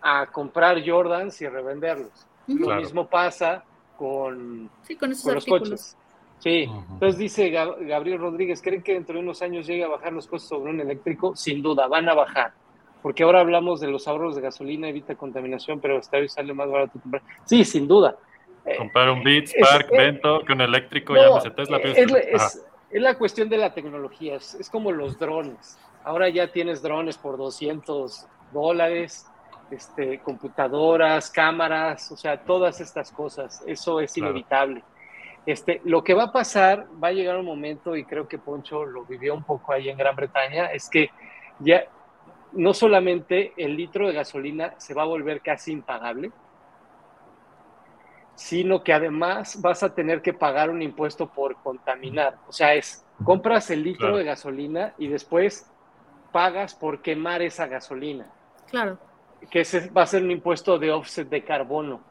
[SPEAKER 3] a comprar Jordans y revenderlos. Lo
[SPEAKER 2] Claro.
[SPEAKER 3] mismo pasa con,
[SPEAKER 4] Sí, con esos
[SPEAKER 3] con los coches. Sí, entonces dice Gab- Gabriel Rodríguez, ¿creen que dentro de unos años llegue a bajar los costos sobre un eléctrico? Sin duda, van a bajar. Porque ahora hablamos de los ahorros de gasolina, evita contaminación, pero hasta hoy sale más barato comprar. Sí, sin duda. Eh,
[SPEAKER 2] Comprar un Beats,
[SPEAKER 3] Es-
[SPEAKER 2] Park, Vento, que un eléctrico,
[SPEAKER 3] no,
[SPEAKER 2] llámese Tesla.
[SPEAKER 3] es, es-
[SPEAKER 2] Ajá.
[SPEAKER 3] es la cuestión de la tecnología, es, es como los drones. Ahora ya tienes drones por 200 dólares, este, computadoras, cámaras, o sea, todas estas cosas. Eso es
[SPEAKER 2] Claro.
[SPEAKER 3] inevitable. Este, lo que va a pasar, va a llegar un momento, y creo que Poncho lo vivió un poco ahí en Gran Bretaña, es que ya no solamente el litro de gasolina se va a volver casi impagable, sino que además vas a tener que pagar un impuesto por contaminar. O sea, es, compras el litro
[SPEAKER 2] Claro.
[SPEAKER 3] de gasolina y después pagas por quemar esa gasolina,
[SPEAKER 4] Claro.
[SPEAKER 3] Que ese va a ser un impuesto de offset de carbono.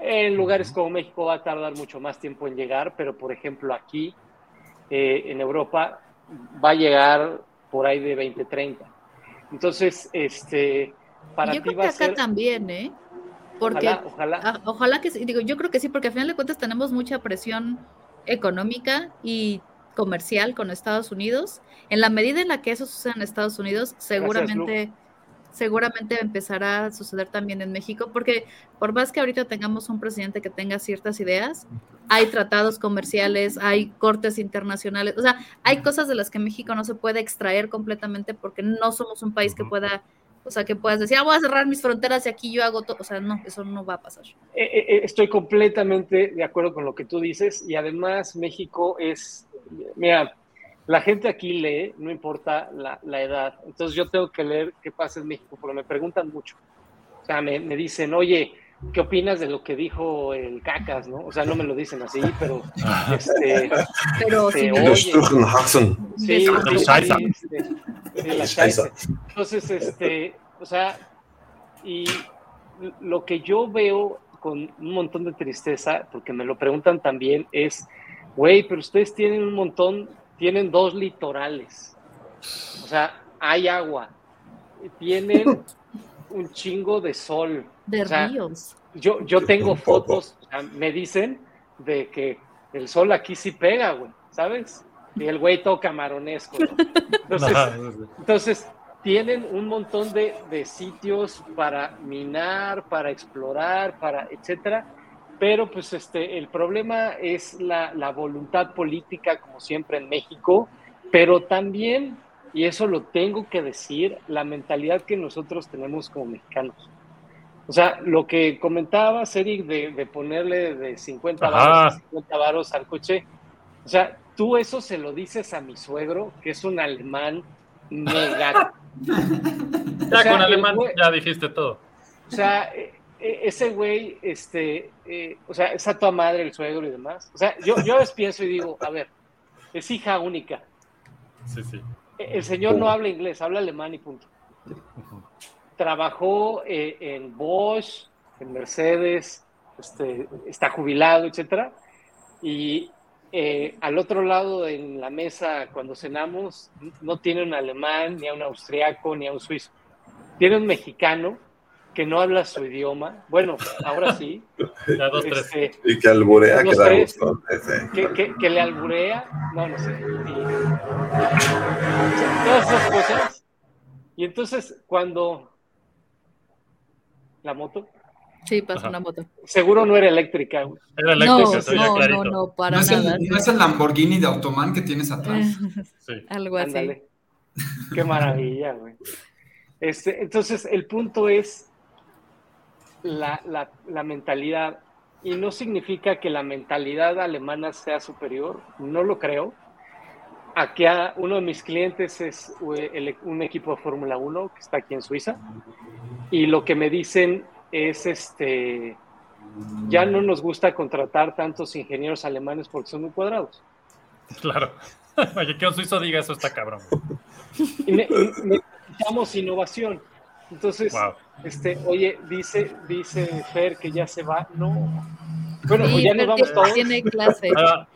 [SPEAKER 3] En lugares como México va a tardar mucho más tiempo en llegar, pero por ejemplo aquí eh, en Europa va a llegar por ahí de 2030. Entonces, este, para
[SPEAKER 4] Yo
[SPEAKER 3] ti
[SPEAKER 4] creo
[SPEAKER 3] va
[SPEAKER 4] que
[SPEAKER 3] a
[SPEAKER 4] acá
[SPEAKER 3] ser...
[SPEAKER 4] también, ¿eh? Porque
[SPEAKER 3] Ojalá, ojalá.
[SPEAKER 4] Ah, ojalá que sí, digo, yo creo que sí, porque al final de cuentas tenemos mucha presión económica y comercial con Estados Unidos. En la medida en la que eso suceda en Estados Unidos, seguramente, seguramente empezará a suceder también en México, porque por más que ahorita tengamos un presidente que tenga ciertas ideas, hay tratados comerciales, hay cortes internacionales, o sea, hay cosas de las que México no se puede extraer completamente porque no somos un país que pueda o sea, que puedas decir, ah, voy a cerrar mis fronteras y aquí yo hago todo. O sea, no, eso no va a pasar.
[SPEAKER 3] Eh, eh, eh, Estoy completamente de acuerdo con lo que tú dices y además México es, mira, la gente aquí lee, no importa la, la edad, entonces yo tengo que leer qué pasa en México porque me preguntan mucho. O sea, me, me dicen, oye, ¿qué opinas de lo que dijo el Cacas? ¿no? O sea, no me lo dicen así, pero (laughs) este,
[SPEAKER 4] Pero
[SPEAKER 3] sí, oye. Sí, este. Entonces, este, o sea, y lo que yo veo con un montón de tristeza, porque me lo preguntan también, es güey, pero ustedes tienen un montón, tienen dos litorales. O sea, hay agua, tienen (laughs) un chingo de sol.
[SPEAKER 4] De
[SPEAKER 3] O sea,
[SPEAKER 4] ríos.
[SPEAKER 3] Yo, yo tengo fotos, o sea, me dicen de que el sol aquí sí pega, güey, ¿sabes? Y el güey toca maronesco. ¿no? (laughs) Entonces, entonces, tienen un montón de, de sitios para minar, para explorar, para etcétera. Pero pues este, el problema es la, la voluntad política, como siempre en México, pero también, y eso lo tengo que decir, la mentalidad que nosotros tenemos como mexicanos. O sea, lo que comentaba Eric de, de ponerle de 50
[SPEAKER 2] Ajá.
[SPEAKER 3] varos a 50 varos al coche, o sea, tú eso se lo dices a mi suegro, que es un alemán mega
[SPEAKER 2] Ya (laughs)
[SPEAKER 3] O sea,
[SPEAKER 2] con alemán
[SPEAKER 3] güey-
[SPEAKER 2] ya dijiste todo.
[SPEAKER 3] O sea, ese güey, este, eh, o sea, es a toda madre el suegro y demás. O sea, yo, yo pienso y digo, a ver, es hija única.
[SPEAKER 2] Sí, sí.
[SPEAKER 3] Eh, El señor no habla inglés, habla alemán y punto. Trabajó eh, en Bosch, en Mercedes, este, está jubilado, etcétera. Y eh, al otro lado en la mesa, cuando cenamos, no tiene un alemán, ni a un austriaco, ni a un suizo. Tiene un mexicano que no habla su idioma. Bueno, ahora sí.
[SPEAKER 2] Dos, tres.
[SPEAKER 3] Este,
[SPEAKER 1] Y que alburea, que da gusto.
[SPEAKER 3] Que, que- que le alburea, no, no sé. Y- todas esas cosas. Y entonces, cuando la moto,
[SPEAKER 4] Sí, pasó
[SPEAKER 2] Ajá.
[SPEAKER 4] una moto.
[SPEAKER 3] seguro no era eléctrica, güey.
[SPEAKER 2] Era
[SPEAKER 4] No,
[SPEAKER 2] eléctrica,
[SPEAKER 4] no, no, no,
[SPEAKER 5] ¿No
[SPEAKER 4] para
[SPEAKER 5] es,
[SPEAKER 4] nada.
[SPEAKER 5] el, no es el Lamborghini de Automan que tienes atrás?
[SPEAKER 2] Sí. (laughs)
[SPEAKER 4] Algo así.
[SPEAKER 3] Ándale. Qué maravilla, güey. Este, entonces, el punto es la, la- la mentalidad. Y no significa que la mentalidad alemana sea superior, no lo creo. Aquí uno de mis clientes es eh, un equipo de Fórmula 1 que está aquí en Suiza. Y lo que me dicen es, este, ya no nos gusta contratar tantos ingenieros alemanes porque son muy cuadrados.
[SPEAKER 2] Claro. (laughs) Oye, que un suizo diga eso está cabrón.
[SPEAKER 3] Y necesitamos innovación. Entonces,
[SPEAKER 2] Wow.
[SPEAKER 3] este, oye, dice, dice Fer que ya se va. No. Bueno,
[SPEAKER 4] Sí,
[SPEAKER 3] pues ya nos vamos
[SPEAKER 4] tiene-
[SPEAKER 3] todos.
[SPEAKER 4] tiene clase.
[SPEAKER 2] Ah,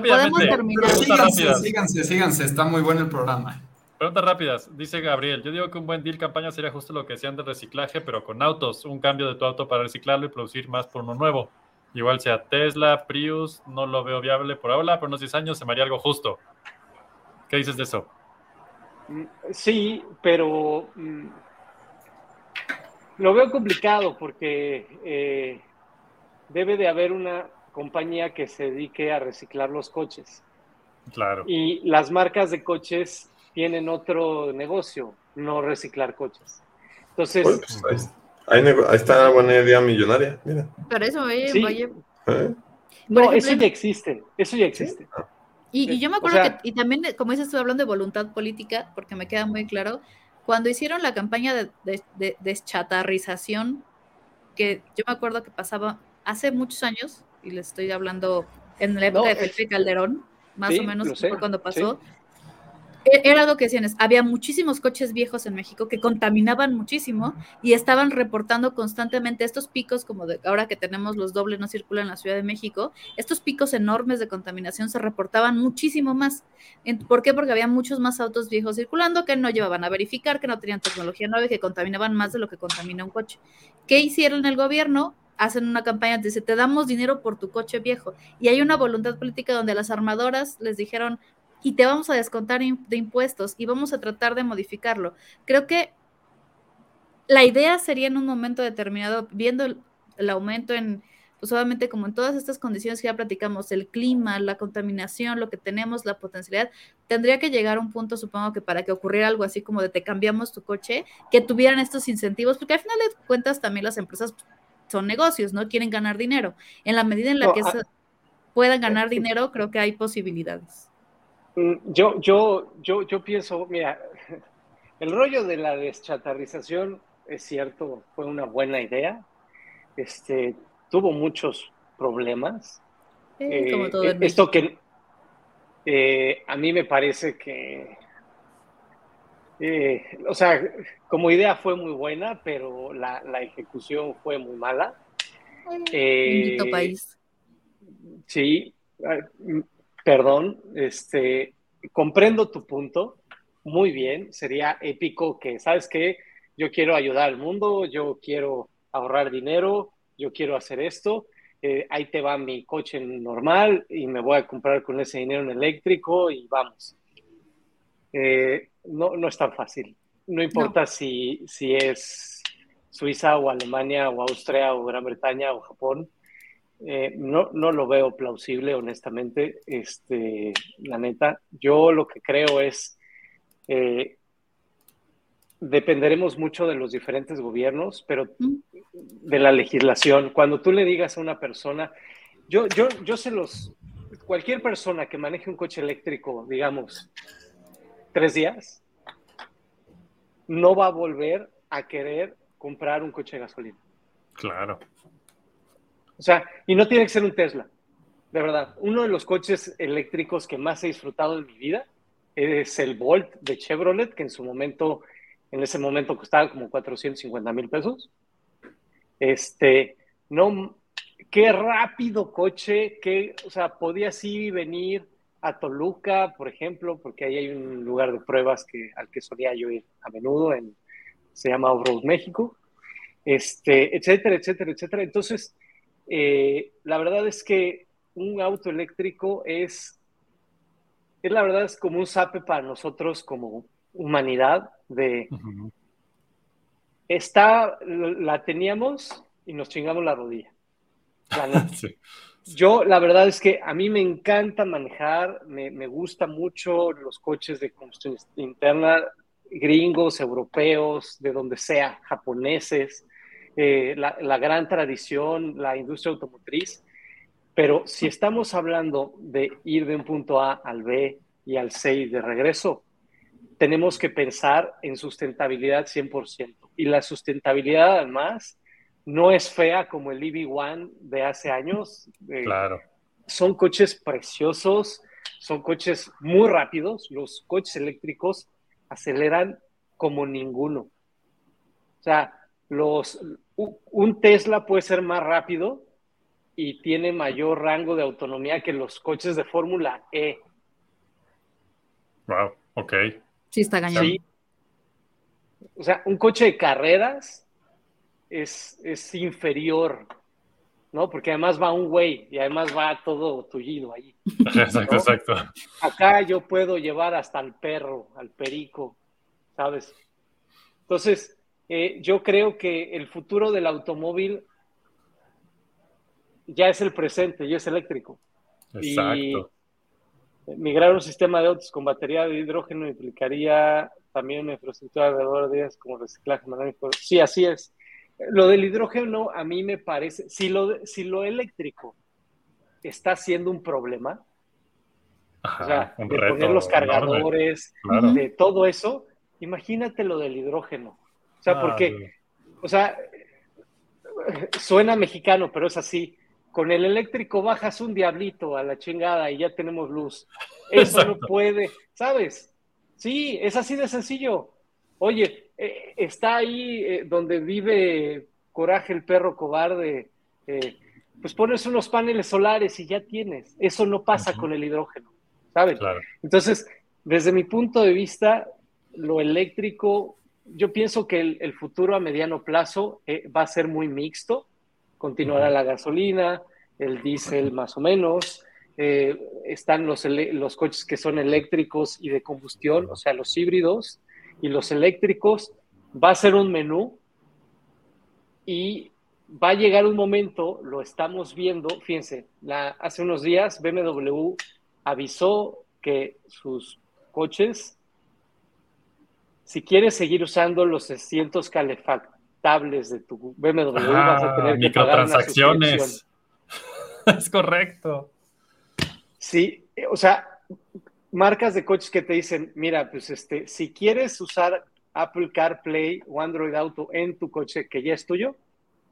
[SPEAKER 4] podemos terminar.
[SPEAKER 5] Síganse, síganse, síganse, está muy bueno el programa.
[SPEAKER 2] Preguntas rápidas. Dice Gabriel, yo digo que un buen deal campaña sería justo lo que decían de reciclaje, pero con autos. Un cambio de tu auto para reciclarlo y producir más por uno nuevo. Igual sea Tesla, Prius, no lo veo viable por ahora, pero unos 10 años se me haría algo justo. ¿Qué dices de eso?
[SPEAKER 3] Mm, Sí, pero mm, lo veo complicado porque eh, debe de haber una compañía que se dedique a reciclar los coches.
[SPEAKER 2] Claro.
[SPEAKER 3] Y las marcas de coches tienen otro negocio, no reciclar coches. Entonces,
[SPEAKER 1] Oye, pues, ahí, ahí nego- ahí está la buena idea millonaria. Mira.
[SPEAKER 4] Pero eso, oye,
[SPEAKER 3] Sí.
[SPEAKER 4] oye,
[SPEAKER 1] ¿eh?
[SPEAKER 3] no,
[SPEAKER 4] ejemplo,
[SPEAKER 3] eso ya existe, eso ya existe.
[SPEAKER 4] Y, y yo me
[SPEAKER 3] O
[SPEAKER 4] acuerdo
[SPEAKER 3] sea-
[SPEAKER 4] que, y también, eh, como dices, estoy hablando de voluntad política, porque me queda muy claro, cuando hicieron la campaña de, de- de deschatarrización, que yo me acuerdo que pasaba hace muchos años, y les estoy hablando en la época
[SPEAKER 3] No,
[SPEAKER 4] de Felipe Calderón, más
[SPEAKER 3] Sí,
[SPEAKER 4] o menos
[SPEAKER 3] sé,
[SPEAKER 4] fue cuando pasó. Era algo que decían, es, había muchísimos coches viejos en México que contaminaban muchísimo y estaban reportando constantemente estos picos, como de ahora que tenemos los dobles no circulan en la Ciudad de México, estos picos enormes de contaminación se reportaban muchísimo más. ¿Por qué? Porque había muchos más autos viejos circulando que no llevaban a verificar, que no tenían tecnología nueva y que contaminaban más de lo que contamina un coche. ¿Qué hicieron el gobierno? Hacen una campaña, dice, te damos dinero por tu coche viejo. Y hay una voluntad política donde las armadoras les dijeron, y te vamos a descontar de impuestos y vamos a tratar de modificarlo. Creo que la idea sería en un momento determinado, viendo el, el aumento en, pues obviamente como en todas estas condiciones que ya platicamos, el clima, la contaminación, lo que tenemos, la potencialidad, tendría que llegar a un punto, supongo que para que ocurriera algo así como de te cambiamos tu coche, que tuvieran estos incentivos, porque al final de cuentas también las empresas son negocios, ¿no? Quieren ganar dinero. En la medida en la
[SPEAKER 3] No,
[SPEAKER 4] que
[SPEAKER 3] ah,
[SPEAKER 4] puedan ganar dinero, creo que hay posibilidades.
[SPEAKER 3] Mm, Yo, yo, yo, yo pienso, mira, (laughs) el rollo de la deschatarrización es cierto, fue una buena idea. Este, tuvo muchos problemas.
[SPEAKER 4] Eh, como todo en
[SPEAKER 3] esto que eh, a mí me parece que, eh, o sea, como idea fue muy buena, pero la, la ejecución fue muy mala.
[SPEAKER 4] País.
[SPEAKER 3] Sí, eh, perdón, este, comprendo tu punto, muy bien, sería épico que, ¿sabes qué? Yo quiero ayudar al mundo, yo quiero ahorrar dinero, yo quiero hacer esto, eh, ahí te va mi coche normal y me voy a comprar con ese dinero en eléctrico y vamos. Eh, no, no es tan fácil. No importa Si, si es Suiza o Alemania o Austria o Gran Bretaña o Japón, eh, no, no lo veo plausible, honestamente. Este, la neta, yo lo que creo es eh, dependeremos mucho de los diferentes gobiernos, pero de la legislación. Cuando tú le digas a una persona, yo, yo, yo se los, cualquier persona que maneje un coche eléctrico, digamos, tres días, no va a volver a querer comprar un coche de gasolina.
[SPEAKER 2] Claro.
[SPEAKER 3] O sea, y no tiene que ser un Tesla. De verdad, uno de los coches eléctricos que más he disfrutado en mi vida es el Volt de Chevrolet, que en su momento, en ese momento costaba como 450 mil pesos. Este, no, qué rápido coche, que, o sea, podía así venir a Toluca, por ejemplo, porque ahí hay un lugar de pruebas que, al que solía yo ir a menudo, en, se llama Off-Road México, este, etcétera, etcétera, etcétera. Entonces, eh, la verdad es que un auto eléctrico es, es la verdad, es como un sape para nosotros como humanidad de... Está, la teníamos y nos chingamos la rodilla. (laughs) sí. Yo, la verdad es que a mí me encanta manejar, me, me gusta mucho los coches de combustión interna, gringos, europeos, de donde sea, japoneses, eh, la, la, gran tradición, la industria automotriz. Pero si estamos hablando de ir de un punto A al B y al C y de regreso, tenemos que pensar en sustentabilidad 100%. Y la sustentabilidad, además, no es fea como el EV1 de hace años.
[SPEAKER 2] Eh, claro.
[SPEAKER 3] Son coches preciosos, son coches muy rápidos. Los coches eléctricos aceleran como ninguno. O sea, los, un Tesla puede ser más rápido y tiene mayor rango de autonomía que los coches de Fórmula E.
[SPEAKER 2] Wow, ok.
[SPEAKER 4] Sí, está cañón. Sí.
[SPEAKER 3] O sea, un coche de carreras es, es inferior, ¿no? Porque además va un güey y además va todo tullido ahí. (laughs)
[SPEAKER 2] Exacto, exacto.
[SPEAKER 3] Acá yo puedo llevar hasta al perro, al perico, ¿sabes? Entonces, eh, yo creo que el futuro del automóvil ya es el presente, ya es eléctrico.
[SPEAKER 2] Exacto.
[SPEAKER 3] Y migrar un sistema de autos con batería de hidrógeno implicaría también una infraestructura alrededor de ellas como reciclaje. Sí, así es. Lo del hidrógeno a mí me parece, si lo, si lo eléctrico está siendo un problema, o sea, de poner los cargadores, de todo eso, imagínate lo del hidrógeno. O sea, porque, o sea, suena mexicano, pero es así. Con el eléctrico bajas un diablito a la chingada y ya tenemos luz. Eso no puede, ¿sabes? Sí, es así de sencillo. Oye, eh, está ahí eh, donde vive Coraje el perro cobarde. Eh, pues pones unos paneles solares y ya tienes. Eso no pasa con el hidrógeno, ¿sabes? Entonces, desde mi punto de vista, lo eléctrico, yo pienso que el, futuro a mediano plazo va a ser muy mixto. Continuará la gasolina, el diésel más o menos. están los, los coches que son eléctricos y de combustión, o sea, los híbridos y los eléctricos, va a ser un menú y va a llegar un momento, lo estamos viendo, fíjense, la, hace unos días BMW avisó que sus coches, si quieres seguir usando los asientos calefactables de tu BMW, vas a tener que pagar una (laughs)
[SPEAKER 2] es correcto.
[SPEAKER 3] Sí, o sea, marcas de coches que te dicen, mira, pues este, si quieres usar Apple CarPlay o Android Auto en tu coche que ya es tuyo,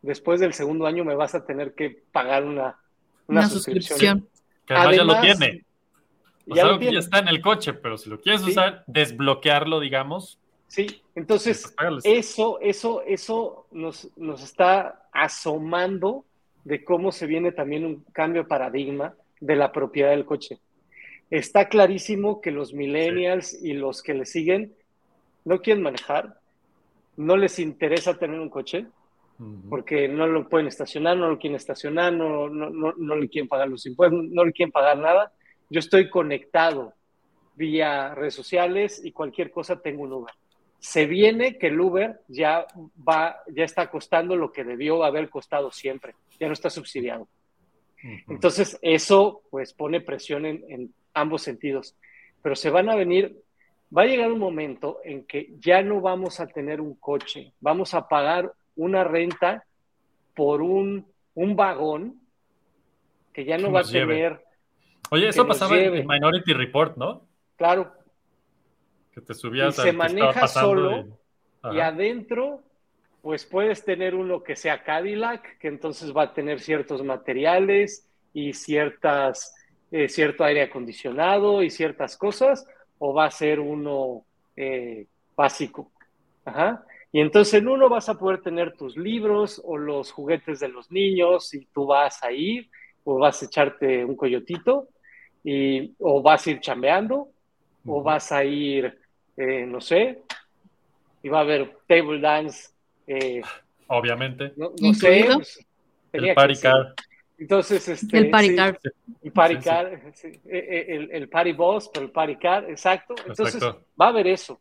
[SPEAKER 3] después del segundo año me vas a tener que pagar una, una, suscripción.
[SPEAKER 2] Que además, ya lo tiene. ya, lo tiene. ya está en el coche, pero si lo quieres usar, desbloquearlo, digamos.
[SPEAKER 3] Sí, entonces eso, eso, eso nos, nos está asomando de cómo se viene también un cambio de paradigma de la propiedad del coche. está clarísimo que los millennials y los que le siguen no quieren manejar, no les interesa tener un coche, porque no lo pueden estacionar, no lo quieren estacionar, no, no, no, no le quieren pagar los impuestos, no le quieren pagar nada. Yo estoy conectado vía redes sociales y cualquier cosa tengo un Uber. Se viene que el Uber ya va, ya está costando lo que debió haber costado siempre, ya no está subsidiado. Entonces, eso pues pone presión en, en ambos sentidos. Pero se van a venir, va a llegar un momento en que ya no vamos a tener un coche, vamos a pagar una renta por un, un vagón que ya no va a
[SPEAKER 2] lleve.
[SPEAKER 3] tener,
[SPEAKER 2] Oye, eso pasaba en Minority Report, ¿no?
[SPEAKER 3] claro,
[SPEAKER 2] Que te subías
[SPEAKER 3] Y se maneja solo,
[SPEAKER 2] y-
[SPEAKER 3] adentro pues puedes tener uno que sea Cadillac, que entonces va a tener ciertos materiales y ciertas, eh, cierto aire acondicionado y ciertas cosas, o va a ser uno eh, básico. Ajá. Y entonces en uno vas a poder tener tus libros o los juguetes de los niños y tú vas a ir o vas a echarte un coyotito y, o vas a ir chambeando o vas a ir, eh, no sé, y va a haber table dance, eh,
[SPEAKER 2] Obviamente.
[SPEAKER 3] no, no sé. Pues, tenía
[SPEAKER 2] El party car.
[SPEAKER 3] Entonces, este,
[SPEAKER 4] El party
[SPEAKER 3] sí,
[SPEAKER 4] car.
[SPEAKER 3] el party
[SPEAKER 2] Sí,
[SPEAKER 3] car, sí, eh, el, el party boss, pero el party car, exacto. Entonces,
[SPEAKER 2] Exacto.
[SPEAKER 3] va a haber eso.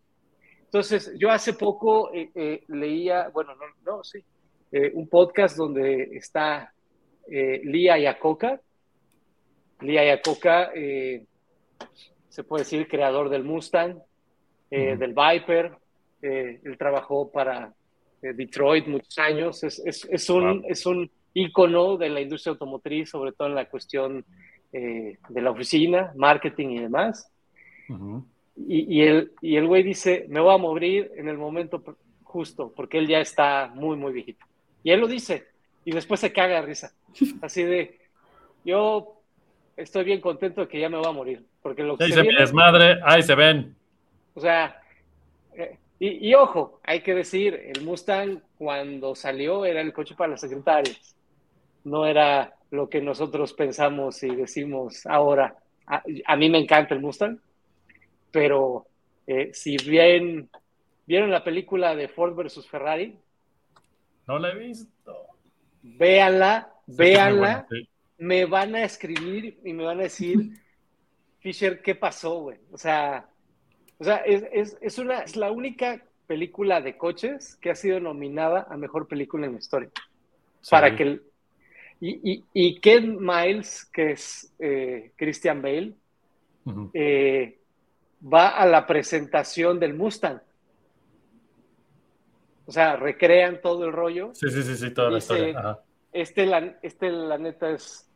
[SPEAKER 3] Entonces, yo hace poco eh, eh, leía, bueno, no, no, sí, eh, un podcast donde está eh, Lía Yacoca. Lía Yacoca, eh, se puede decir, creador del Mustang, eh, del Viper. eh, él trabajó para eh, Detroit muchos años. Es, es, es un,
[SPEAKER 2] Wow.
[SPEAKER 3] es un ícono de la industria automotriz, sobre todo en la cuestión eh, de la oficina, marketing y demás. Y, y el, y el güey dice, me voy a morir en el momento justo, porque él ya está muy, muy viejito. Y él lo dice, y después se caga de risa. (laughs) Así de, yo estoy bien contento de que ya me voy a morir, porque lo que se
[SPEAKER 2] hice mi
[SPEAKER 3] viene,
[SPEAKER 2] desmadre. Ahí se ven.
[SPEAKER 3] O sea, eh, y, y ojo, hay que decir, el Mustang cuando salió era el coche para las secretarias, no era lo que nosotros pensamos y decimos ahora. A, a mí me encanta el Mustang, pero eh, si bien vieron la película de Ford versus Ferrari,
[SPEAKER 2] No la he visto.
[SPEAKER 3] véanla, véanla,
[SPEAKER 2] buena, sí.
[SPEAKER 3] me van a escribir y me van a decir, (laughs) Fisher, ¿qué pasó, güey? O sea, o sea es, es, es, una, es la única película de coches que ha sido nominada a mejor película en la historia.
[SPEAKER 2] Sí.
[SPEAKER 3] Para que el- y, y, y Ken Miles, que es eh, Christian Bale, eh, va a la presentación del Mustang. O sea, recrean todo el rollo.
[SPEAKER 2] Sí, sí, sí, sí, toda la historia. Ajá.
[SPEAKER 3] Este, la, este, la neta es,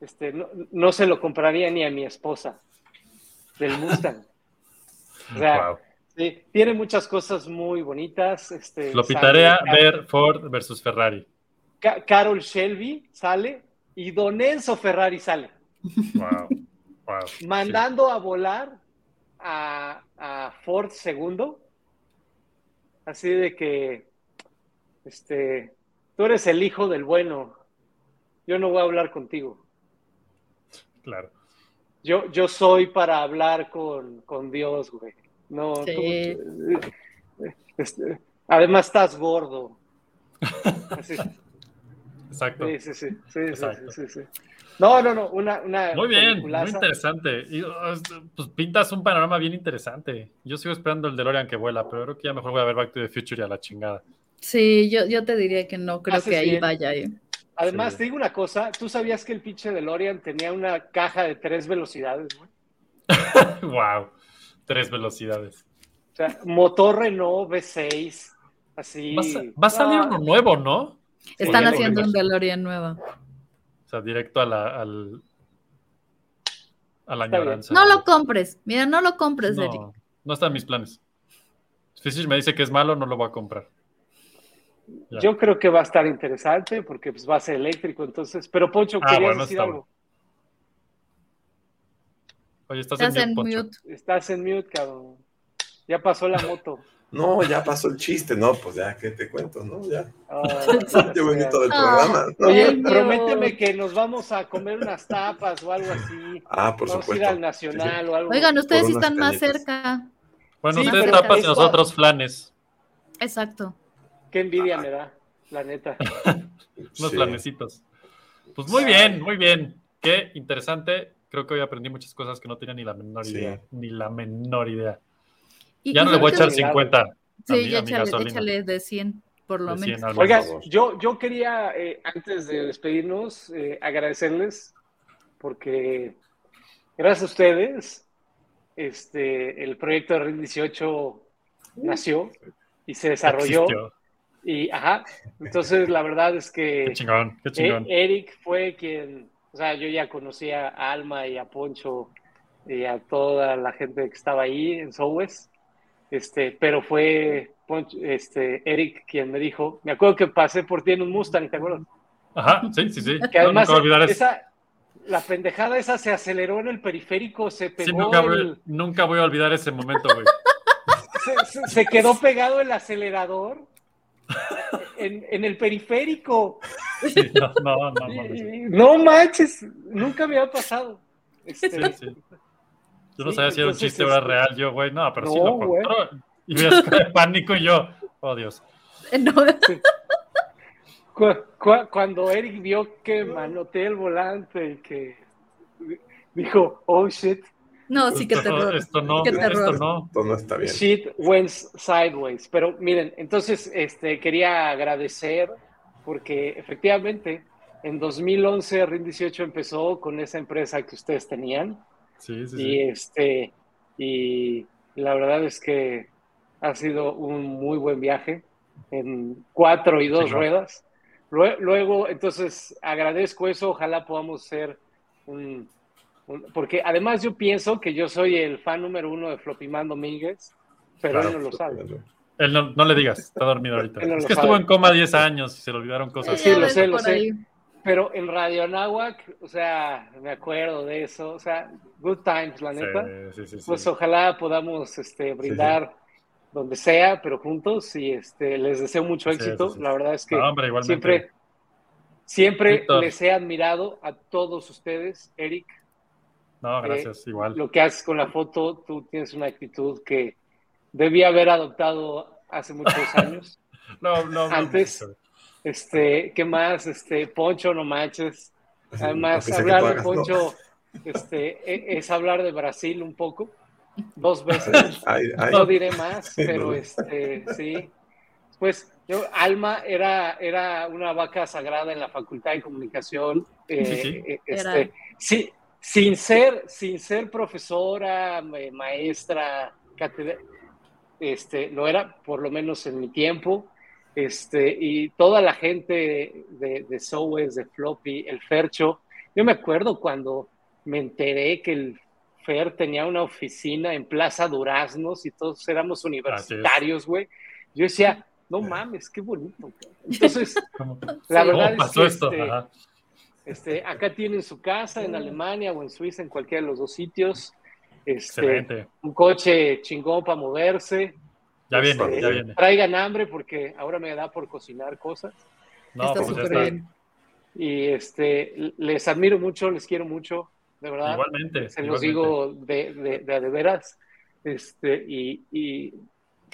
[SPEAKER 3] este, no, no se lo compraría ni a mi esposa del Mustang. (laughs) O sea,
[SPEAKER 2] Wow.
[SPEAKER 3] sí, tiene muchas cosas muy bonitas. Este,
[SPEAKER 2] Lo pitarea ver Ford versus Ferrari.
[SPEAKER 3] Ca- Carol Shelby sale y Don Enzo Ferrari sale,
[SPEAKER 2] Wow. Wow. (laughs)
[SPEAKER 3] mandando a volar a, a Ford segundo. Así de que, este, tú eres el hijo del bueno. Yo no voy a hablar contigo.
[SPEAKER 2] Claro.
[SPEAKER 3] Yo, yo soy para hablar con, con Dios, güey. No,
[SPEAKER 4] Sí.
[SPEAKER 3] tú- este, además estás gordo. (laughs) Así,
[SPEAKER 2] Exacto.
[SPEAKER 3] sí, sí, sí, sí, sí,
[SPEAKER 2] Exacto.
[SPEAKER 3] sí, sí. No, no, no, una, una
[SPEAKER 2] Muy bien, muy interesante. Y, uh, pues pintas un panorama bien interesante. Yo sigo esperando el DeLorean que vuela, pero creo que ya mejor voy a ver Back to the Future y a la chingada.
[SPEAKER 4] Sí, yo, yo te diría que no creo
[SPEAKER 3] Haces
[SPEAKER 4] que ahí
[SPEAKER 3] bien.
[SPEAKER 4] vaya. eh.
[SPEAKER 3] Además,
[SPEAKER 2] Sí.
[SPEAKER 3] te digo una cosa, ¿tú sabías que el pinche DeLorean tenía una caja de tres velocidades, güey? (laughs)
[SPEAKER 2] wow. Tres velocidades.
[SPEAKER 3] O sea, motor Renault V6, así.
[SPEAKER 2] Va a, sa- va a salir
[SPEAKER 3] Ah,
[SPEAKER 2] uno nuevo, ¿no?
[SPEAKER 4] Están haciendo un. DeLorean nueva.
[SPEAKER 2] O sea, directo a la, al, a la añoranza.
[SPEAKER 4] No lo compres. Mira, no lo compres, Eric.
[SPEAKER 2] No, no está en mis planes. Si me dice que es malo, no lo voy a comprar.
[SPEAKER 3] Yo creo que va a estar interesante porque pues, va a ser eléctrico, entonces. Pero Poncho,
[SPEAKER 2] Ah,
[SPEAKER 3] querías
[SPEAKER 2] bueno,
[SPEAKER 3] decir algo.
[SPEAKER 2] Oye, estás,
[SPEAKER 4] Estás
[SPEAKER 2] en
[SPEAKER 4] en
[SPEAKER 2] mute.
[SPEAKER 3] Estás en mute, cabrón. Ya pasó la moto. (laughs)
[SPEAKER 1] No, ya pasó el chiste, no, pues ya, ¿qué te cuento? No, ya.
[SPEAKER 3] Ah, (laughs)
[SPEAKER 1] Qué bonito del
[SPEAKER 4] Ah.
[SPEAKER 1] programa. ¿no?
[SPEAKER 3] Oye, prométeme que nos vamos a comer unas tapas o algo así.
[SPEAKER 1] Ah, por
[SPEAKER 3] vamos a ir
[SPEAKER 1] supuesto.
[SPEAKER 3] al Nacional o algo.
[SPEAKER 4] Oigan, ustedes sí están más cerca.
[SPEAKER 2] Bueno,
[SPEAKER 3] Sí,
[SPEAKER 2] ustedes tapas y nosotros flanes.
[SPEAKER 4] Exacto.
[SPEAKER 3] Qué envidia me da, la neta. (laughs)
[SPEAKER 2] Unos
[SPEAKER 1] Sí.
[SPEAKER 2] flanecitos. Pues muy bien, muy bien. Qué interesante. Creo que hoy aprendí muchas cosas que no tenía ni la menor
[SPEAKER 1] Sí.
[SPEAKER 2] idea. Ni la menor idea.
[SPEAKER 4] Y-
[SPEAKER 2] Ya
[SPEAKER 4] y
[SPEAKER 2] no le voy a echar
[SPEAKER 4] que-
[SPEAKER 2] 50. a
[SPEAKER 4] Sí,
[SPEAKER 2] mi-
[SPEAKER 4] ya échale, échale de 100, por lo
[SPEAKER 2] De 100
[SPEAKER 4] menos.
[SPEAKER 1] favor.
[SPEAKER 3] yo, yo quería, eh, antes de despedirnos, eh, agradecerles porque gracias a ustedes, este, el proyecto de RIN 18 nació y se desarrolló.
[SPEAKER 2] Existió.
[SPEAKER 3] Y, ajá, entonces la verdad es que
[SPEAKER 2] Qué chingón, qué
[SPEAKER 3] eh,
[SPEAKER 2] chingón.
[SPEAKER 3] Eric fue quien, o sea, yo ya conocía a Alma y a Poncho y a toda la gente que estaba ahí en Sowes, este, pero fue Poncho- este, Eric quien me dijo, me acuerdo que pasé por ti en un Mustang, ¿te acuerdas?
[SPEAKER 2] Ajá, sí, sí, sí.
[SPEAKER 3] Que además esa, la pendejada esa se aceleró en el periférico, se
[SPEAKER 2] Sí,
[SPEAKER 3] pegó,
[SPEAKER 2] nunca, voy,
[SPEAKER 3] el-
[SPEAKER 2] nunca voy a olvidar ese momento, güey. (laughs)
[SPEAKER 3] se, se- se quedó pegado el acelerador en, en el periférico.
[SPEAKER 2] Sí, no, no, no,
[SPEAKER 3] no manches, nunca me había pasado. Este,
[SPEAKER 2] Sí, sí. Yo no
[SPEAKER 3] Sí,
[SPEAKER 2] sabía si era un chiste o era
[SPEAKER 3] este-
[SPEAKER 2] real, yo, güey. No, pero sí
[SPEAKER 3] No,
[SPEAKER 2] lo contó. Y cara de pánico y yo, oh Dios.
[SPEAKER 4] No,
[SPEAKER 3] cu- cu- cuando Eric vio que manoteé el volante y que dijo, oh shit,
[SPEAKER 4] no, sí que
[SPEAKER 2] esto,
[SPEAKER 4] terror.
[SPEAKER 2] esto no,
[SPEAKER 4] Qué
[SPEAKER 2] esto
[SPEAKER 4] terror.
[SPEAKER 2] no.
[SPEAKER 1] Todo no está bien.
[SPEAKER 3] shit went sideways. Pero miren, entonces este, quería agradecer porque efectivamente en 2011 RIN 18 empezó con esa empresa que ustedes tenían.
[SPEAKER 2] Sí, sí,
[SPEAKER 3] Y
[SPEAKER 2] sí.
[SPEAKER 3] este, y la verdad es que ha sido un muy buen viaje en cuatro y dos
[SPEAKER 2] Sí,
[SPEAKER 3] ruedas. Lue- Luego, entonces, agradezco eso. Ojalá podamos ser un, un- Porque además yo pienso que yo soy el fan número uno de Flopimán Domínguez, pero
[SPEAKER 1] Claro,
[SPEAKER 3] él no lo sabe.
[SPEAKER 2] Él no, no le digas, está dormido ahorita.
[SPEAKER 3] No
[SPEAKER 2] es que
[SPEAKER 3] sabe.
[SPEAKER 2] estuvo en coma 10 años y se le olvidaron cosas.
[SPEAKER 3] Sí,
[SPEAKER 4] Ya
[SPEAKER 3] lo sé, lo sé.
[SPEAKER 4] ahí.
[SPEAKER 3] Pero en Radio Anáhuac, o sea, me acuerdo de eso. O sea, good times, la neta.
[SPEAKER 2] Sí, sí, sí, sí.
[SPEAKER 3] Pues ojalá podamos este, brindar donde sea, pero juntos y este, les deseo mucho
[SPEAKER 2] Sí,
[SPEAKER 3] éxito.
[SPEAKER 2] sí, sí.
[SPEAKER 3] La verdad es que
[SPEAKER 2] No, hombre, igualmente.
[SPEAKER 3] siempre, siempre les he admirado a todos ustedes, Eric.
[SPEAKER 2] No, gracias, igual.
[SPEAKER 3] Lo que haces con la foto, tú tienes una actitud que debí haber adoptado hace muchos (laughs) años.
[SPEAKER 2] No, no, no,
[SPEAKER 3] antes-
[SPEAKER 2] no,
[SPEAKER 3] Este, ¿qué más? Este, Poncho, no manches. Además, hablar de
[SPEAKER 1] hagas, ¿no?
[SPEAKER 3] Poncho este, e- es hablar de Brasil un poco, dos veces.
[SPEAKER 1] Ay, ay,
[SPEAKER 3] No diré más,
[SPEAKER 1] Sí,
[SPEAKER 3] pero
[SPEAKER 1] no.
[SPEAKER 3] este, sí. Pues yo, Alma era, era una vaca sagrada en la Facultad de Comunicación. eh,
[SPEAKER 2] Sí, sí.
[SPEAKER 3] eh,
[SPEAKER 4] Era.
[SPEAKER 3] este, sí, sin ser, sin ser profesora, ma- maestra, cátedra, este, lo era, por lo menos en mi tiempo. Este, y toda la gente de, de Sowes, de Floppy, el Fercho. Yo me acuerdo cuando me enteré que el Fer tenía una oficina en Plaza Duraznos y todos éramos universitarios, güey. Yo decía, no mames, qué bonito. cabrón". Entonces, (laughs)
[SPEAKER 2] ¿Cómo,
[SPEAKER 3] la verdad
[SPEAKER 2] cómo
[SPEAKER 3] es
[SPEAKER 2] pasó
[SPEAKER 3] que
[SPEAKER 2] esto?
[SPEAKER 3] este. Este, acá tienen su casa en Alemania o en Suiza, en cualquiera de los dos sitios. Este,
[SPEAKER 2] Excelente.
[SPEAKER 3] un coche chingón para moverse.
[SPEAKER 2] Ya viene,
[SPEAKER 3] Este,
[SPEAKER 2] ya viene.
[SPEAKER 3] Traigan hambre porque ahora me da por cocinar cosas.
[SPEAKER 2] No,
[SPEAKER 4] Está
[SPEAKER 2] pues
[SPEAKER 4] súper bien.
[SPEAKER 3] Y este, les admiro mucho, les quiero mucho, de verdad.
[SPEAKER 2] Igualmente.
[SPEAKER 3] Se los
[SPEAKER 2] igualmente.
[SPEAKER 3] digo de, de, de, a de veras. Este, y, y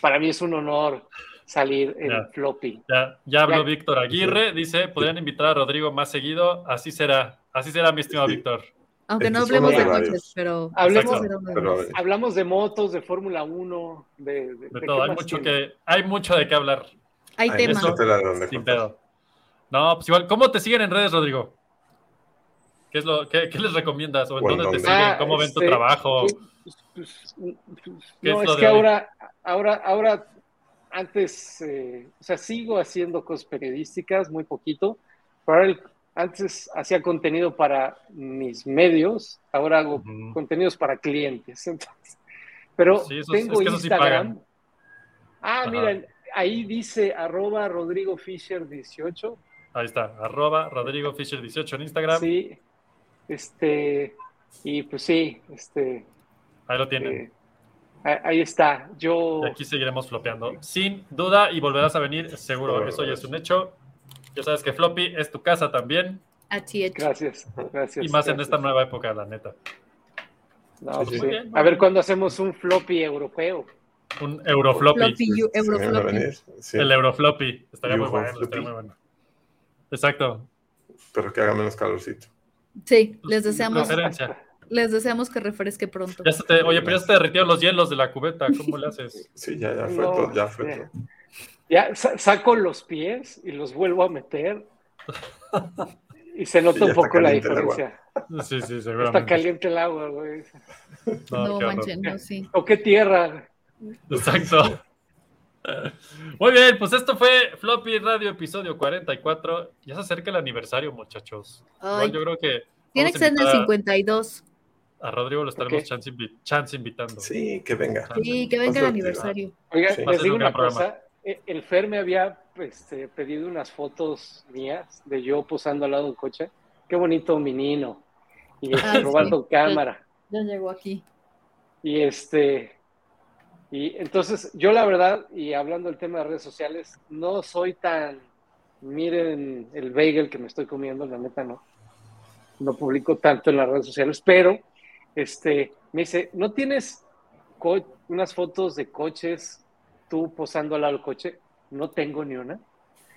[SPEAKER 3] para mí es un honor salir en
[SPEAKER 2] Ya.
[SPEAKER 3] floppy.
[SPEAKER 2] Ya, ya habló
[SPEAKER 3] Ya.
[SPEAKER 2] Víctor Aguirre, dice, podrían invitar a Rodrigo más seguido, así será, así será mi estimado
[SPEAKER 1] Sí.
[SPEAKER 2] Víctor.
[SPEAKER 4] Aunque no hablemos de coches, pero.
[SPEAKER 3] Hablemos-
[SPEAKER 1] Pero,
[SPEAKER 3] Hablamos de motos, de Fórmula 1, de, de,
[SPEAKER 2] De
[SPEAKER 3] de
[SPEAKER 2] todo, hay mucho que, hay mucho de qué hablar.
[SPEAKER 4] Hay
[SPEAKER 1] ay,
[SPEAKER 4] tema.
[SPEAKER 1] mucha tela de donde
[SPEAKER 2] Sin pedo. No, pues igual, ¿cómo te siguen en redes, Rodrigo? ¿Qué, es lo, qué, qué les recomiendas? ¿O en
[SPEAKER 1] en
[SPEAKER 2] dónde te siguen?
[SPEAKER 3] Ah,
[SPEAKER 2] ¿Cómo ven tu
[SPEAKER 3] este,
[SPEAKER 2] trabajo?
[SPEAKER 3] Pues, pues, pues,
[SPEAKER 2] ¿Qué
[SPEAKER 3] no,
[SPEAKER 2] es lo
[SPEAKER 3] es que ahora, ahora, ahora, antes, eh, o sea, sigo haciendo cosas periodísticas, muy poquito, pero antes hacía contenido para mis medios, ahora hago contenidos para clientes. (laughs) Entonces, pero
[SPEAKER 2] Sí, eso-
[SPEAKER 3] tengo
[SPEAKER 2] es que sí
[SPEAKER 3] Instagram. ah,
[SPEAKER 2] Ajá.
[SPEAKER 3] miren, ahí dice arroba Rodrigo Fisher 18.
[SPEAKER 2] Ahí está, arroba Rodrigo Fisher 18 en Instagram.
[SPEAKER 3] Sí, este, y pues sí, este,
[SPEAKER 2] Ahí lo tienen.
[SPEAKER 3] eh, ahí está. Yo,
[SPEAKER 2] Y aquí seguiremos flopeando. Sin duda, y volverás a venir, seguro. Eso ya es un hecho. Ya sabes que Floppy es tu casa también.
[SPEAKER 4] Así es.
[SPEAKER 3] gracias, gracias.
[SPEAKER 2] Y más en esta nueva época, la neta.
[SPEAKER 3] No,
[SPEAKER 1] Sí,
[SPEAKER 3] pues
[SPEAKER 1] sí.
[SPEAKER 3] sí.
[SPEAKER 2] Muy bien, muy
[SPEAKER 3] A ver cuándo hacemos un floppy europeo.
[SPEAKER 2] Un Eurofloppy.
[SPEAKER 4] Floppy,
[SPEAKER 1] a
[SPEAKER 4] Eurofloppy.
[SPEAKER 1] venir, sí.
[SPEAKER 2] El Eurofloppy. Estaría muy bueno. Estaría muy bueno. Exacto.
[SPEAKER 1] Pero que haga menos calorcito.
[SPEAKER 4] Sí, les deseamos,
[SPEAKER 2] Referencia.
[SPEAKER 4] Les deseamos que refresque pronto.
[SPEAKER 2] Ya se te- oye, pero ya se te derritieron los hielos de la cubeta. ¿Cómo le haces? (laughs)
[SPEAKER 1] Sí, ya, ya fue
[SPEAKER 3] No,
[SPEAKER 1] todo, ya fue todo.
[SPEAKER 3] Ya sa- saco los pies y los vuelvo a meter. Y se nota
[SPEAKER 1] Sí,
[SPEAKER 3] un
[SPEAKER 1] está
[SPEAKER 3] poco la diferencia.
[SPEAKER 2] Sí, sí,
[SPEAKER 3] Está
[SPEAKER 2] seguramente.
[SPEAKER 3] caliente el agua, güey.
[SPEAKER 2] No,
[SPEAKER 4] No manchen, no, sí.
[SPEAKER 3] O qué tierra.
[SPEAKER 2] Exacto. Muy bien, pues esto fue Floppy Radio episodio 44. Ya se acerca el aniversario, muchachos.
[SPEAKER 4] Ay,
[SPEAKER 2] yo creo que
[SPEAKER 4] tiene que ser en el
[SPEAKER 2] invitar a-
[SPEAKER 4] 52.
[SPEAKER 2] A Rodrigo lo estaremos chance, invi- chance invitando.
[SPEAKER 1] Sí, que venga.
[SPEAKER 4] Sí, que venga el aniversario.
[SPEAKER 3] Oiga,
[SPEAKER 1] Sí.
[SPEAKER 3] Les digo
[SPEAKER 2] un
[SPEAKER 3] una
[SPEAKER 2] programa.
[SPEAKER 3] cosa. eh, El Fer me había este, pedido unas fotos mías de yo posando al lado de un coche. Qué bonito menino. Y este,
[SPEAKER 4] Ah, sí.
[SPEAKER 3] robando cámara.
[SPEAKER 4] Ya llegó aquí.
[SPEAKER 3] Y este, y entonces yo la verdad, y hablando del tema de redes sociales, no soy tan, miren el bagel que me estoy comiendo, la neta no, no publico tanto en las redes sociales, pero este, me dice, ¿no tienes co- unas fotos de coches tú posando al lado del coche? No tengo ni una.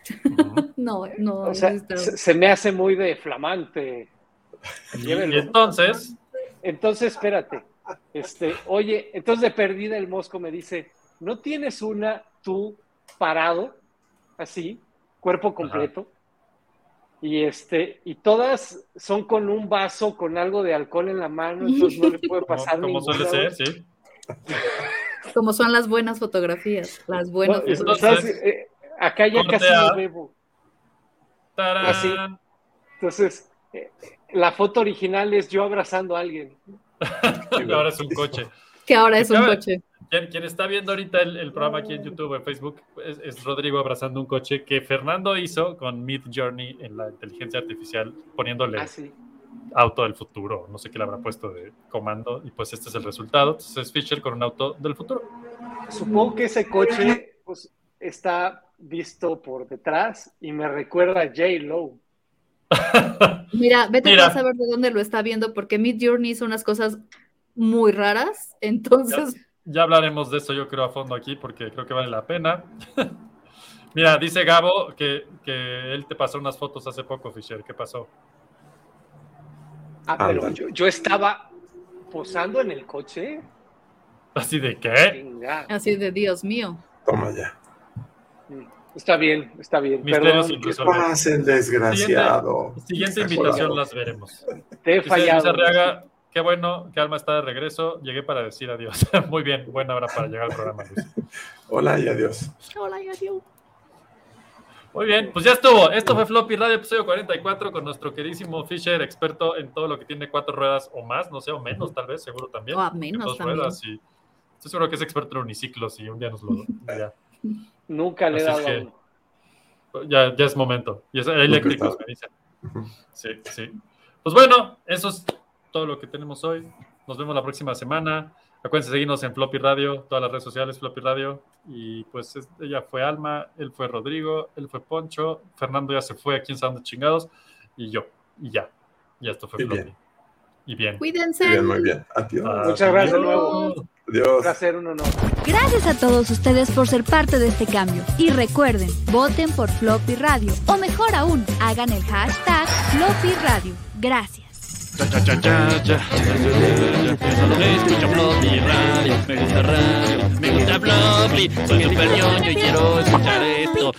[SPEAKER 3] (laughs)
[SPEAKER 4] No, no.
[SPEAKER 3] O sea,
[SPEAKER 4] está-
[SPEAKER 3] se, se me hace muy de flamante.
[SPEAKER 2] Y entonces,
[SPEAKER 3] Entonces, espérate. Este, oye, entonces de perdida el mosco me dice, ¿no tienes una tú parado, así, cuerpo completo? Y este, y todas son con un vaso con algo de alcohol en la mano, entonces no le puede (laughs)
[SPEAKER 2] como,
[SPEAKER 3] pasar
[SPEAKER 2] como
[SPEAKER 3] ninguna,
[SPEAKER 2] suele ser, sí.
[SPEAKER 4] Como son las buenas fotografías. Las buenas fotografías.
[SPEAKER 3] Eh, acá ya casi
[SPEAKER 2] a-
[SPEAKER 3] no bebo.
[SPEAKER 2] ¡Tarán!
[SPEAKER 3] Así. Entonces, eh, la foto original es yo abrazando a alguien. (laughs)
[SPEAKER 2] Y ahora es un coche.
[SPEAKER 4] Que ahora es un coche.
[SPEAKER 2] Quien, quien está viendo ahorita el, el programa aquí en YouTube o en Facebook es, es Rodrigo abrazando un coche que Fernando hizo con Mid Journey en la inteligencia artificial, poniéndole
[SPEAKER 3] Así.
[SPEAKER 2] auto del futuro. No sé qué le habrá puesto de comando. Y pues este es el resultado. Entonces es Fisher con un auto del futuro.
[SPEAKER 3] Supongo que ese coche pues, está visto por detrás y me recuerda a J. Lo. (laughs)
[SPEAKER 4] Mira, vete
[SPEAKER 2] Mira.
[SPEAKER 4] a saber de dónde lo está viendo, porque Mid Journey hizo unas cosas muy raras. Entonces,
[SPEAKER 2] Ya hablaremos de eso, yo creo, a fondo aquí, porque creo que vale la pena. (laughs) Mira, dice Gabo que, que él te pasó unas fotos hace poco, Fisher. ¿Qué pasó?
[SPEAKER 3] Ah, pero yo, yo estaba posando en el coche.
[SPEAKER 2] ¿Así de qué?
[SPEAKER 3] Venga.
[SPEAKER 4] así de Dios mío.
[SPEAKER 1] Toma ya.
[SPEAKER 3] Está bien, está bien.
[SPEAKER 2] Misterios
[SPEAKER 3] Perdón.
[SPEAKER 1] Pasa el desgraciado.
[SPEAKER 2] Siguiente invitación las veremos.
[SPEAKER 3] te he fallado.
[SPEAKER 2] Qué bueno que Alma está de regreso. Llegué para decir adiós. (laughs) Muy bien, buena hora para llegar al programa, Luis.
[SPEAKER 1] Hola y adiós.
[SPEAKER 4] Hola, adiós.
[SPEAKER 2] Muy bien, pues ya estuvo. Esto fue Floppy Radio, episodio 44, con nuestro queridísimo Fisher, experto en todo lo que tiene cuatro ruedas o más, no sé, o menos tal vez, seguro también.
[SPEAKER 4] O a menos
[SPEAKER 2] dos
[SPEAKER 4] también.
[SPEAKER 2] ruedas y estoy seguro que es experto en uniciclos y un día nos lo (laughs) ya,
[SPEAKER 3] Nunca le he dado
[SPEAKER 2] que- ya, ya es momento. Y es eléctricos,
[SPEAKER 1] está.
[SPEAKER 2] me dicen. Sí, sí. Pues bueno, eso es todo lo que tenemos hoy. Nos vemos la próxima semana. Acuérdense de seguirnos en Floppy Radio, todas las redes sociales, Floppy Radio. Y pues es- ella fue Alma, él fue Rodrigo, él fue Poncho, Fernando ya se fue, a quién sabe dónde chingados, y yo. Y ya. Y esto fue
[SPEAKER 1] Y
[SPEAKER 2] Floppy.
[SPEAKER 1] bien.
[SPEAKER 2] Y bien.
[SPEAKER 4] Cuídense.
[SPEAKER 1] Muy bien, muy bien. Adiós.
[SPEAKER 3] Muchas gracias de nuevo.
[SPEAKER 1] Adiós.
[SPEAKER 3] Un placer, un honor.
[SPEAKER 8] Gracias a todos ustedes por ser parte de este cambio. Y recuerden, voten por Floppy Radio. O mejor aún, hagan el hashtag Floppy Radio. Gracias.
[SPEAKER 6] Cha, cha, cha, cha, cha. Escucho Floppy Radio. Me gusta radio, me gusta Floppy. Soy super ñoño y quiero escuchar esto.